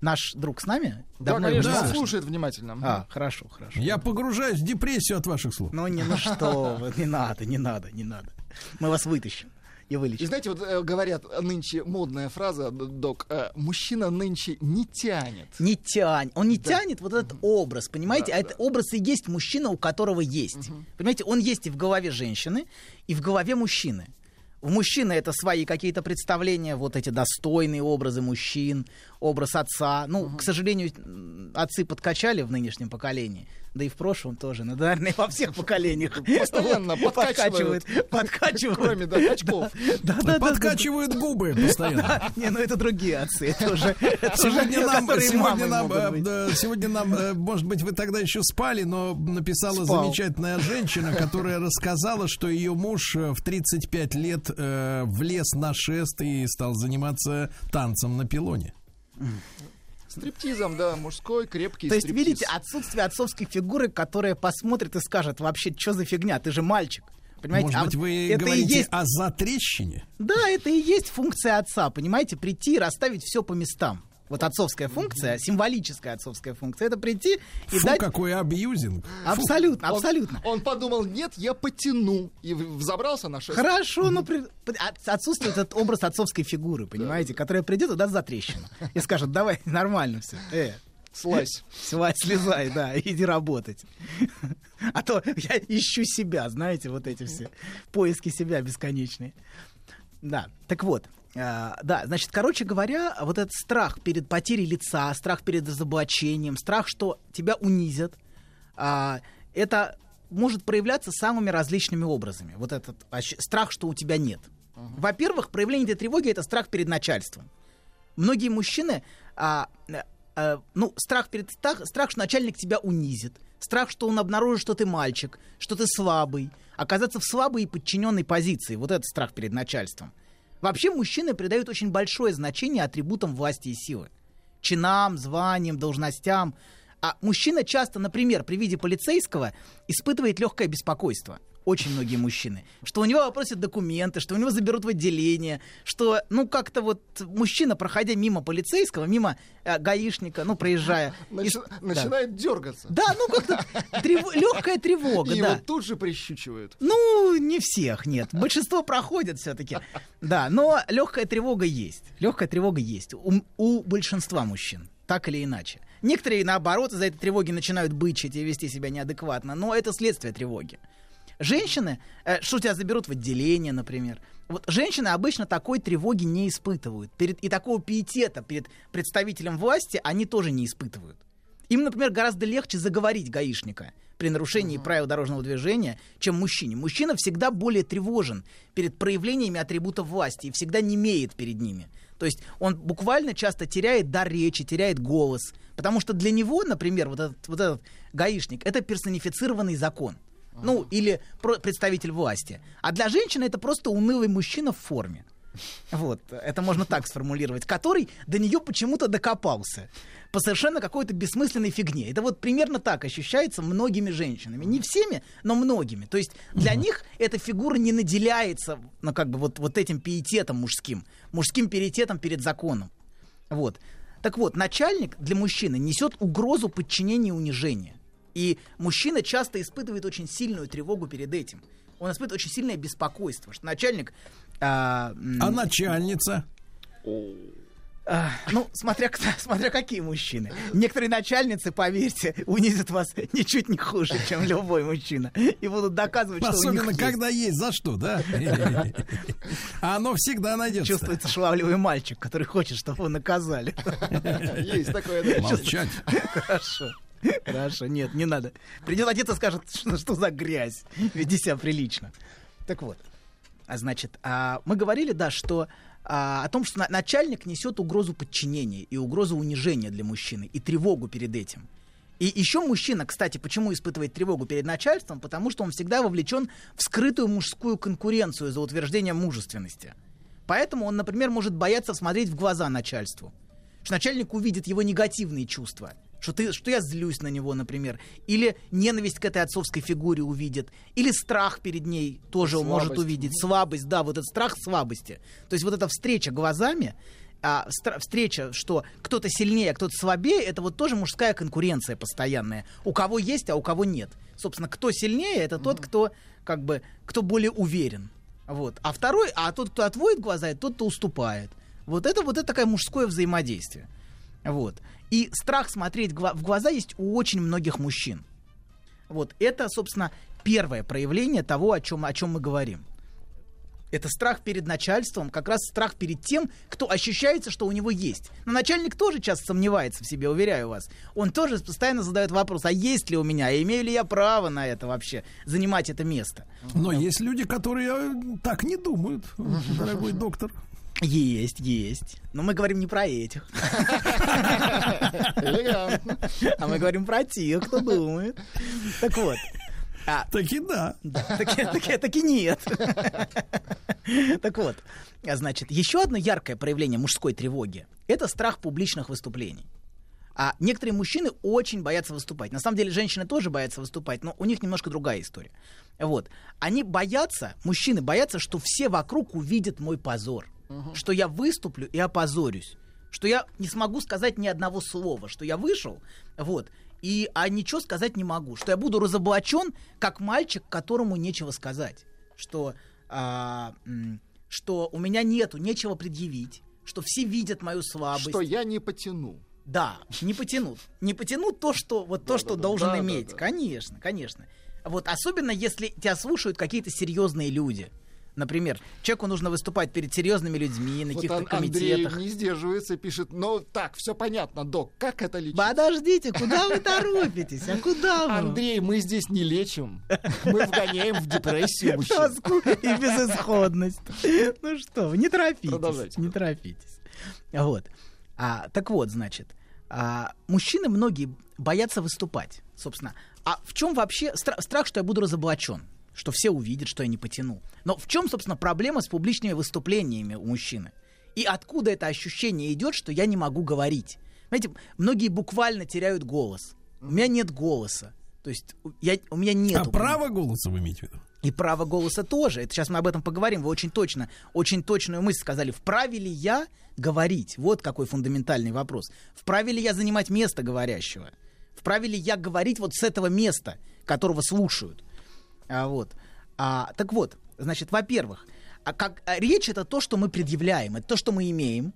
Наш друг с нами? Да, конечно, слушает внимательно. А, хорошо, хорошо. Я погружаюсь в депрессию от ваших слов. Ну, не, ну что вы, не надо, не надо, не надо. Мы вас вытащим и И вылечим. знаете, вот э, говорят нынче модная фраза, док, э, мужчина нынче не тянет. Не тянет. Он не Да. тянет вот этот образ, понимаете? а этот образ и есть мужчина, у которого есть. Понимаете, он есть и в голове женщины, и в голове мужчины. У мужчины это свои какие-то представления, вот эти достойные образы мужчин, образ отца. Ну, к сожалению, отцы подкачали в нынешнем поколении, да и в прошлом тоже, ну, наверное, во всех поколениях. Постоянно Вот, подкачивают. Подкачивают. Кроме, да, очков. Да, да, да, да. Подкачивают губы постоянно. Не, ну это другие отцы. Это уже, это Сегодня уже нам, э, быть. да, сегодня нам, э, может быть, вы тогда еще спали, но написала Спал. замечательная женщина, которая рассказала, что ее муж э, в 35 лет э, влез на шест и стал заниматься танцем на пилоне. Стриптизом, да, мужской, крепкий То есть, видите, отсутствие отцовской фигуры, которая посмотрит и скажет, вообще, что за фигня, ты же мальчик. Понимаете? Может А быть, вот вы это и говорите есть, о затрещине? Да, это и есть функция отца, понимаете, прийти и расставить все по местам. Вот отцовская функция, символическая отцовская функция, это прийти и Фу, дать... какой абьюзинг. Абсолютно, Он- абсолютно. Он, подумал, нет, я потяну. И взобрался на шест. Хорошо, но при- при- от- отсутствует этот образ отцовской фигуры, понимаете, которая придет и даст за трещину. И скажет, давай, нормально все. Э, Слазь. Слазь, слезай, да, иди работать. А то я ищу себя, знаете, вот эти все поиски себя бесконечные. Да, так вот, да, значит, короче говоря, вот этот страх перед потерей лица, страх перед разоблачением, страх, что тебя унизят, а, это может проявляться самыми различными образами. Вот этот страх, что у тебя нет. Во-первых, проявление этой тревоги это страх перед начальством. Многие мужчины, а, а, ну, страх перед страх, страх, что начальник тебя унизит, страх, что он обнаружит, что ты мальчик, что ты слабый, оказаться в слабой и подчиненной позиции. Вот это страх перед начальством. Вообще мужчины придают очень большое значение атрибутам власти и силы. Чинам, званиям, должностям. А мужчина часто, например, при виде полицейского испытывает легкое беспокойство. Очень многие мужчины. Что у него попросят документы, что у него заберут в отделение, что, ну, как-то вот мужчина, проходя мимо полицейского, мимо э, гаишника, ну, проезжая... Начи- и- да. Начинает дергаться. Да, ну, как-то легкая тревога, И да. его тут же прищучивают. Ну, не всех, нет. Большинство проходят все-таки. Да, но легкая тревога есть. Легкая тревога есть у, у большинства мужчин, так или иначе. Некоторые, наоборот, из-за этой тревоги начинают бычить и вести себя неадекватно, но это следствие тревоги. Женщины, э, что тебя заберут в отделение, например. Вот женщины обычно такой тревоги не испытывают. Перед, и такого пиетета перед представителем власти они тоже не испытывают. Им, например, гораздо легче заговорить гаишника при нарушении правил дорожного движения, чем мужчине. Мужчина всегда более тревожен перед проявлениями атрибутов власти и всегда немеет перед ними. То есть он буквально часто теряет дар речи, теряет голос. Потому что для него, например, вот этот, вот этот гаишник, это персонифицированный закон. Ну, или про- представитель власти. А для женщины это просто унылый мужчина в форме. Вот, это можно так сформулировать, который до нее почему-то докопался по совершенно какой-то бессмысленной фигне. Это вот примерно так ощущается многими женщинами. Не всеми, но многими. То есть для них эта фигура не наделяется, ну, как бы вот, вот этим пиететом мужским, мужским пиететом перед законом. Вот. Так вот, начальник для мужчины несет угрозу подчинения и унижения. И мужчина часто испытывает очень сильную тревогу перед этим. Он испытывает очень сильное беспокойство, что начальник... А, А начальница? а, ну, смотря, смотря какие мужчины. Некоторые начальницы, поверьте, унизят вас ничуть не хуже, чем любой мужчина. И будут доказывать, что у Особенно, них есть. когда есть за что, да? А оно всегда найдется. Чувствуется шаловливый мальчик, который хочет, чтобы его наказали. Есть такое. Молчать. Хорошо. Хорошо, нет, не надо. Придет отец и скажет, что, что за грязь. Веди себя прилично. Так вот. А значит, а, мы говорили, да, что а, о том, что на- начальник несет угрозу подчинения и угрозу унижения для мужчины и тревогу перед этим. И еще мужчина, кстати, почему испытывает тревогу перед начальством? Потому что он всегда вовлечен в скрытую мужскую конкуренцию за утверждение мужественности. Поэтому он, например, может бояться смотреть в глаза начальству. Что начальник увидит его негативные чувства. Что, ты, что я злюсь на него, например. Или ненависть к этой отцовской фигуре увидит. Или страх перед ней тоже он может Слабость. увидеть. Слабость, да, вот этот страх слабости. То есть вот эта встреча глазами, а, встреча, что кто-то сильнее, а кто-то слабее, это вот тоже мужская конкуренция постоянная. У кого есть, а у кого нет. Собственно, кто сильнее, это тот, кто как бы, кто более уверен. Вот. А второй, а тот, кто отводит глаза, это тот, кто уступает. Вот это вот это такое мужское взаимодействие. Вот. И страх смотреть в глаза есть у очень многих мужчин. Вот. Это, собственно, первое проявление того, о чем, о чем мы говорим. Это страх перед начальством, как раз страх перед тем, кто ощущается, что у него есть. Но начальник тоже часто сомневается в себе, уверяю вас. Он тоже постоянно задает вопрос, а есть ли у меня, и имею ли я право на это вообще, занимать это место. Но есть люди, которые э, так не думают, дорогой доктор. Есть, есть. Но мы говорим не про этих. Элегантно. А мы говорим про тех, кто думает. Так вот. А, Таки да. таки, таки- таки нет. Так вот, а, значит, еще одно яркое проявление мужской тревоги – это страх публичных выступлений. А некоторые мужчины очень боятся выступать. На самом деле женщины тоже боятся выступать, но у них немножко другая история. Вот. Они боятся, мужчины боятся, что все вокруг увидят мой позор. Что я выступлю и опозорюсь. Что я не смогу сказать ни одного слова. Что я вышел, вот, и, а ничего сказать не могу. Что я буду разоблачен, как мальчик, которому нечего сказать. Что, а, что у меня нету, нечего предъявить. Что все видят мою слабость. Что я не потяну. Да, не потянут. Не потянут то, что вот то, что должен да, да, иметь. да. Конечно, конечно. Вот особенно если тебя слушают какие-то серьезные люди. Например, человеку нужно выступать перед серьезными людьми на Вот каких-то Ан- Андрей комитетах. не сдерживается, пишет, ну так, все понятно, док, как это лечить? Подождите, куда вы торопитесь? А куда вы? Андрей, мы здесь не лечим, мы вгоняем в депрессию мужчин. Тоску и безысходность. Ну что вы, не торопитесь. Не торопитесь. Вот. А, так вот, значит, а, мужчины многие боятся выступать, собственно. А в чем вообще стра- страх, что я буду разоблачен? Что все увидят, что я не потяну. Но в чем, собственно, проблема с публичными выступлениями у мужчины? И откуда это ощущение идет, что я не могу говорить? Знаете, многие буквально теряют голос. У меня нет голоса. То есть у- я, у меня нет. А право голоса вы имеете в виду? И право голоса тоже. Это сейчас мы об этом поговорим. Вы очень точно, очень точную мысль сказали. Вправе ли я говорить? Вот какой фундаментальный вопрос. Вправе ли я занимать место говорящего? Вправе ли я говорить вот с этого места, которого слушают? А, вот. А, так вот, значит, во-первых, а как, а речь это то, что мы предъявляем, это то, что мы имеем.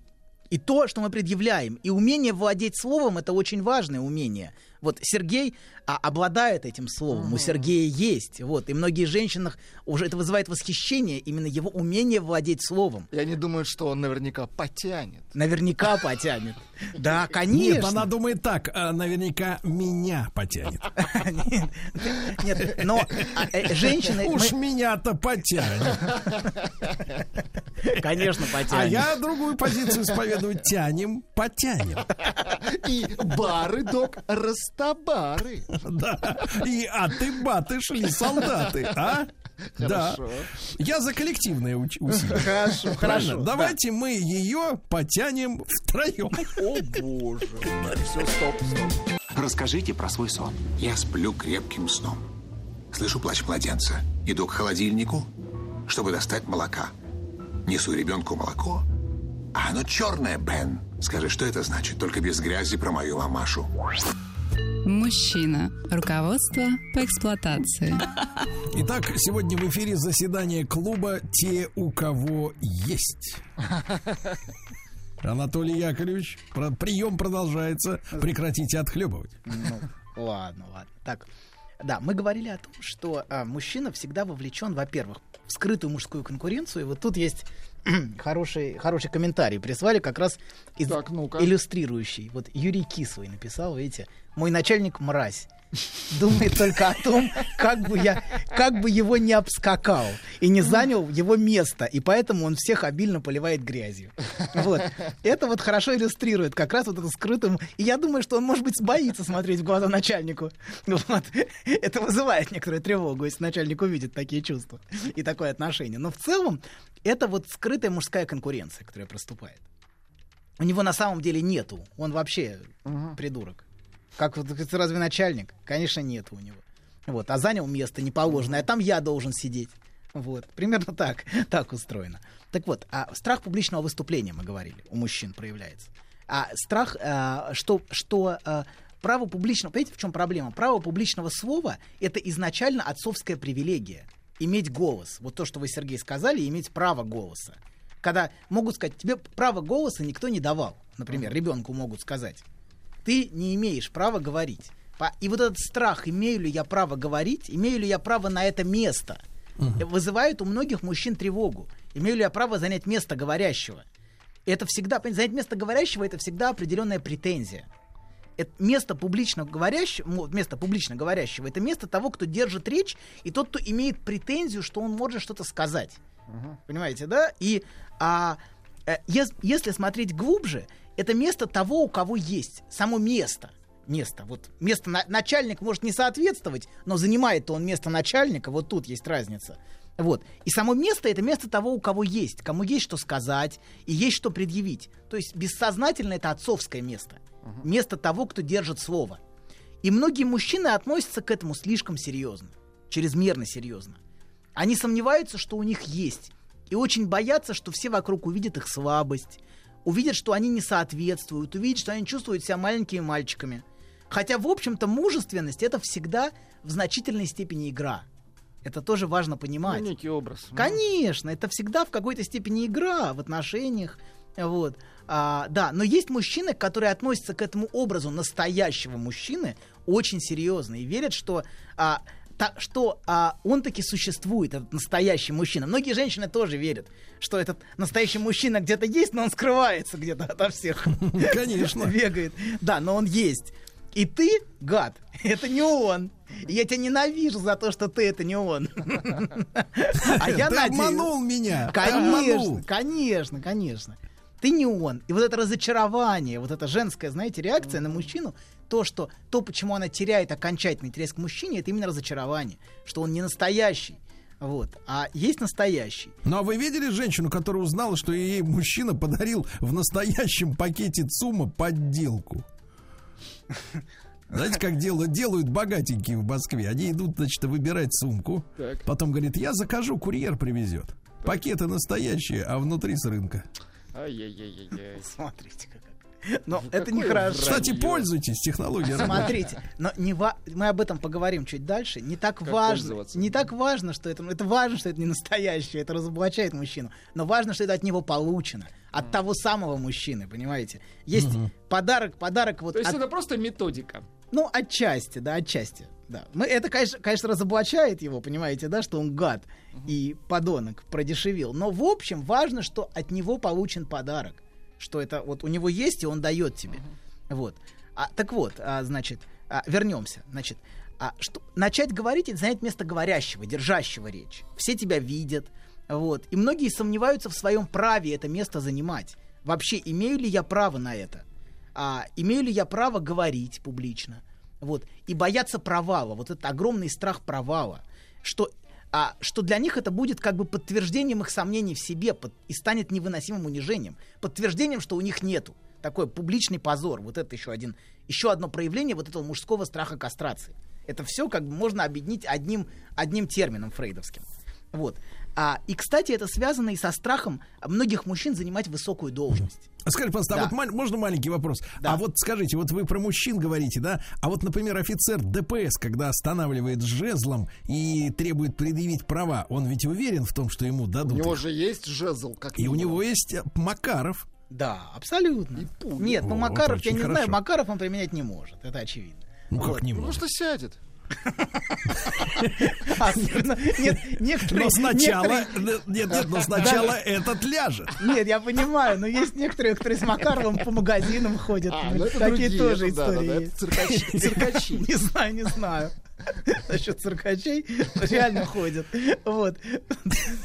И то, что мы предъявляем. И умение владеть словом это очень важное умение. Вот Сергей а, обладает этим словом, у Сергея есть. Вот. И многие женщины уже это вызывает восхищение, именно его умение владеть словом. И они думают, что он наверняка потянет. Наверняка потянет. Да, Нет, конечно. она думает так, а, наверняка меня потянет. Нет, но а, э, женщины... Уж меня-то потянет. Конечно, потянет. А я другую позицию исповедую. Тянем, потянем. И бары, док, растабары. Да. И а ты баты шли солдаты, а? Да. Хорошо. Я за коллективное усилие. Хорошо, хорошо, Давайте мы ее потянем втроем. О боже. Все, стоп, стоп. Расскажите про свой сон. Я сплю крепким сном. Слышу плач младенца. Иду к холодильнику, чтобы достать молока. Несу ребенку молоко. А оно черное, Бен. Скажи, что это значит? Только без грязи про мою мамашу. Мужчина. Руководство по эксплуатации. Итак, сегодня в эфире заседание клуба «Те, у кого есть». Анатолий Яковлевич, прием продолжается. Прекратите отхлебывать. Ну, ладно, ладно. Так, да, мы говорили о том, что а, мужчина всегда вовлечен, во-первых, в скрытую мужскую конкуренцию. И вот тут есть хороший, хороший комментарий. Прислали как раз из- иллюстрирующий. Вот Юрий Кислый написал, видите, мой начальник мразь. Думает только о том, как бы я, как бы его не обскакал и не занял его место, и поэтому он всех обильно поливает грязью. Вот. Это вот хорошо иллюстрирует как раз вот эту скрытую... И я думаю, что он, может быть, боится смотреть в глаза начальнику. Вот. Это вызывает некоторую тревогу, если начальник увидит такие чувства и такое отношение. Но в целом это вот скрытая мужская конкуренция, которая проступает. У него на самом деле нету. Он вообще придурок. Как разве начальник? Конечно, нет у него. Вот, а занял место неположенное, а там я должен сидеть. Вот, примерно так, так устроено. Так вот, а страх публичного выступления, мы говорили, у мужчин проявляется. А страх, а, что, что а, право публичного... Понимаете, в чем проблема? Право публичного слова — это изначально отцовская привилегия. Иметь голос. Вот то, что вы, Сергей, сказали, иметь право голоса. Когда могут сказать, тебе право голоса никто не давал. Например, ребенку могут сказать ты не имеешь права говорить. И вот этот страх, имею ли я право говорить, имею ли я право на это место, вызывает у многих мужчин тревогу. Имею ли я право занять место говорящего? Это всегда, понимаете, занять место говорящего, это всегда определенная претензия. Это место публично говорящего, место публично говорящего, это место того, кто держит речь, и тот, кто имеет претензию, что он может что-то сказать. Понимаете, да? И а, э, ес- если смотреть глубже, это место того, у кого есть. Само место. Место. Вот место на- начальник может не соответствовать, но занимает он место начальника. Вот тут есть разница. Вот. И само место это место того, у кого есть, кому есть что сказать и есть что предъявить. То есть бессознательно это отцовское место. Место того, кто держит слово. И многие мужчины относятся к этому слишком серьезно, чрезмерно серьезно. Они сомневаются, что у них есть, и очень боятся, что все вокруг увидят их слабость, увидят, что они не соответствуют, увидят, что они чувствуют себя маленькими мальчиками. Хотя, в общем-то, мужественность это всегда в значительной степени игра. Это тоже важно понимать. Ну, некий образ. Конечно, это всегда в какой-то степени игра в отношениях. Вот. А, да, но есть мужчины, которые относятся к этому образу настоящего мужчины очень серьезно и верят, что, а, та- что а, он таки существует, этот настоящий мужчина. Многие женщины тоже верят, что этот настоящий мужчина где-то есть, но он скрывается где-то ото всех. Конечно. Бегает. Да, но он есть. И ты, гад, это не он. Я тебя ненавижу за то, что ты это не он. А я Ты обманул меня. Конечно, конечно, конечно. Ты не он. И вот это разочарование, вот эта женская, знаете, реакция на мужчину, то, что, то, почему она теряет окончательный интерес к мужчине, это именно разочарование, что он не настоящий. Вот. А есть настоящий. Ну а вы видели женщину, которая узнала, что ей мужчина подарил в настоящем пакете ЦУМа подделку? Знаете, как делают, делают богатенькие в Москве? Они идут, значит, выбирать сумку. Так. Потом говорит, я закажу, курьер привезет. Пакеты настоящие, а внутри с рынка. Ай-яй-яй-яй. Смотрите, как Но это Какое нехорошо. Кстати, пользуйтесь технологией. Смотрите, но не ва- мы об этом поговорим чуть дальше. Не так важно, не так важно, что это, это важно, что это не настоящее, это разоблачает мужчину, но важно, что это от него получено, от того самого мужчины, понимаете? Есть подарок, подарок вот. То есть от- это просто методика. ну отчасти, да, отчасти, да. Мы это, конечно, конечно, разоблачает его, понимаете, да, что он гад и подонок продешевил. Но в общем важно, что от него получен подарок, что это вот у него есть и он дает тебе, вот. А, так вот, а, значит, а, вернемся, значит. А, что, начать говорить это занять место говорящего, держащего речь. Все тебя видят, вот. И многие сомневаются в своем праве это место занимать. Вообще, имею ли я право на это? А, имею ли я право говорить публично? Вот. И бояться провала. Вот это огромный страх провала. Что, а, что для них это будет как бы подтверждением их сомнений в себе под- и станет невыносимым унижением. Подтверждением, что у них нету. Такой публичный позор. Вот это еще, один, еще одно проявление вот этого мужского страха кастрации. Это все как бы можно объединить одним, одним термином фрейдовским. Вот. А, и, кстати, это связано и со страхом многих мужчин занимать высокую должность. А Скажите, пожалуйста, а Да. вот маль- можно маленький вопрос? А вот скажите, вот вы про мужчин говорите, да? А вот, например, офицер ДПС, когда останавливает жезлом и требует предъявить права, он ведь уверен в том, что ему У дадут. него их? же есть жезл, как И у него есть э, Макаров. Да, абсолютно. Нет, ну О, Макаров, я не хорошо. знаю, Макаров он применять не может, это очевидно. Ну как Вот. не Ну может? что сядет? А, ну, Нет, некоторые... Но сначала, некоторые- нет, нет, но сначала этот ляжет. Нет, я понимаю, но есть некоторые, которые с Макаровым по магазинам ходят. А, ну это Такие другие, тоже это да, да, истории да, есть. циркачи- циркачи. Не знаю, не знаю. Насчет циркачей реально ходят. Вот.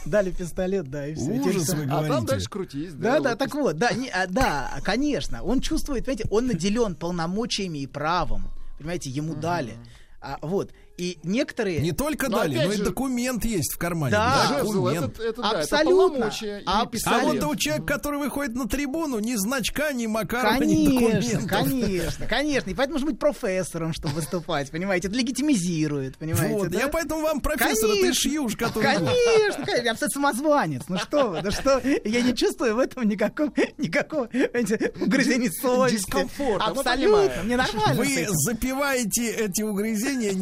Дали пистолет, да, и все. Ужас вы А там говорите. дальше крутись. Да, да, вот. так вот, да, не- а, да, конечно. Он чувствует, понимаете, он наделен полномочиями и правом. Понимаете, ему дали. А, вот. И некоторые... Не только Но дали, но и же- документ есть в кармане. Да. Документ. Это- это да, это Абсолютно. полномочия и А. А вот у человека, который выходит на трибуну, ни значка, ни Макарова, ни Конечно, документов. конечно, конечно. И поэтому нужно быть профессором, чтобы выступать, понимаете? Это легитимизирует, понимаете? Вот, да? я поэтому вам профессор, ты Конечно, шьюш, который... Конечно, конечно, я абсолютно самозванец. Ну что вы, да что, я не чувствую в этом никакого, никакого, понимаете, угрызений совести. Дискомфорта, мы Абсолютно, мне нормально Вы запиваете эти угрызения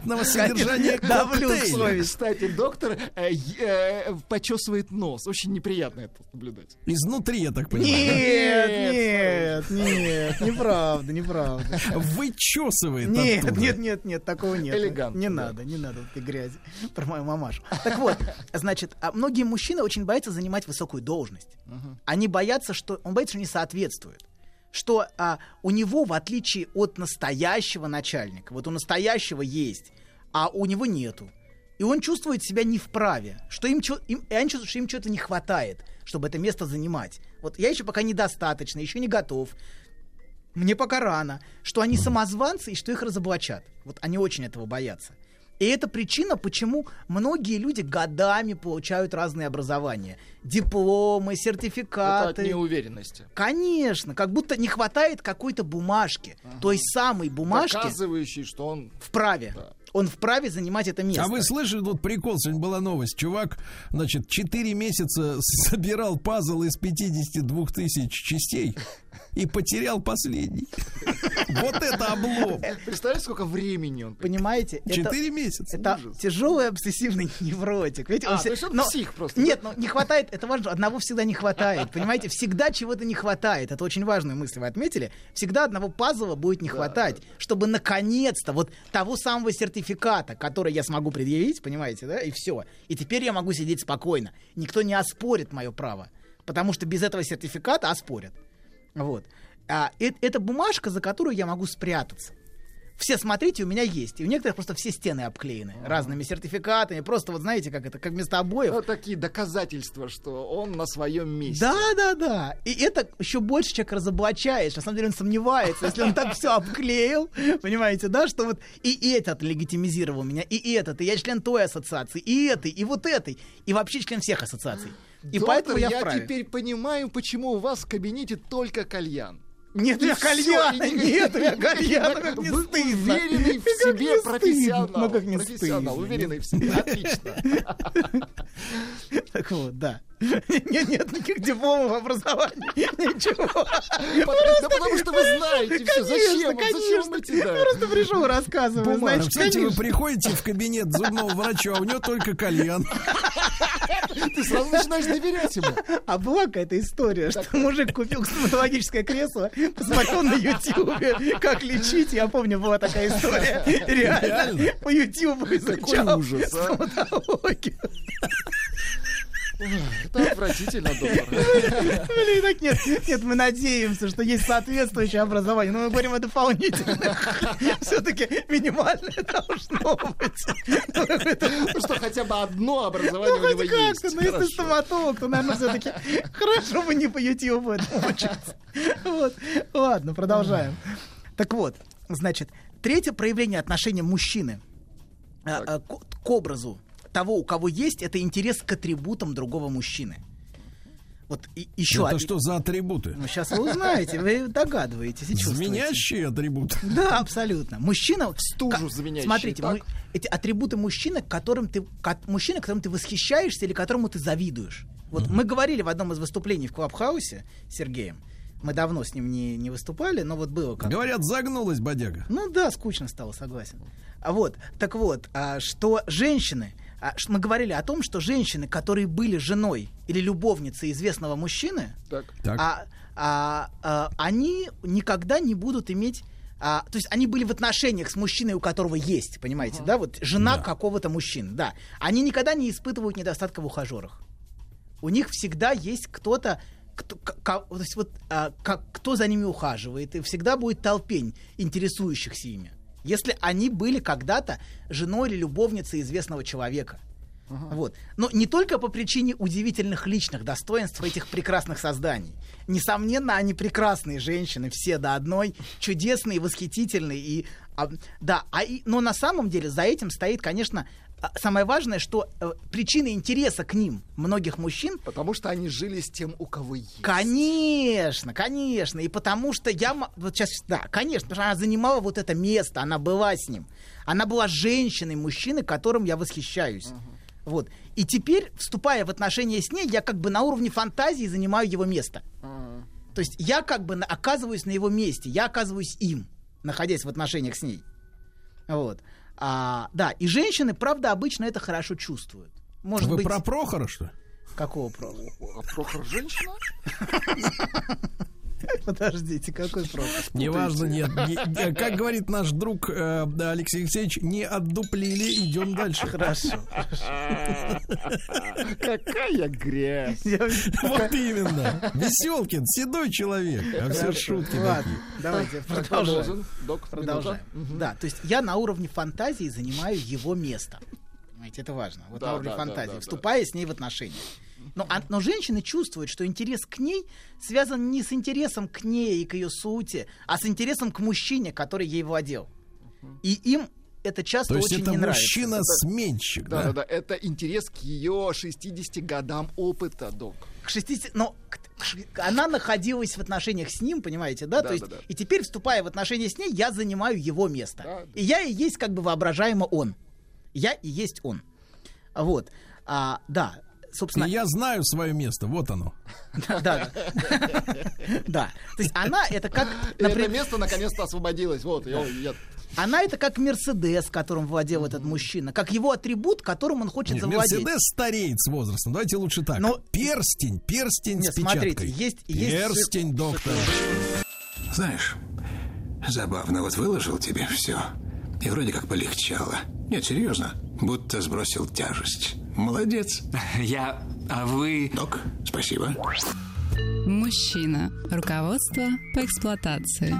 непонятного содержания коктейля. Кстати, доктор э, э, почесывает нос. Очень неприятно это наблюдать. Изнутри, я так понимаю. Нет, нет, нет, неправда, неправда. да? Вычесывает Нет, нет, нет, нет, такого нет. Элегантно, Не надо, не надо этой грязи про мою мамашу. Так вот, значит, а многие мужчины очень боятся занимать высокую должность. Они боятся, что он боится, что не соответствует. Что а, у него, в отличие от настоящего начальника, вот у настоящего есть, а у него нету. И он чувствует себя не вправе, что им, им, и они чувствуют, что им чего-то не хватает, чтобы это место занимать. Вот я еще пока недостаточно, еще не готов. Мне пока рано, что они самозванцы и что их разоблачат. Вот они очень этого боятся. И это причина, почему многие люди годами получают разные образования. Дипломы, Это от сертификаты. неуверенности. Конечно, как будто не хватает какой-то бумажки. Той самой бумажки Доказывающий, что он... вправе. Он вправе занимать это место. А вы слышали, тут прикол, сегодня была новость. Чувак, значит, 4 месяца собирал пазл из 52 тысяч частей и потерял последний. Вот это облом. Представляете, сколько времени он... Понимаете? Четыре месяца. Это тяжелый обсессивный невротик. Видите, А, он то есть он но- псих просто, Нет, ну не хватает, это важно, одного всегда не хватает. Понимаете, всегда чего-то не хватает. Это очень важную мысль вы отметили. Всегда одного пазла будет не хватать, чтобы наконец-то вот того самого сертификата, который я смогу предъявить, понимаете, да, и все. И теперь я могу сидеть спокойно. Никто не оспорит мое право. Потому что без этого сертификата оспорят. Вот. А, э- это бумажка, за которую я могу спрятаться. Все, смотрите, у меня есть. И у некоторых просто все стены обклеены разными сертификатами. Просто вот знаете, как это, как вместо обоев. Вот такие доказательства, что он на своем месте. Да, да, да. И это еще больше человек разоблачает. На самом деле он сомневается, если он так все обклеил, понимаете, да, что вот и этот легитимизировал меня, и этот, и я член той ассоциации, и этой, и вот этой, и вообще член всех ассоциаций. И Доктор, поэтому я, я вправе. теперь понимаю, почему у вас в кабинете только кальян. Нет всё, кальяна, нет меня кальяна, как не Вы стыдно. уверенный в себе профессионал. ну как не профессионал, уверенный в себе. Отлично. Так вот, да. Нет, нет никаких дипломов образования. Ничего. Да потому что вы знаете все. Зачем? Зачем вам эти, да? Я просто пришел рассказываю. Значит, Кстати, вы приходите в кабинет зубного врача, а у него только кальян. Ты сразу начинаешь доверять ему. А была какая-то история, что мужик купил стоматологическое кресло, посмотрел на Ютьюбе, как лечить. Я помню, была такая история. Реально. По Ютьюбу изучал ужас, а. стоматологию. Это отвратительно, доктор. Блин, так нет, нет, мы надеемся, что есть соответствующее образование, но мы говорим о дополнительных. Все-таки минимальное должно быть. Ну что, хотя бы одно образование Ну, у него есть. но если стоматолог, то, наверное, все-таки хорошо бы не по Ютьюбу этому учиться. Вот. Ладно, продолжаем. Так вот, значит, третье проявление отношения мужчины а, а, к образу того, у кого есть, это интерес к атрибутам другого мужчины. Вот и- еще Это один- что за атрибуты? Ну, сейчас вы узнаете, вы догадываетесь и чувствуете. Звенящие атрибуты. Да, абсолютно. Мужчина... Стужу звенящие, Смотрите, мы- эти атрибуты мужчины, которым ты, мужчина, которым ты восхищаешься или которому ты завидуешь. Вот мы говорили в одном из выступлений в Клабхаусе с Сергеем. Мы давно с ним не, не выступали, но вот было как Говорят, загнулась бодяга. ну да, скучно стало, согласен. А вот, так вот, а, что женщины, мы говорили о том, что женщины, которые были женой или любовницей известного мужчины, Так. А, а, а, они никогда не будут иметь а, то есть они были в отношениях с мужчиной, у которого есть, понимаете, да, вот жена какого-то мужчины, да. Они никогда не испытывают недостатка в ухажерах. У них всегда есть кто-то, кто, к- ко- то есть вот, а, как, кто за ними ухаживает, и всегда будет толпень интересующихся ими. Если они были когда-то женой или любовницей известного человека. Вот. Но не только по причине удивительных личных достоинств этих прекрасных созданий. Несомненно, они прекрасные женщины, все до одной, чудесные, восхитительные. И, а, да, а и, но на самом деле за этим стоит, конечно, самое важное, что э, причина интереса к ним многих мужчин Потому что они жили с тем, у кого есть. Конечно, конечно. И потому что я... Вот сейчас, да, конечно, потому что она занимала вот это место, она была с ним. Она была женщиной, мужчиной, которым я восхищаюсь. Вот. И теперь, вступая в отношения с ней, я как бы на уровне фантазии занимаю его место. То есть я как бы оказываюсь на его месте, я оказываюсь им, находясь в отношениях с ней. Вот. А, да, и женщины, правда, обычно это хорошо чувствуют. Может Вы быть... про Прохора, что ли? Какого Прохора? А Прохор женщина? Подождите, какой Прохор? Неважно, нет. Не- не- Как говорит наш друг э, да, Алексей Алексеевич, не отдуплили, идем дальше. Хорошо. Какая грязь. Вот именно. Веселкин, седой человек. А все шутки Ладно, такие. давайте продолжаем. продолжим. Док, Продолжаем. Да, то есть я на уровне фантазии занимаю его место. Понимаете, это важно. Вот Да, на уровне да, фантазии, да, да. вступая с ней в отношения. Но, а- но женщины чувствуют, что интерес к ней связан не с интересом к ней и к ее сути, а с интересом к мужчине, который ей владел. И им это часто То есть очень это не нравится. мужчина-сменщик, Да, да, да? да. Это интерес к ее 60 годам опыта, док. к 60, но к- к- она находилась в отношениях с ним, понимаете, да? Да, То есть, да, да. и теперь, вступая в отношения с ней, я занимаю его место. Да, да. И я и есть как бы воображаемо он. Я и есть он. Вот. А, да, собственно... И я знаю свое место, вот оно. Да, да. Да. То есть она это как... Это место наконец-то освободилось. Вот, я, я- Она это как Мерседес, которым владел этот мужчина, как его атрибут, которым он хочет Нет, завладеть. Мерседес стареет с возрастом. Давайте лучше так. Но- Перстень, перстень Нет, с печаткой. смотрите, есть- есть- Перстень, доктор. Знаешь, забавно, вот выложил тебе все. И вроде как полегчало. Нет, серьезно, будто сбросил тяжесть. Молодец. Я... А вы... Док, спасибо. Мужчина. Руководство по эксплуатации.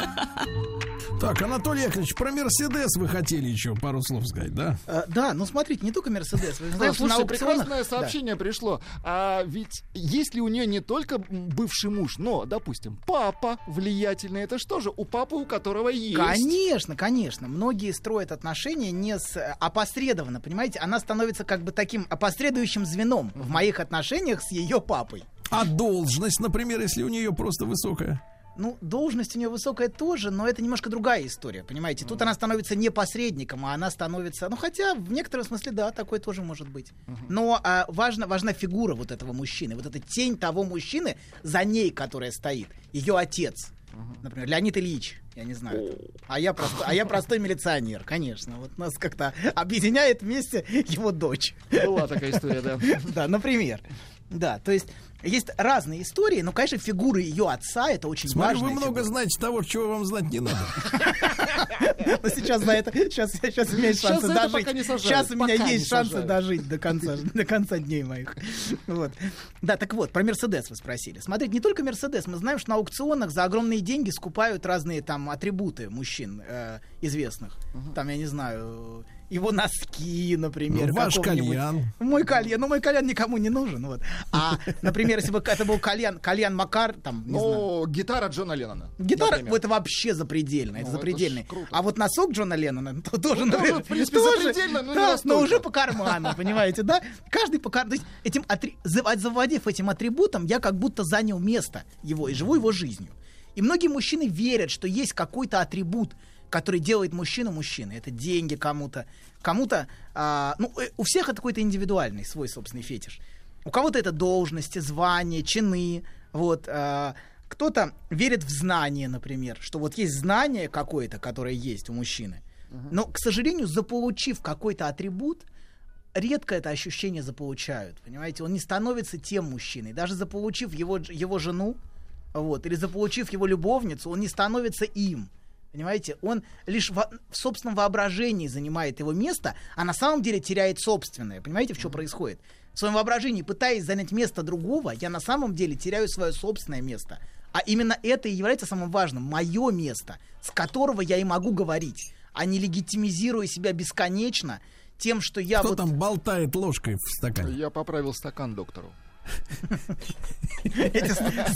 Так, Анатолий Яковлевич, про Мерседес вы хотели еще пару слов сказать, да? А, да, ну смотрите, не только Мерседес. Вы знаете, что на Слушайте, прекрасное Да. сообщение пришло. А ведь если у нее не только бывший муж, но, допустим, папа влиятельный, это что же? У папы, у которого есть. Конечно, конечно. Многие строят отношения не с э, опосредованно, понимаете? Она становится как бы таким опосредующим звеном в моих отношениях с ее папой. А должность, например, если у нее просто высокая? Ну, должность у нее высокая тоже, но это немножко другая история, понимаете? Тут она становится не посредником, а она становится... Ну, хотя, в некотором смысле, да, такое тоже может быть. Но а, важно, важна фигура вот этого мужчины, вот эта тень того мужчины, за ней, которая стоит, ее отец. Например, Леонид Ильич, я не знаю. А я, простой, а я простой милиционер, конечно. Вот нас как-то объединяет вместе его дочь. Была такая история, да. Да, например. Да, то есть есть разные истории, но, конечно, фигуры ее отца это очень Смотрю, важно. вы много знаете того, чего вам знать не надо. Но сейчас за это, сейчас, сейчас имеешь Сейчас шансы за это дожить. сейчас у меня есть шансы дожить до конца, до конца дней моих. Вот. Да, так вот, про Мерседес вы спросили. Смотрите, не только Мерседес, мы знаем, что на аукционах за огромные деньги скупают разные там атрибуты мужчин э, известных. Там, я не знаю, его носки, например. Ну, ваш кальян. Мой кальян, ну мой кальян никому не нужен. Вот. А, например, если бы это был кальян, кальян Макар, там, не знаю, Ну, гитара Джона Леннона. Гитара, например. это вообще запредельно, это Ну, это запредельно. ж круто. А вот носок Джона Леннона то тоже, Ну, тоже, наверное, в принципе, тоже, запредельно, но да, но уже по карману, понимаете, да? Каждый по карману. Этим атри- зав- завладев этим атрибутом, я как будто занял место его и живу его жизнью. И многие мужчины верят, что есть какой-то атрибут, который делает мужчину мужчиной. Это деньги кому-то, кому-то, а, ну, э, у всех это какой-то индивидуальный свой собственный фетиш. У кого-то это должности, звания, чины, вот. а, кто-то верит в знание, например, что вот есть знание какое-то, которое есть у мужчины. Но, к сожалению, заполучив какой-то атрибут, редко это ощущение заполучают, понимаете? Он не становится тем мужчиной. Даже заполучив его, его жену, вот, или заполучив его любовницу, он не становится им. Понимаете, он лишь в собственном воображении занимает его место, а на самом деле теряет собственное. Понимаете, в чем происходит? В своем воображении, пытаясь занять место другого, я на самом деле теряю свое собственное место. А именно это и является самым важным. Мое место, с которого я и могу говорить, а не легитимизируя себя бесконечно тем, что я Кто вот... там болтает ложкой в стакане? Я поправил стакан доктору.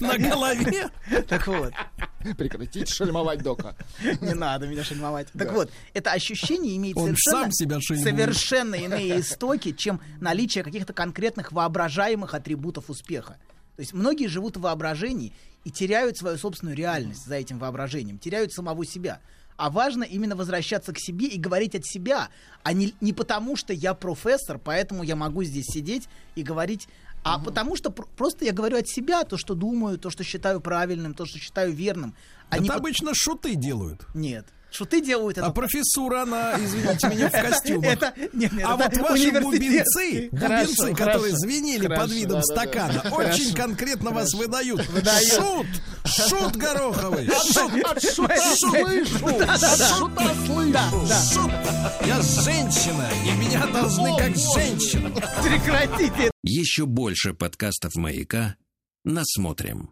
На голове? Так вот. Прекратите шельмовать дока. Не надо меня шельмовать. Так вот, это ощущение имеет Он совершенно, сам себя шельмует. совершенно иные истоки, чем наличие каких-то конкретных воображаемых атрибутов успеха. То есть многие живут в воображении и теряют свою собственную реальность за этим воображением, теряют самого себя. А важно именно возвращаться к себе и говорить от себя, а не, не потому, что я профессор, поэтому я могу здесь сидеть и говорить, а потому что пр- просто я говорю от себя то, что думаю, то, что считаю правильным, то, что считаю верным. А Это по- обычно шуты делают. Нет. Шуты делают это. А профессура, она, извините меня, в костюмах. Это- нет, нет, а это вот ваши бубенцы, Хорошо, бубенцы, хорошо. которые звенели под Хорошо, видом да-да-да. стакана, очень Хорошо. конкретно вас выдают. Выдают. Шут! Шут гороховый! Шут! От шута Шут! слышу! Шута слышу! Шут! Я женщина, и меня должны как женщину. Прекратите Еще больше подкастов «Маяка» насмотрим.